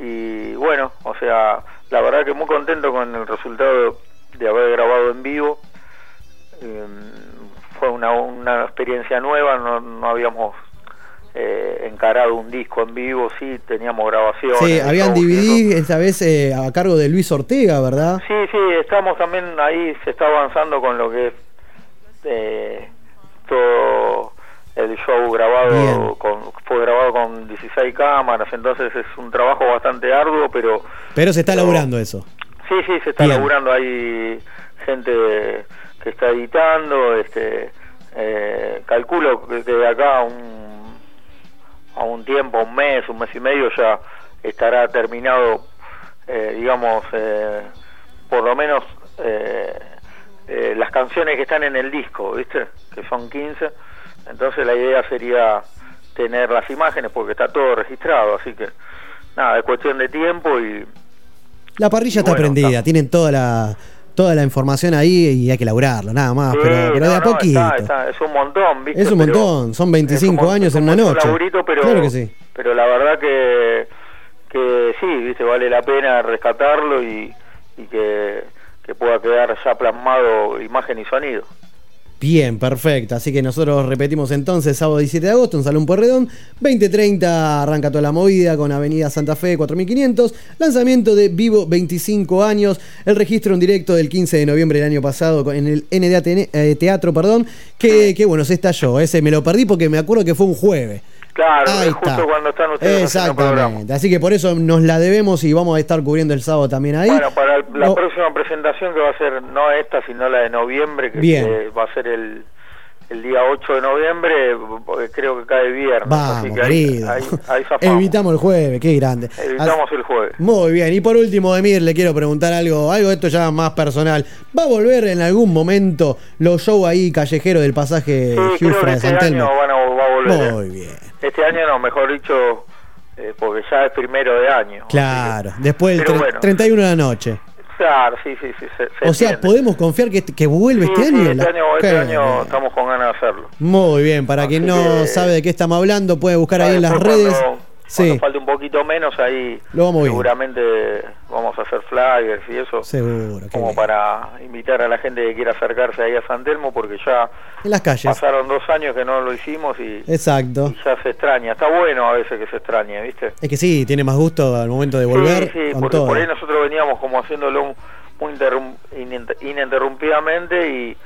y bueno, o sea, la verdad que muy contento con el resultado de haber grabado en vivo. Eh, fue una, una experiencia nueva, no, no habíamos eh, encarado un disco en vivo, sí, teníamos grabaciones. Sí, habían. DVD esta vez eh, a cargo de Luis Ortega, ¿verdad? Sí, sí, estamos también ahí, se está avanzando con lo que es eh, todo el show grabado, Bien. con, fue grabado con 16 cámaras, entonces es un trabajo bastante arduo, pero Pero se está laburando eso. Sí, sí, se está Bien. laburando ahí gente que está editando, este, eh, calculo que de acá a un, a un tiempo, un mes, un mes y medio ya estará terminado, eh, digamos, eh, por lo menos eh, eh, las canciones que están en el disco, ¿viste? Que son 15, entonces la idea sería tener las imágenes porque está todo registrado, así que nada, es cuestión de tiempo y La parrilla está bueno, prendida, tienen toda la toda la información ahí y hay que laburarlo, nada más, Sí, pero, pero de no, a no, poquito. está- está- es un montón, ¿viste? es un Pero- montón, son 25 mon- años en un una noche. laburito, pero, claro que sí. pero la verdad que, que sí, ¿viste? Vale la pena rescatarlo y, y que, que pueda quedar ya plasmado imagen y sonido. Bien, perfecto. Así que nosotros repetimos entonces, sábado 17 de agosto en Salón Puerredón, 2030 arranca toda la movida con Avenida Santa Fe 4500, lanzamiento de Vivo 25 años, el registro en directo del 15 de noviembre del año pasado en el NDA eh, Teatro, perdón, que, que bueno, se estalló, ese me lo perdí porque me acuerdo que fue un jueves. Claro, Ahí es justo cuando están ustedes. Exactamente, así que por eso nos la debemos y vamos a estar cubriendo el sábado también ahí. Bueno, para el- la No. próxima presentación que va a ser no esta, sino la de noviembre, que Bien. eh, va a ser el, el día 8 de noviembre, porque creo que cae viernes. así Vamos, que ahí, querido. ahí, ahí zafamos. Evitamos el jueves, qué grande. Evitamos el jueves. Muy bien, y por último, Emir, le quiero preguntar algo, algo de esto ya más personal. ¿Va a volver en algún momento los shows ahí callejeros del pasaje Sí, que de este San año va a volver. Muy bien. Este año no, mejor dicho, eh, porque ya es primero de año. Claro, después del bueno. 31 de la noche. Claro, sí, sí, sí. Se, se O sea, entiende. ¿podemos confiar que, que vuelve Sí, este sí, año? este La- año, este año estamos con ganas de hacerlo. Muy bien, para quien no que- sabe de qué estamos hablando, puede buscar ahí en las redes. Cuando, Sí, cuando falte un poquito menos, ahí Lo vamos viendo. seguramente vamos a hacer flyers y eso. seguro. como bien. para invitar a la gente que quiera acercarse ahí a San Telmo, porque ya En las calles. pasaron dos años que no lo hicimos y, Exacto. y ya se extraña. Está bueno a veces que se extrañe, ¿viste? Es que sí, tiene más gusto al momento de volver sí, sí, con porque todo. por ahí nosotros veníamos como haciéndolo muy ininterrumpidamente y,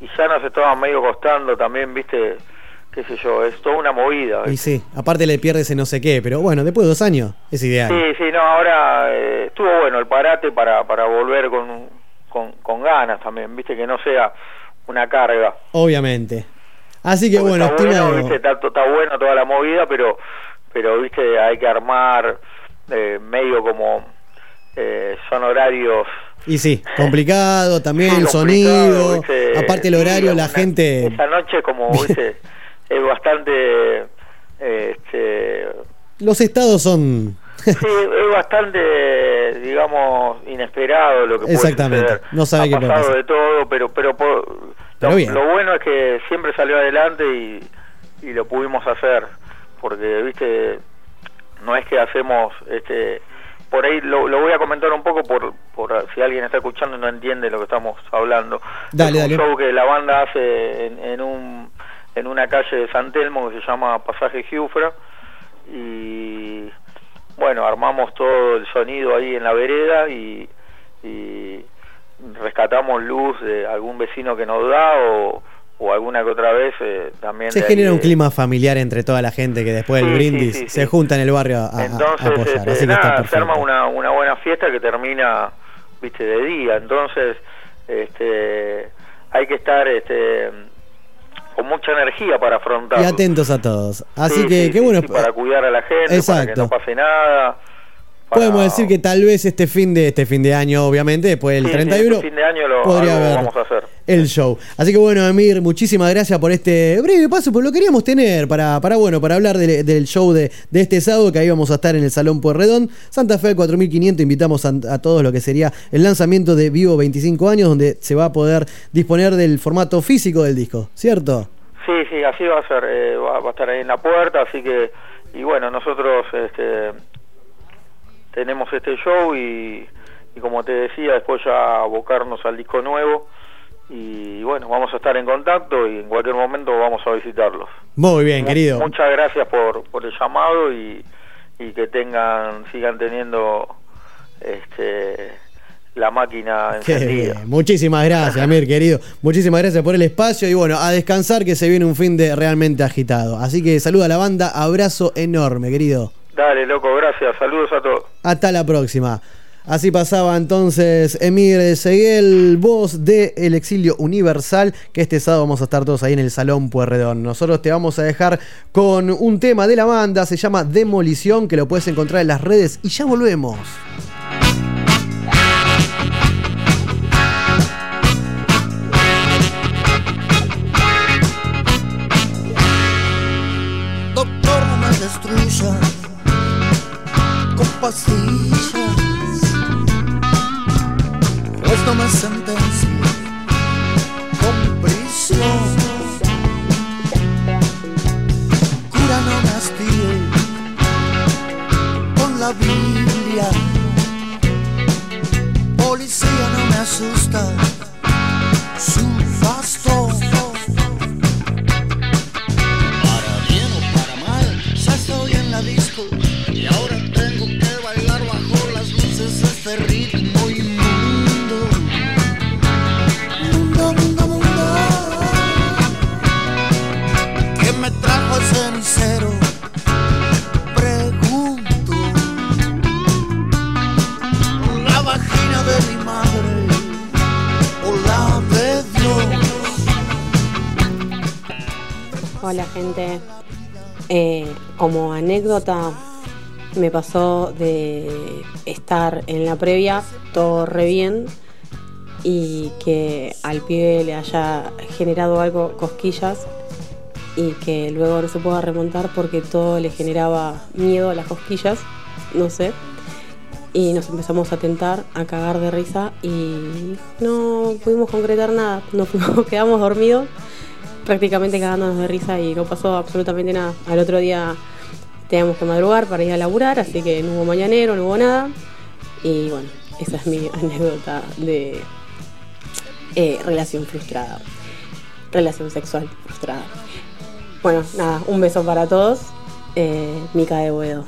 y ya nos estaba medio costando también, ¿viste? Qué sé yo, es toda una movida. Y sí, aparte le pierdes ese no sé qué, pero bueno, después de dos años es ideal. Sí, sí, no, ahora eh, estuvo bueno el parate para, para volver con, con, con ganas también, viste, que no sea una carga. Obviamente. Así que Porque bueno, está bueno, estimado. viste, está, está bueno toda la movida, pero, pero viste, hay que armar eh, medio como eh, son horarios Y sí, complicado también Sí, el complicado, sonido. viste, Aparte el horario, sí, la una- gente. Esa noche como, viste, es bastante... eh, este, Los estados son. Sí, es bastante, digamos, inesperado lo que puede Exactamente. suceder. No sabe ha qué puede pasado de todo, pero pero, por- Pero lo, bien. lo bueno es que siempre salió adelante y, y lo pudimos hacer, porque, viste, no es que hacemos, este, por ahí lo, lo voy a comentar un poco por, por si alguien está escuchando y no entiende lo que estamos hablando. Dale, es un dale. show que la banda hace en, en un en una calle de San Telmo que se llama Pasaje Giufra y bueno, armamos todo el sonido ahí en la vereda y, y rescatamos luz de algún vecino que nos da o, o alguna que otra vez eh, también Se ahí genera un clima familiar entre toda la gente que después del Sí, sí, brindis sí, se junta en el barrio a, a- a entonces apoyar. este, Así que está nada, se arma una, una buena fiesta que termina viste de día entonces este hay que estar este con mucha energía para afrontar Y atentos a todos. Así que, qué bueno. para cuidar a la gente para que Exacto. no pase nada Podemos decir que tal vez este fin de este fin de año, obviamente, después del Sí, sí, 31, este fin de año lo, podría haber vamos a hacer el show. Así que bueno, Emir, muchísimas gracias por este breve paso, porque lo queríamos tener para, para bueno, para hablar de- del show de, de este sábado, que ahí vamos a estar en el Salón Pueyrredón. Santa Fe 4500, invitamos a, a todos lo que sería el lanzamiento de Vivo 25 años, donde se va a poder disponer del formato físico del disco, ¿cierto? Sí, sí, así va a ser, eh, va, va a estar ahí en la puerta, así que, y bueno, nosotros este, tenemos este show y, y como te decía, después ya abocarnos al disco nuevo y bueno, vamos a estar en contacto y en cualquier momento vamos a visitarlos. Muy bien, Mu- querido. Muchas gracias por, por el llamado y, y que tengan, sigan teniendo este, la máquina encendida. Muchísimas gracias, Amir, querido. Muchísimas gracias por el espacio y bueno, a descansar que se viene un fin de realmente agitado. Así que saluda a la banda, abrazo enorme, querido. Dale, loco, gracias, saludos a todos. Hasta la próxima. Así pasaba entonces Emir Seguel, voz de El Exilio Universal, que este sábado vamos a estar todos ahí en el Salón Puerredón. Nosotros te vamos a dejar con un tema de la banda, se llama Demolición, que lo puedes encontrar en las redes y ya volvemos. Doctor, no me destruya con no me sentencie con prisión. Cura no me astille con la Biblia, me pasó de estar en la previa todo re bien y que al pibe le haya generado algo cosquillas y que luego no se pueda remontar porque todo le generaba miedo a las cosquillas, no sé. Y nos empezamos a tentar, a cagar de risa y no pudimos concretar nada, nos quedamos dormidos prácticamente cagándonos de risa y no pasó absolutamente nada. Al otro día teníamos que madrugar para ir a laburar, así que no hubo mañanero, no hubo nada. Y bueno, esa es mi anécdota de eh, relación frustrada. Relación sexual frustrada. Bueno, nada, un beso para todos. Eh, Mica de Boedo.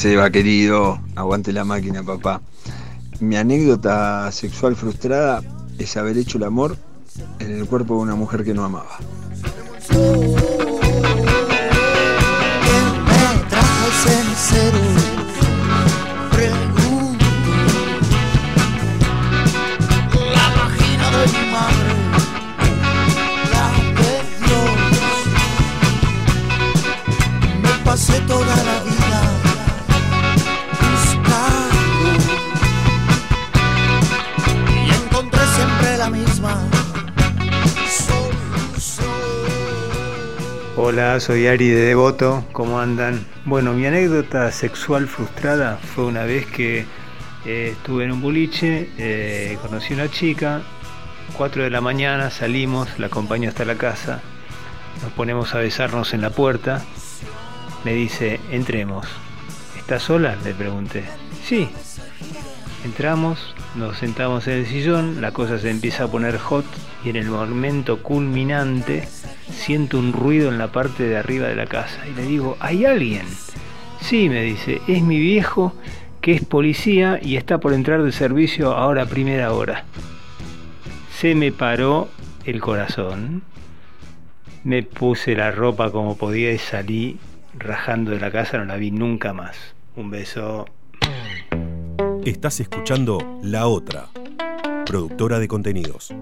Seba, querido, aguante la máquina, papá. Mi anécdota sexual frustrada es haber hecho el amor en el cuerpo de una mujer que no amaba. pasé la Hola, soy Ari de Devoto, ¿cómo andan? Bueno, mi anécdota sexual frustrada fue una vez que eh, estuve en un boliche, eh, conocí una chica, 4 de la mañana salimos, la acompaño hasta la casa, nos ponemos a besarnos en la puerta, me dice, entremos. ¿Estás sola? Le pregunté. Sí. Entramos, nos sentamos en el sillón, la cosa se empieza a poner hot y en el momento culminante siento un ruido en la parte de arriba de la casa y le digo, ¿hay alguien? Sí, me dice, es mi viejo que es policía y está por entrar de servicio ahora a primera hora. Se me paró el corazón, me puse la ropa como podía y salí rajando de la casa, no la vi nunca más. Un beso. Estás escuchando La Otra, productora de contenidos.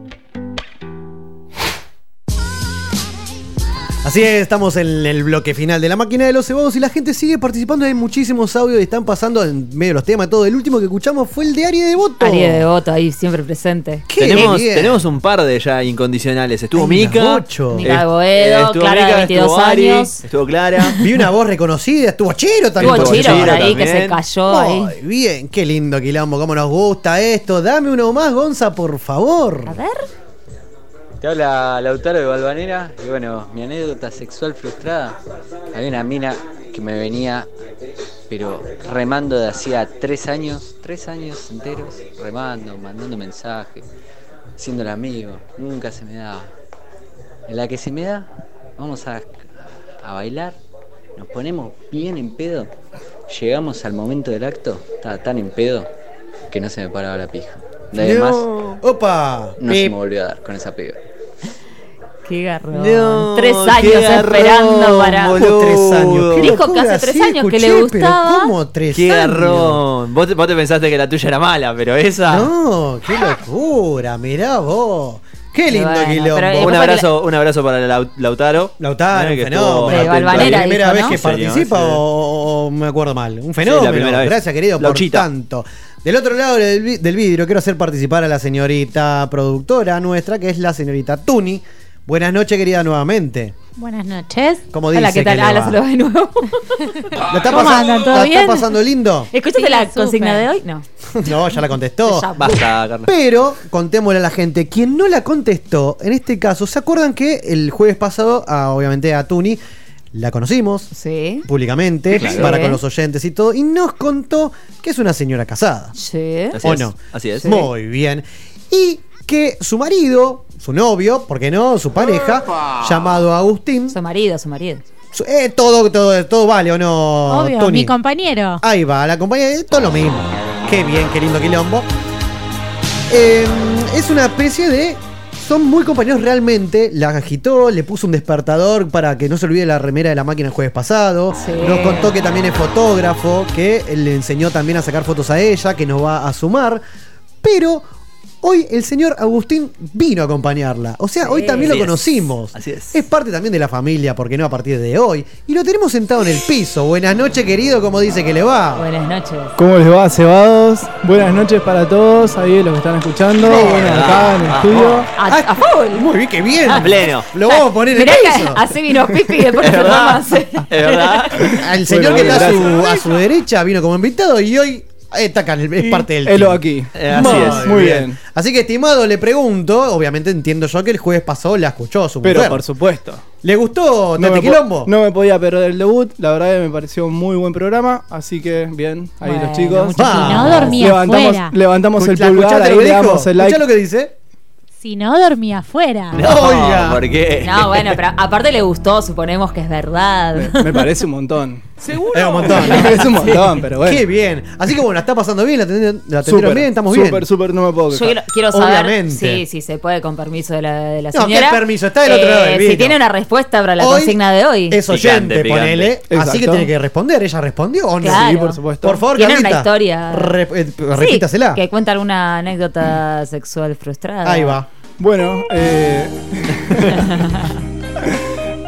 Así es, estamos en el bloque final de la máquina de los cebados y la gente sigue participando. Hay muchísimos audios y están pasando en medio de los temas. Todo el último que escuchamos fue el de Ari de Devoto. Ari de Devoto ahí siempre presente. Tenemos, bien. tenemos un par de ya incondicionales. Estuvo Hay Mica. ocho. Mica eh, Boedo, estuvo Clara de Mica, 22 estuvo Ari, años. Estuvo Clara. Vi una voz reconocida, estuvo Chiro también. Estuvo Chiro por ahí que se cayó ahí. Muy bien, qué lindo quilombo, cómo nos gusta esto. Dame uno más, Gonza, por favor. A ver. Te habla Lautaro de Balvanera y bueno, mi anécdota sexual frustrada. Había una mina que me venía, pero remando de hacía tres años, tres años enteros, remando, mandando mensajes, siendo el amigo, nunca se me daba. En la que se me da, vamos a, a bailar, nos ponemos bien en pedo, llegamos al momento del acto, estaba tan en pedo que no se me paraba la pija. De en más, No. Opa. no se Pip. me volvió a dar con esa piba. Qué garrón. No, tres qué años garrón, esperando para. boludo. Tres años. Dijo que hace tres sí, años que le escuché, pero gustaba. ¿Cómo tres Qué años? garrón. Vos te, vos te pensaste que la tuya era mala, pero esa. No, qué locura, mirá vos. Qué lindo Bueno, quilombo. eh, Un abrazo, un abrazo para Lau- Lautaro. Lautaro, un fenómeno. ¿La primera dijo, vez ¿no? que participa sí. o, o me acuerdo mal? Un fenómeno. primera vez. Gracias, querido, Lauchita. por tanto. Del otro lado del vidrio quiero hacer participar a la señorita productora nuestra, que es la señorita Tuni. Buenas noches, querida, nuevamente. Buenas noches. ¿Cómo Hola, dice ¿qué tal? que le Ah, de nuevo. ¿La está, ¿Cómo andan? ¿Todo la bien? está pasando lindo? ¿Escuchaste Sí, la súper. consigna de hoy? No. No, ya la contestó. Ya. Basta, Carlos. Pero contémosle a la gente, quien no la contestó, en este caso, ¿se acuerdan que el jueves pasado, a, obviamente a Tuni, la conocimos Sí. públicamente, Claro. para Sí. con los oyentes y todo, y nos contó que es una señora casada. Sí. Así ¿O es, no? así es. Muy bien. Y que su marido, su novio, ¿por qué no? Su pareja, llamado Agustín. Su marido, su marido. su- eh, todo, todo, todo vale o no, Obvio, Tony. mi compañero. Ahí va, la compañía de todo lo mismo. Qué bien, qué lindo quilombo. Eh, es una especie de. Son muy compañeros realmente. La agitó, le puso un despertador para que no se olvide la remera de la máquina el jueves pasado. Nos contó que también es fotógrafo, que le enseñó también a sacar fotos a ella, que nos va a sumar. Pero hoy el señor Agustín vino a acompañarla. O sea, hoy también lo Así es, conocimos. así es. Es parte también de la familia, porque no a partir de hoy. Y lo tenemos sentado en el piso. Buenas noches, querido, como dice que le va. Buenas noches. ¿Cómo les va, cebados? Buenas noches para todos, ahí los que están escuchando. Bueno, acá en el estudio. A, a full. Muy bien, qué bien. A pleno. Lo vamos a poner en el Mirá que piso. así vino Pipi y después no más. Es verdad. El señor Bueno, que está a su, gracias. a su derecha vino como invitado y hoy está acá, es Y parte del helo aquí. Eh, así es. Muy bien. Así que, estimado, le pregunto, obviamente entiendo yo que el jueves pasado la escuchó su Pero mujer. por supuesto. ¿Le gustó No Tete me, po- Quilombo? no me podía perder el debut, la verdad que me pareció un muy buen programa, así que bien, ahí Bueno, los chicos. no dormía levantamos, afuera. levantamos el ¿La pulgar, ahí lo que le dijo? damos el like. ¿Escuchá lo que dice? Si no dormía afuera. No, Oiga. ¿por qué? No, bueno, pero aparte le gustó, suponemos que es verdad. Me, me parece un montón. ¿Seguro? Es un montón. Me parece un montón, pero bueno. Qué bien. Así que bueno, está pasando bien, la atendieron, la atendieron Súper, bien, estamos súper, bien. súper, no me puedo Yo quejar. quiero, quiero saber Obviamente. si, si se puede con permiso de la, de la No, ¿qué señora. permiso? Está del otro lado del Si vidrio. tiene una respuesta para la Hoy consigna de hoy. Es oyente, Picante, picante. ponele. Así Exacto. que tiene que responder. ¿Ella respondió o no? Claro. Sí, por supuesto. Por favor, Tiene una Carlita, historia. re- eh, Sí, repítasela. que cuenta alguna anécdota sexual frustrada. Ahí va. Bueno, eh,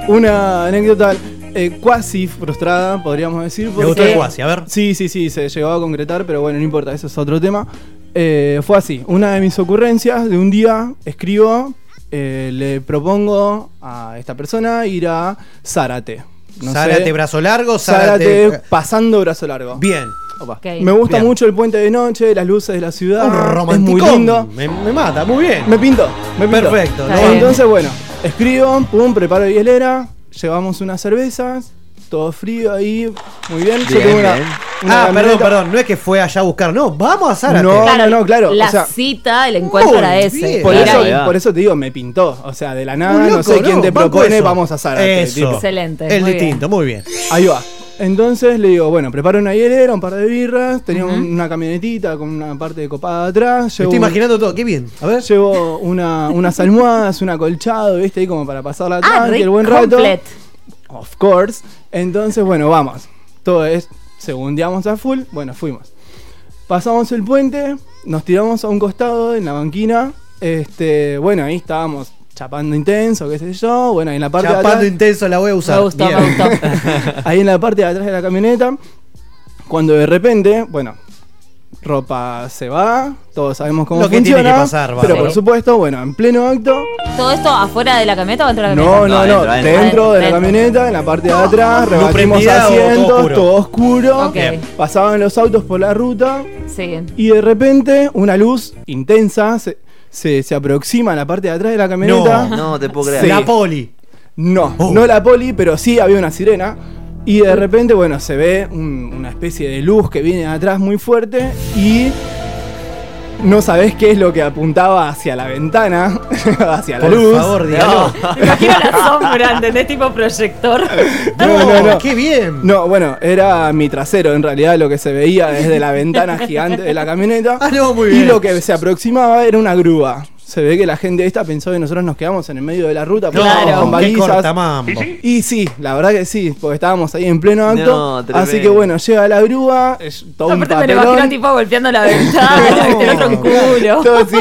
una anécdota eh, cuasi frustrada, podríamos decir. Me gustó porque- el cuasi, a ver. Sí, sí, sí, se llegó a concretar, pero bueno, no importa, eso es otro tema. Eh, fue así, una de mis ocurrencias de un día escribo, eh, le propongo a esta persona ir a Zárate. No Zárate, sé, brazo largo, Zárate, Zárate. pasando brazo largo. Bien. Opa. Me gusta Bien. mucho el puente de noche, las luces de la ciudad. Un es muy lindo. Me, me mata, muy bien. Me pinto, me pinto. Perfecto. ¿no? Entonces, bueno, escribo, pum, preparo hielera, llevamos unas cervezas, todo frío ahí, muy bien. Yo Bien, tengo una, bien. una Ah, perdón, camioneta- perdón. No es que fue allá a buscar. No, vamos a Zárate. No, no, no, claro. La o sea, cita, el encuentro era ese. por, eso, por eso te digo, me pintó. O sea, de la nada, no sé quién no, te propone, eso. vamos a Zárate. Eso. tipo. Excelente. Es muy distinto, muy bien. Ahí va. Entonces le digo, bueno, preparo una hielera, un par de birras, tenía una camionetita con una parte de copada atrás. Me llevo estoy un- imaginando todo. Qué bien. A ver. Llevo una, unas almohadas, un acolchado, ¿viste? Ahí como para pasarla Ah, tranqui, re el buen rato. complet. Of course. Entonces, bueno, vamos. Todo es, segundeamos a full. Bueno, fuimos. Pasamos el puente, nos tiramos a un costado en la banquina. Este, bueno, ahí estábamos chapando intenso, qué sé yo. Bueno, ahí en la parte Chapando de atrás. intenso la voy a usar. Me Bien. me ahí en la parte de atrás de la camioneta. Cuando de repente, bueno, ropa se va, todos sabemos cómo Lo que funciona. tiene que pasar, va. pero Sí. por supuesto, bueno, en pleno acto, ¿Todo esto afuera de la camioneta o dentro de la no, camioneta? no, no, adentro, dentro, de la camioneta, en la parte de atrás, rebatimos Luprendida o todo asientos, oscuro. todo oscuro, Ok. Bien. pasaban los autos por la ruta Sí. y de repente una luz intensa se, se, se aproxima a la parte de atrás de la camioneta. No te puedo creer. La poli. No, Oh. no la poli, pero sí había una sirena. Y de repente, bueno, se ve un- una especie de luz que viene de atrás muy fuerte y no sabés qué es lo que apuntaba hacia la ventana, hacia la Por luz. favor, dígalo. Me imagino la sombra, ¿entendés? Tipo proyector. No, no, no. Qué bien. No, bueno, era mi trasero en realidad lo que se veía desde la ventana gigante de la camioneta. Ah, no, muy Y bien. lo que se aproximaba era una grúa. Se ve que la gente esta pensó que nosotros nos quedamos en el medio de la ruta porque Claro. estábamos con balizas. Y sí, la verdad que sí, porque estábamos ahí en pleno acto. No, así que bueno, llega la grúa, es todo un Aparte me lo imagino tipo golpeando la ventana, No. el otro culo. Todo, sí,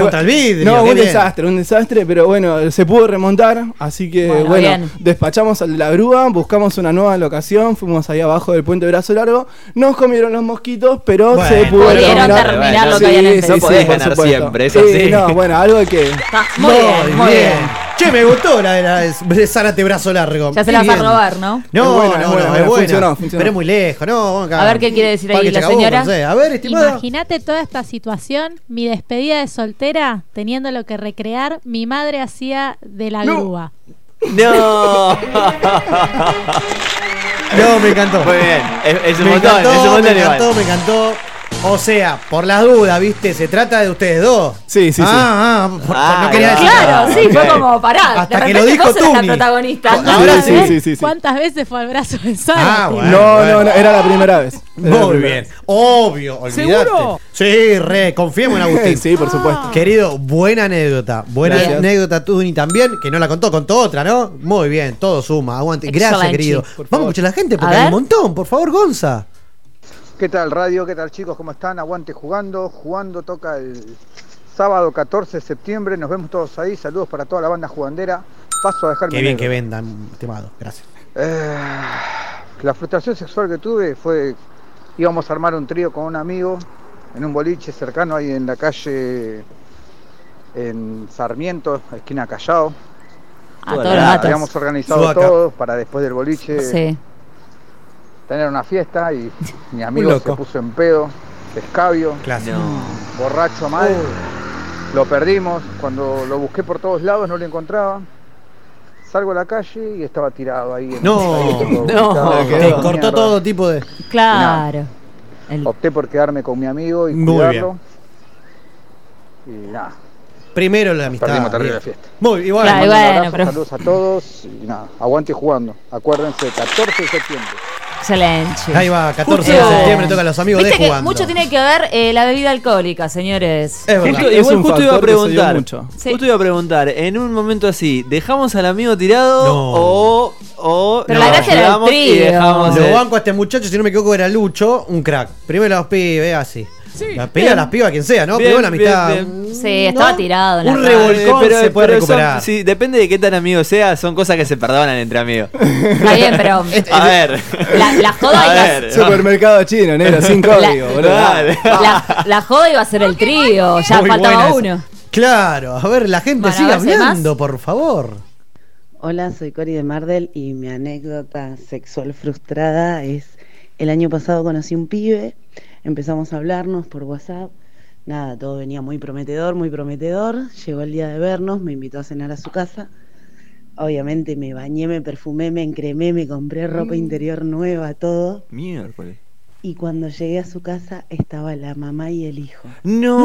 contra el vidrio, No, un bien. desastre, un desastre, pero bueno, se pudo remontar, así que Bueno, despachamos a la grúa, buscamos una nueva locación, fuimos ahí abajo del puente Brazo Largo, nos comieron los mosquitos, pero Bueno, se pudo pudieron terminar. terminar lo que habían Sí, empezado. sí, No podés sí, por ganar siempre, eso Sí, sí. No, bueno, algo que... Está muy bien, muy bien. Che, me gustó la de la de Zárate brazo largo. Ya se la va a robar, ¿no? No, Es buena, no, es no, es buena, funcionó, funcionó. Pero es muy lejos, no. acá. A ver qué quiere decir ahí la Chacabuco, señora. no sé. A ver, estimada. Imagínate toda esta situación, mi despedida de soltera, teniendo lo que recrear, mi madre hacía de la No. grúa. No. No, me encantó. Muy bien. Es, es un me montón, encantó, es un montón me igual. encantó, me encantó. O sea, por las dudas, ¿viste? Se trata de ustedes dos. Sí, sí, sí. Ah, ah, por- Ah, no quería decir Claro, nada. sí, fue como pará. Hasta de que lo dijo eras la protagonista. Ahora sí. sí, sí, sí. ¿Cuántas veces fue al brazo de Sara? Ah, bueno. No, no, no, era la primera vez. Era Muy primera bien. Obvio, olvidate. ¿Seguro? Sí, re, confiemos en Agustín. Sí, por supuesto. Querido, buena anécdota. Buena Gracias. anécdota Tuni también, que no la contó, contó otra, ¿no? Muy bien, todo suma, aguante. Gracias, Excelente. querido. Vamos a escuchar a la gente porque hay un montón. Por favor, Gonza. ¿Qué tal radio? ¿Qué tal chicos? ¿Cómo están? Aguante jugando. Jugando toca el sábado 14 de septiembre. Nos vemos todos ahí. Saludos para toda la banda jugandera. Paso a dejarme Qué bien negro. que vendan, estimado. Gracias. Eh, la frustración sexual que tuve fue íbamos a armar un trío con un amigo en un boliche cercano ahí en la calle en Sarmiento, esquina Callao. A todos los datos. Habíamos organizado todo para después del boliche Sí. Tener una fiesta y mi amigo se puso en pedo, escabio, Clásico. borracho mal. Lo perdimos, cuando lo busqué por todos lados no lo encontraba. Salgo a la calle y estaba tirado ahí. en No, no, Te cortó mierda. todo tipo de. Claro. El- Opté por quedarme con mi amigo y Muy cuidarlo. Y nada, Primero la amistad. perdimos terrible bien. la fiesta. Muy igual. Claro, Mando un bueno, abrazo, pero- Saludos a todos y nada, aguante jugando. Acuérdense, 14 de septiembre. Excelente. Ahí va, 14 Justo- de septiembre toca a los amigos Viste de que jugando. mucho tiene que ver eh, la bebida alcohólica, señores. Es verdad. Justo, Es igual un justo iba a factor que se dio preguntar. mucho. Sí. Justo iba a preguntar, en un momento así, ¿dejamos al amigo tirado No. o, o Pero nos la gracia era el y trío. dejamos Lo el- banco a este muchacho, si no me equivoco, era Lucho, un crack. Primero los pibes, así. Las pibas, las pibas, quien sea, ¿no? Bien, Primero la amistad. bien, bien. Sí, estaba tirado. en la Un revolcón se puede son- recuperar. sí, depende de qué tan amigo sea, son cosas que se perdonan entre amigos. Está bien, pero A ver. la, la joda A iba ver. Supermercado chino, negro, sin código, boludo. La, la joda iba a ser el trío. Ya Muy faltaba esa. uno. Claro, a ver, la gente Bueno, sigue hablando, por favor. Hola, soy Cori de Mardel y mi anécdota sexual frustrada es el año pasado conocí un pibe, empezamos a hablarnos por WhatsApp, nada, todo venía muy prometedor, muy prometedor, llegó el día de vernos, me invitó a cenar a su casa, obviamente me bañé, me perfumé, me encremé, me compré ropa interior nueva, todo, Miércoles. y cuando llegué a su casa estaba la mamá y el hijo. No.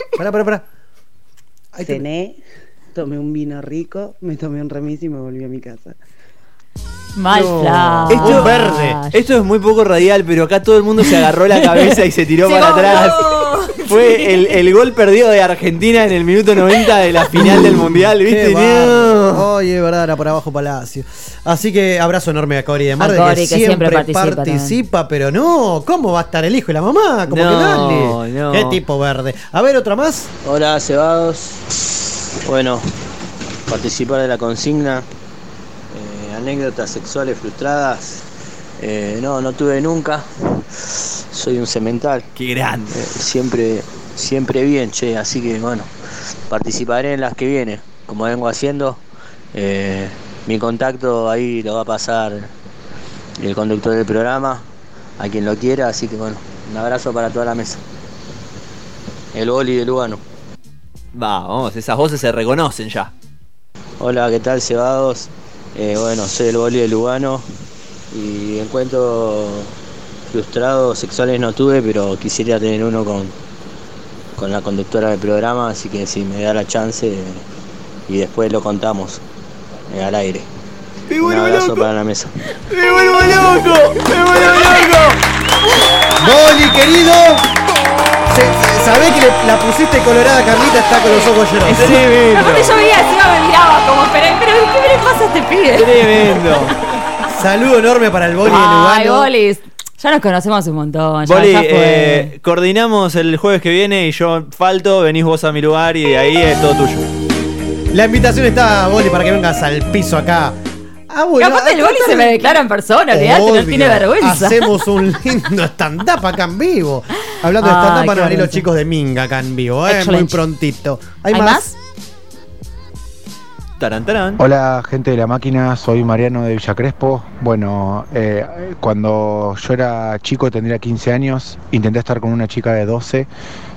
Pará, pará, pará. Ahí te- Cené, tomé un vino rico, me tomé un remis y me volví a mi casa. Mal No. Esto, Un verde. Esto es muy poco radial, pero acá todo el mundo se agarró la cabeza y se tiró para atrás. Fue el, el gol perdido de Argentina en el minuto 90 de la final del Mundial, ¿viste? No. Oye, verdad, era por abajo Palacio. Así que abrazo enorme a Cori de Mar, Cori, que, que siempre, siempre participa participa, pero no, ¿cómo va a estar el hijo y la mamá? Como No, que dale. no. Qué tipo verde. A ver, otra más. Hola, cebados. Bueno, participar de la consigna. Anécdotas sexuales frustradas. eh, no, no tuve nunca. Soy un cemental. Qué grande. Eh, siempre, siempre bien, che. Así que bueno, participaré en las que vienen. Como vengo haciendo. eh, mi contacto ahí lo va a pasar el conductor del programa, a quien lo quiera. Así que bueno, un abrazo para toda la mesa. El boli de Lugano. Va, vamos, esas voces se reconocen ya. Hola, ¿qué tal, cebados? Eh, bueno, soy el boli de Lugano y encuentros frustrados sexuales no tuve, pero quisiera tener uno con, con la conductora del programa, así que si me da la chance eh, y después lo contamos eh, al aire. Un abrazo para la mesa. ¡Me vuelvo loco! ¡Me vuelvo loco! Boli, querido. Sabés que le- la pusiste colorada, Carlita está con los ojos llorosos. Aparte yo veía encima me miraba como, pero, pero ¿qué le pasa a este pibe? Tremendo. Saludo enorme para el Boli de Ay, Lugano. bolis. Ya nos conocemos un montón. Ya, Boli, ya fue. eh, coordinamos el jueves que viene y yo falto, venís vos a mi lugar y de ahí es todo tuyo. La invitación está, Boli, para que vengas al piso acá. Ah, Y aparte el boli se me declara en persona, olvidate, no tiene vergüenza. Hacemos un lindo stand-up acá en vivo. Hablando de stand-up, van a venir los chicos de Minga acá en vivo, ¿eh? muy prontito. ¿Hay, ¿Hay más? más? Tarán, tarán. Hola gente de la máquina, soy Mariano de Villa Crespo. Bueno, eh, cuando yo era chico, tendría 15 años, intenté estar con una chica de 12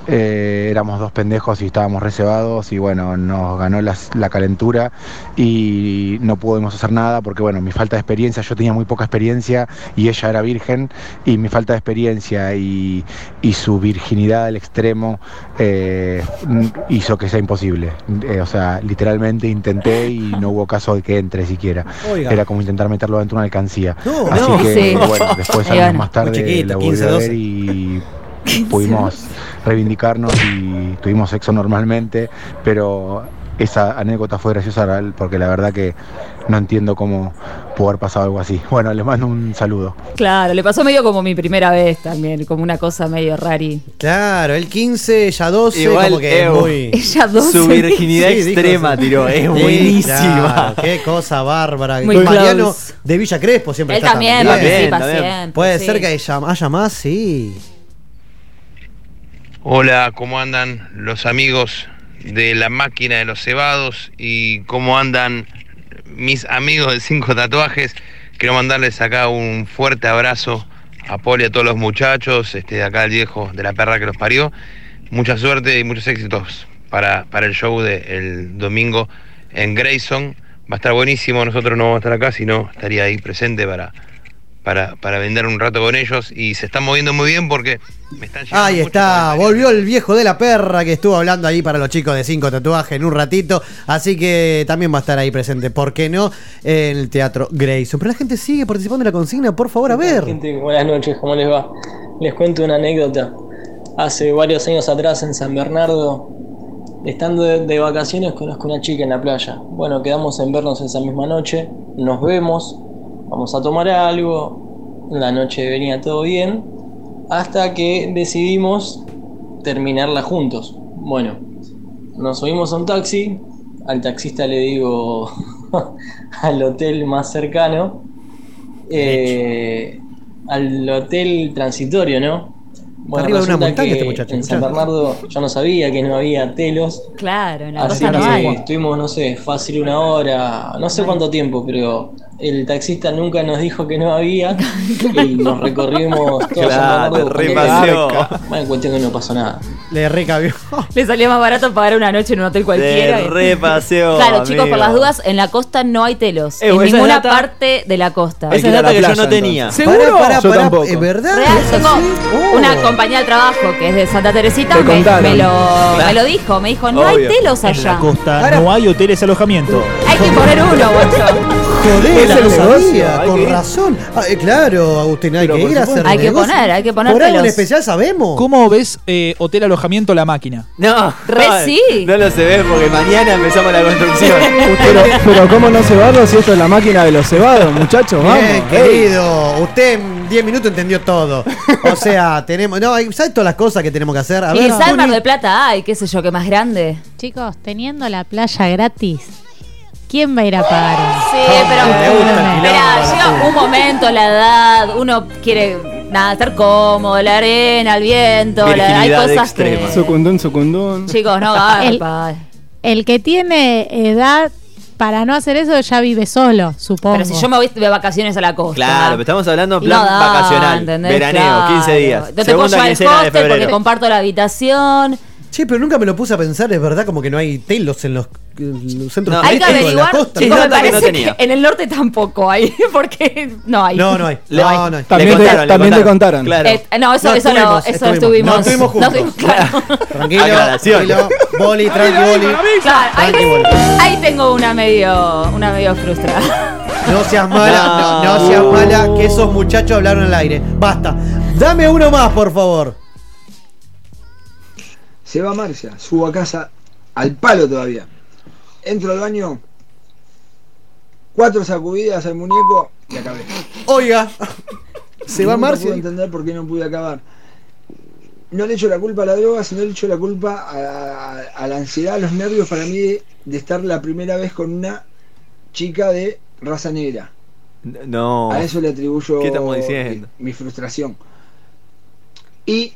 Eh, éramos dos pendejos y estábamos reservados y bueno, nos ganó las- la calentura y no pudimos hacer nada porque bueno, mi falta de experiencia, yo tenía muy poca experiencia y ella era virgen y mi falta de experiencia y, y su virginidad al extremo eh, hizo que sea imposible. Eh, o sea, literalmente intenté y no hubo caso de que entre siquiera. Oiga. Era como intentar meterlo dentro de una alcancía. No, Así no. que Sí. bueno, después años más tarde chiquito, la volví 15, a 12. ver y pudimos reivindicarnos y tuvimos sexo normalmente, pero esa anécdota fue graciosa porque la verdad que no entiendo cómo pudo haber pasado algo así. Bueno, les mando un saludo. Claro, le pasó medio como mi primera vez también, como una cosa medio rari. Claro, el 15, ella 12, Igual, como que es Evo, muy... Ella 12. Su virginidad extrema tiró. Es buenísima. claro, qué cosa bárbara. Muy Mariano close. de Villa Crespo siempre Él está también participa siempre, Puede sí. ser que haya, haya más, sí. Hola, ¿cómo andan los amigos de la máquina de los cebados? ¿Y cómo andan mis amigos de Cinco Tatuajes? Quiero mandarles acá un fuerte abrazo a Poli a todos los muchachos, este, de acá el viejo de la perra que los parió. Mucha suerte y muchos éxitos para, para el show del domingo en Grayson. Va a estar buenísimo, nosotros no vamos a estar acá, sino estaría ahí presente para, para, para vender un rato con ellos. Y se están moviendo muy bien porque me están llegando Ahí está, volvió el viejo de la perra que estuvo hablando ahí para los chicos de cinco tatuajes en un ratito. Así que también va a estar ahí presente, ¿por qué no? En el Teatro Grayson. Pero la gente sigue participando en la consigna, por favor, a ver. Gente, buenas noches, ¿cómo les va? Les cuento una anécdota. Hace varios años atrás en San Bernardo, estando de, de vacaciones, conozco una chica en la playa. Bueno, quedamos en vernos esa misma noche, nos vemos, vamos a tomar algo, la noche venía todo bien, hasta que decidimos terminarla juntos. Bueno, nos subimos a un taxi, al taxista le digo al hotel más cercano, eh, al hotel transitorio, ¿no? Arriba de una resulta montaña que este muchacho, En San. Bernardo yo no sabía que no había telos. Claro, en la Así costa no que hay. estuvimos, no sé, fácil una hora, no sé cuánto tiempo, pero el taxista nunca nos dijo que no había y nos recorrimos todo Claro, barca. Bueno, cuestión que no pasó nada. Le recabió. Le salía más barato pagar una noche en un hotel cualquiera. De repaseo. Claro, chicos, por las dudas, en la costa no hay telos. Eh, en ninguna data- parte de la costa. Esa es data que yo no tenía. Para, para, Yo para, tampoco. ¿Es verdad? Real, ¿Es tengo así? Oh. una compañía de trabajo que es de Santa Teresita, Te me, lo, me lo dijo, me dijo, no hay telos En la allá. costa Ahora- no hay hoteles alojamiento. Hay que poner uno, guacho. Joder, Es no el negocio, con que ir. razón. Ah, eh, claro, Agustín, hay Pero que por ir a supuesto. hacer Hay que negocio. poner, hay que poner Por algo en especial sabemos. ¿Cómo ves eh, hotel alojamiento la máquina? No, Re no, sí. no lo se ve porque mañana empezamos la construcción. Pero, pero ¿cómo no cebarlo si esto es la máquina de los cebados, muchachos? Vamos. Bien, Ey. querido, usted en 10 minutos entendió todo. O sea, tenemos. No, hay- ¿sabes todas las cosas que tenemos que hacer? A y ver, en Mar del Plata hay, qué sé yo, que más grande. Chicos, teniendo la playa gratis, ¿quién va a ir a pagar? Sí, pero. gusta el quilombo Mirá, a la llega un momento, la edad, uno quiere nada, estar cómodo, la arena, el viento, la- hay cosas extrema. que. Sucundún, sucundún. Chicos, no El- garpa. El que tiene edad para no hacer eso ya vive solo, supongo. Pero si yo me voy de vacaciones a la costa. Claro, pero estamos hablando plan no da, vacacional, ¿entendés? veraneo, Claro. 15 días. No te puedo llevar de hostel porque comparto la habitación. Che, pero nunca me lo puse a pensar, es verdad, como que no hay telos en los, en los centros No. Hay que turísticos de la averiguar. costa. Sí, Chicos, me no parece tenía. que en el norte tampoco hay, porque no hay. No, no hay. Le- No, no hay. También, Le te, contaron, le también te contaron. contaron. Claro. Eh, no, eso, No eso no, estuvimos, eso estuvimos. estuvimos. No estuvimos juntos. claro. Tranquilo, tranquilo. Boli, tranqui, boli. Claro, ahí, ahí tengo una medio, una medio frustrada. No seas mala, no, No. no seas mala, que esos muchachos hablaron al aire. Basta. Dame uno más, por favor. Se va Marcia, subo a casa al palo todavía. Entro al baño, cuatro sacudidas al muñeco y acabé. Oiga. Se va Nunca Marcia. pude entender por qué no pude acabar. No le echo la culpa a la droga, sino le echo la culpa a, a- a la ansiedad, a los nervios para mí de, de estar la primera vez con una chica de raza negra. No. A eso le atribuyo ¿Qué estamos diciendo? mi, mi frustración. Y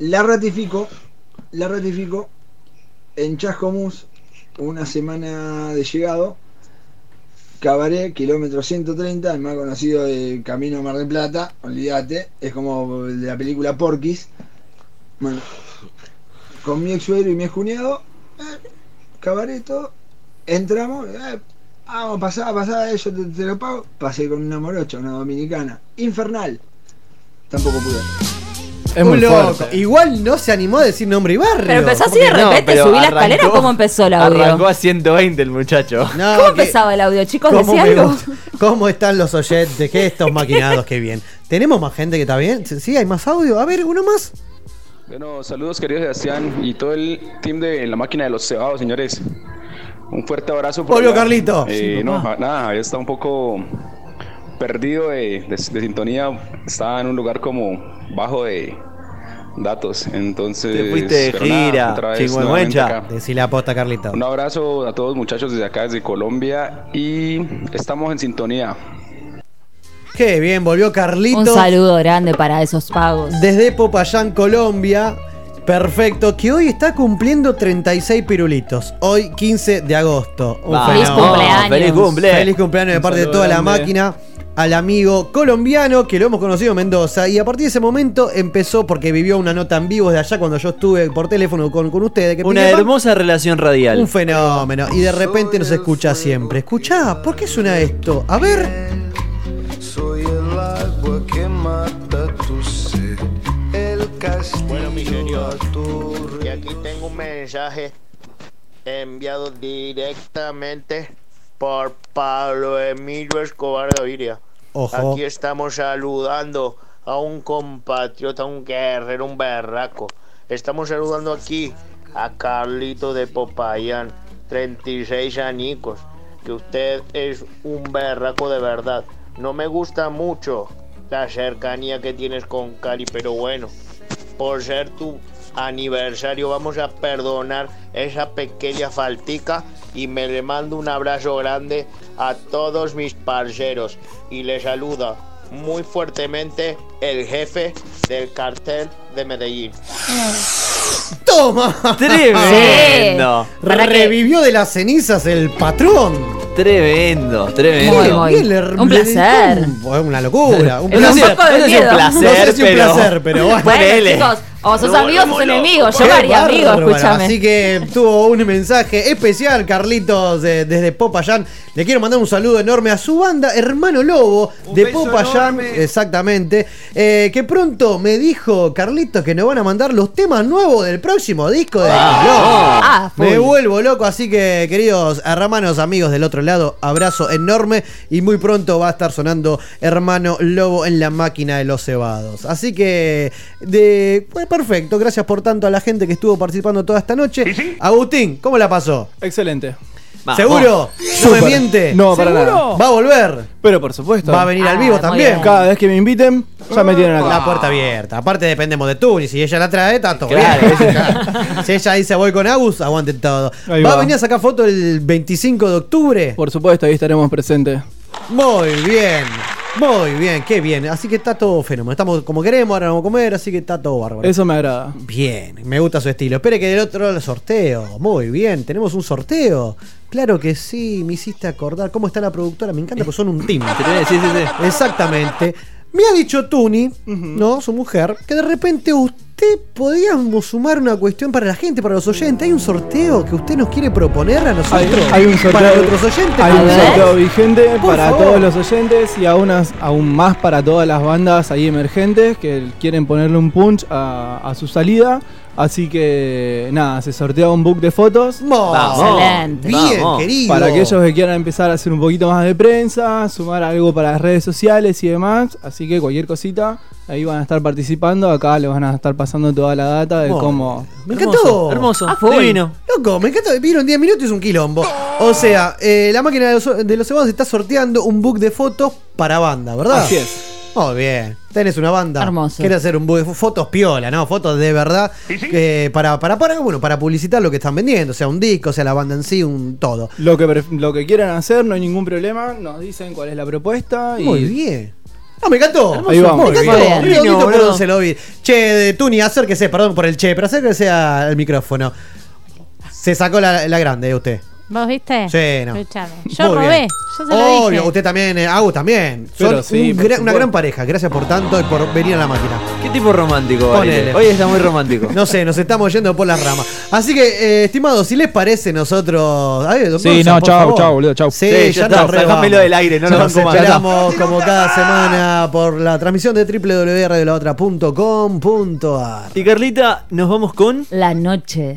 la ratifico, la ratifico en Chascomús, una semana de llegado, Cabaret, kilómetro 130, el más conocido del Camino Mar del Plata, olvídate, es como de la película Porquis. Bueno, con mi ex suegro y mi ex cuñado, eh, cabareto, entramos, eh, vamos, pasá, pasá, yo te, te lo pago. Pasé con una morocha, una dominicana, infernal. Tampoco pude. Es Un muy loco. fuerte. Igual no se animó a decir nombre y barrio. Pero empezó ¿Cómo así de no? repente, subí la escalera, ¿cómo empezó el audio? Arrancó a 120 el muchacho. No, ¿Cómo que- empezaba el audio, chicos? ¿Cómo, ¿Decía algo? ¿Cómo están los oyentes? ¿Qué estos maquinados? Qué bien. ¿Tenemos más gente que está bien? ¿Sí? ¿Hay más audio? A ver, uno más. Bueno, saludos querido Sebastián y todo el team de la máquina de los cebados, señores. Un fuerte abrazo. Volvió allá. Carlito. Eh, Sí, no, nada, había estado un poco perdido de, de- de sintonía. Estaba en un lugar como bajo de datos. Entonces. Te fuiste de gira, chingüengüencha. Decí la posta, Carlito. Un abrazo a todos muchachos desde acá, desde Colombia. Y estamos en sintonía. Qué bien, volvió Carlito. Un saludo grande para esos pagos. Desde Popayán, Colombia. Perfecto, que hoy está cumpliendo 36 pirulitos. Hoy, 15 de agosto. Un Feliz cumpleaños. Feliz cumple. Feliz cumpleaños de parte de toda la máquina. Al amigo colombiano que lo hemos conocido en Mendoza. Y a partir de ese momento empezó, porque vivió una nota en vivo de allá cuando yo estuve por teléfono con, con ustedes. Que Una hermosa relación radial. Un fenómeno. Y de repente nos escucha siempre. Escuchá, ¿por qué suena esto? A ver. Soy el agua que mata tu sed, el castigo Bueno, mi señor, y aquí tengo un mensaje enviado directamente por Pablo Emilio Escobar Gaviria. Ojo. Aquí estamos saludando a un compatriota, un guerrero, un berraco. Estamos saludando aquí a Carlito de Popayán, 36 añicos. Que usted es un berraco de verdad. No me gusta mucho la cercanía que tienes con Cali, pero bueno, por ser tu aniversario vamos a perdonar esa pequeña faltica y me le mando un abrazo grande a todos mis parceros y le saluda muy fuertemente el jefe del cartel de Medellín. ¡Toma! Tremendo. Revivió de las cenizas el patrón. Tremendo, tremendo. Muy, muy. Bien, le- Un le placer. un- Una locura. Un placer. poco de un placer, No sé si un pero- placer, pero bueno. Bueno, Ponele. chicos, o sos Nos amigos o enemigos. Yo Qué me haría amigo, bárbaro. escúchame. Así que tuvo un mensaje especial, Carlitos, de- desde Popayán. Le quiero mandar un saludo enorme a su banda, Hermano Lobo, de Popayán. Exactamente. Eh, que pronto me dijo Carlitos que nos van a mandar los temas nuevos del próximo disco de Ah, full. Me vuelvo loco, así que queridos hermanos, amigos del otro lado, abrazo enorme y muy pronto va a estar sonando Hermano Lobo en la máquina de los cebados. Así que, de, perfecto, gracias por tanto a la gente que estuvo participando toda esta noche. Agustín, ¿cómo la pasó? Excelente. Vamos. ¿Seguro? ¿No me miente? No, para ¿Seguro? nada. ¿Va a volver? Pero por supuesto. ¿Va a venir al Ah, vivo también? bien. Cada vez que me inviten, ya me tienen acá. La puerta abierta. Aparte dependemos de tú. Y si ella la trae, está todo Claro, bien. si ella dice voy con Agus, aguanten todo. Ahí ¿Va, a va. venir a sacar foto el 25 de octubre? Por supuesto, ahí estaremos presentes. Muy bien. Muy bien, qué bien. Así que está todo fenómeno. Estamos como queremos, ahora vamos a comer, así que está todo bárbaro. Eso me agrada. Bien, me gusta su estilo. Espere que del otro lado el sorteo. Muy bien, tenemos un sorteo. Claro que sí, me hiciste acordar. ¿Cómo está la productora? Me encanta porque son un team. Sí, sí, sí. Exactamente. Me ha dicho Tuni, ¿no? Su mujer, que de repente usted podíamos sumar una cuestión para la gente, para los oyentes. Hay un sorteo que usted nos quiere proponer a nosotros. Hay, hay un sorteo, para nuestros oyentes. hay un sorteo vigente Por para favor. todos los oyentes y aún, as- aún más para todas las bandas ahí emergentes que quieren ponerle un punch a, a su salida. Así que nada, se sortea un book de fotos. Vamos. Excelente. Bien, Vamos. querido. Para aquellos que quieran empezar a hacer un poquito más de prensa, sumar algo para las redes sociales y demás. Así que cualquier cosita, ahí van a estar participando. Acá les van a estar pasando toda la data de cómo. Me encantó. Hermoso. Ah. Divino. Loco, me encanta. Vieron 10 minutos y es un quilombo. O sea, eh, la máquina de los, de los cebados está sorteando un book de fotos para banda, ¿verdad? Así es. Muy bien. Tenés una banda. Hermoso. Quiere hacer un fotos piola, ¿no? Fotos de verdad. eh, para, para, para, bueno, para publicitar lo que están vendiendo. Sea, un disco, sea, la banda en sí, un todo. Lo que, pref- lo que quieran hacer, no hay ningún problema. Nos dicen cuál es la propuesta. Y Muy bien. No, me encantó. Ahí vamos. Me encantó. Bien. Se lo vi. Che, de Tuni, acérquese, perdón por el che, pero acérquese al micrófono. Se sacó la, la grande, eh, usted. ¿Vos viste? Sí, no. Escuchame. Yo Muy robé. bien. Yo se lo Obvio, dije. usted también, eh, Agus también. Son Pero sí, un por gra- una supuesto. gran pareja. Gracias por tanto y por venir a la máquina. Qué tipo romántico, Ponele. Barile. Hoy está muy romántico. No sé, nos estamos yendo por las ramas. Así que, eh, estimados, si les parece nosotros. A ver, don Sí, Gonza, no, por chao, favor. chao, boludo, chao. Sí, Sí, ya ya está, nos re sacámelo vamos. del aire, no lo Nos banco más. esperamos como cada semana por la transmisión de www.radiolaotra.com.ar. Y Carlita, nos vamos con. La noche.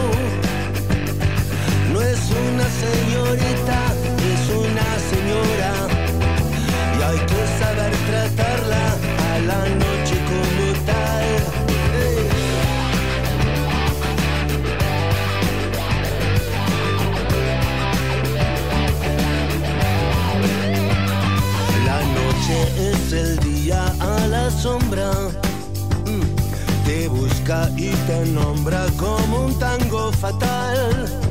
Es una señorita, es una señora. Y hay que saber tratarla a la noche como tal. La noche es el día a la sombra. Mm. Te busca y te nombra como un tango fatal.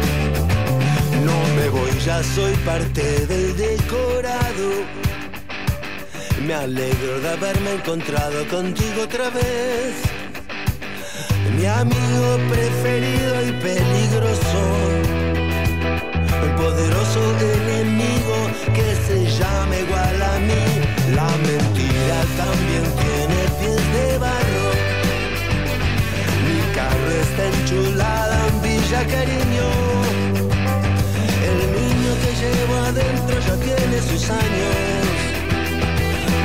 No me voy, ya soy parte del decorado. Me alegro de haberme encontrado contigo otra vez. Mi amigo preferido y peligroso. El poderoso enemigo que se llama igual a mí. La mentira también tiene pies de barro. Mi carro está enchulada en Villa Cariño. El niño que llevo adentro ya tiene sus años.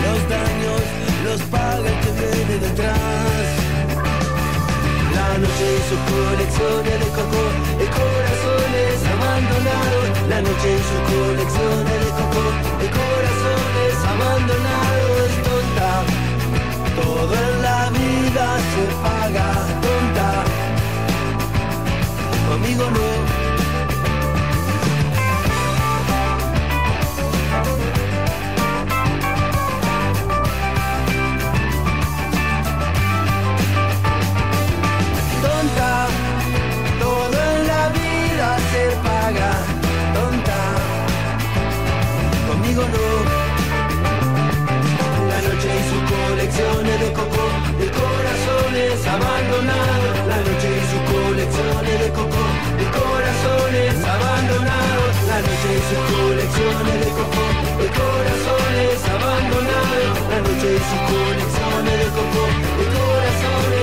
Los daños los paga el que viene detrás. La noche y su colección de coco, de corazones abandonados. La noche y su colección de coco, de corazones abandonados. Tonta, todo en la vida se paga. Tonta, amigo no. La noche y sus conexiones de copón, el corazón es abandonado. La noche y sus conexiones de copón, el corazón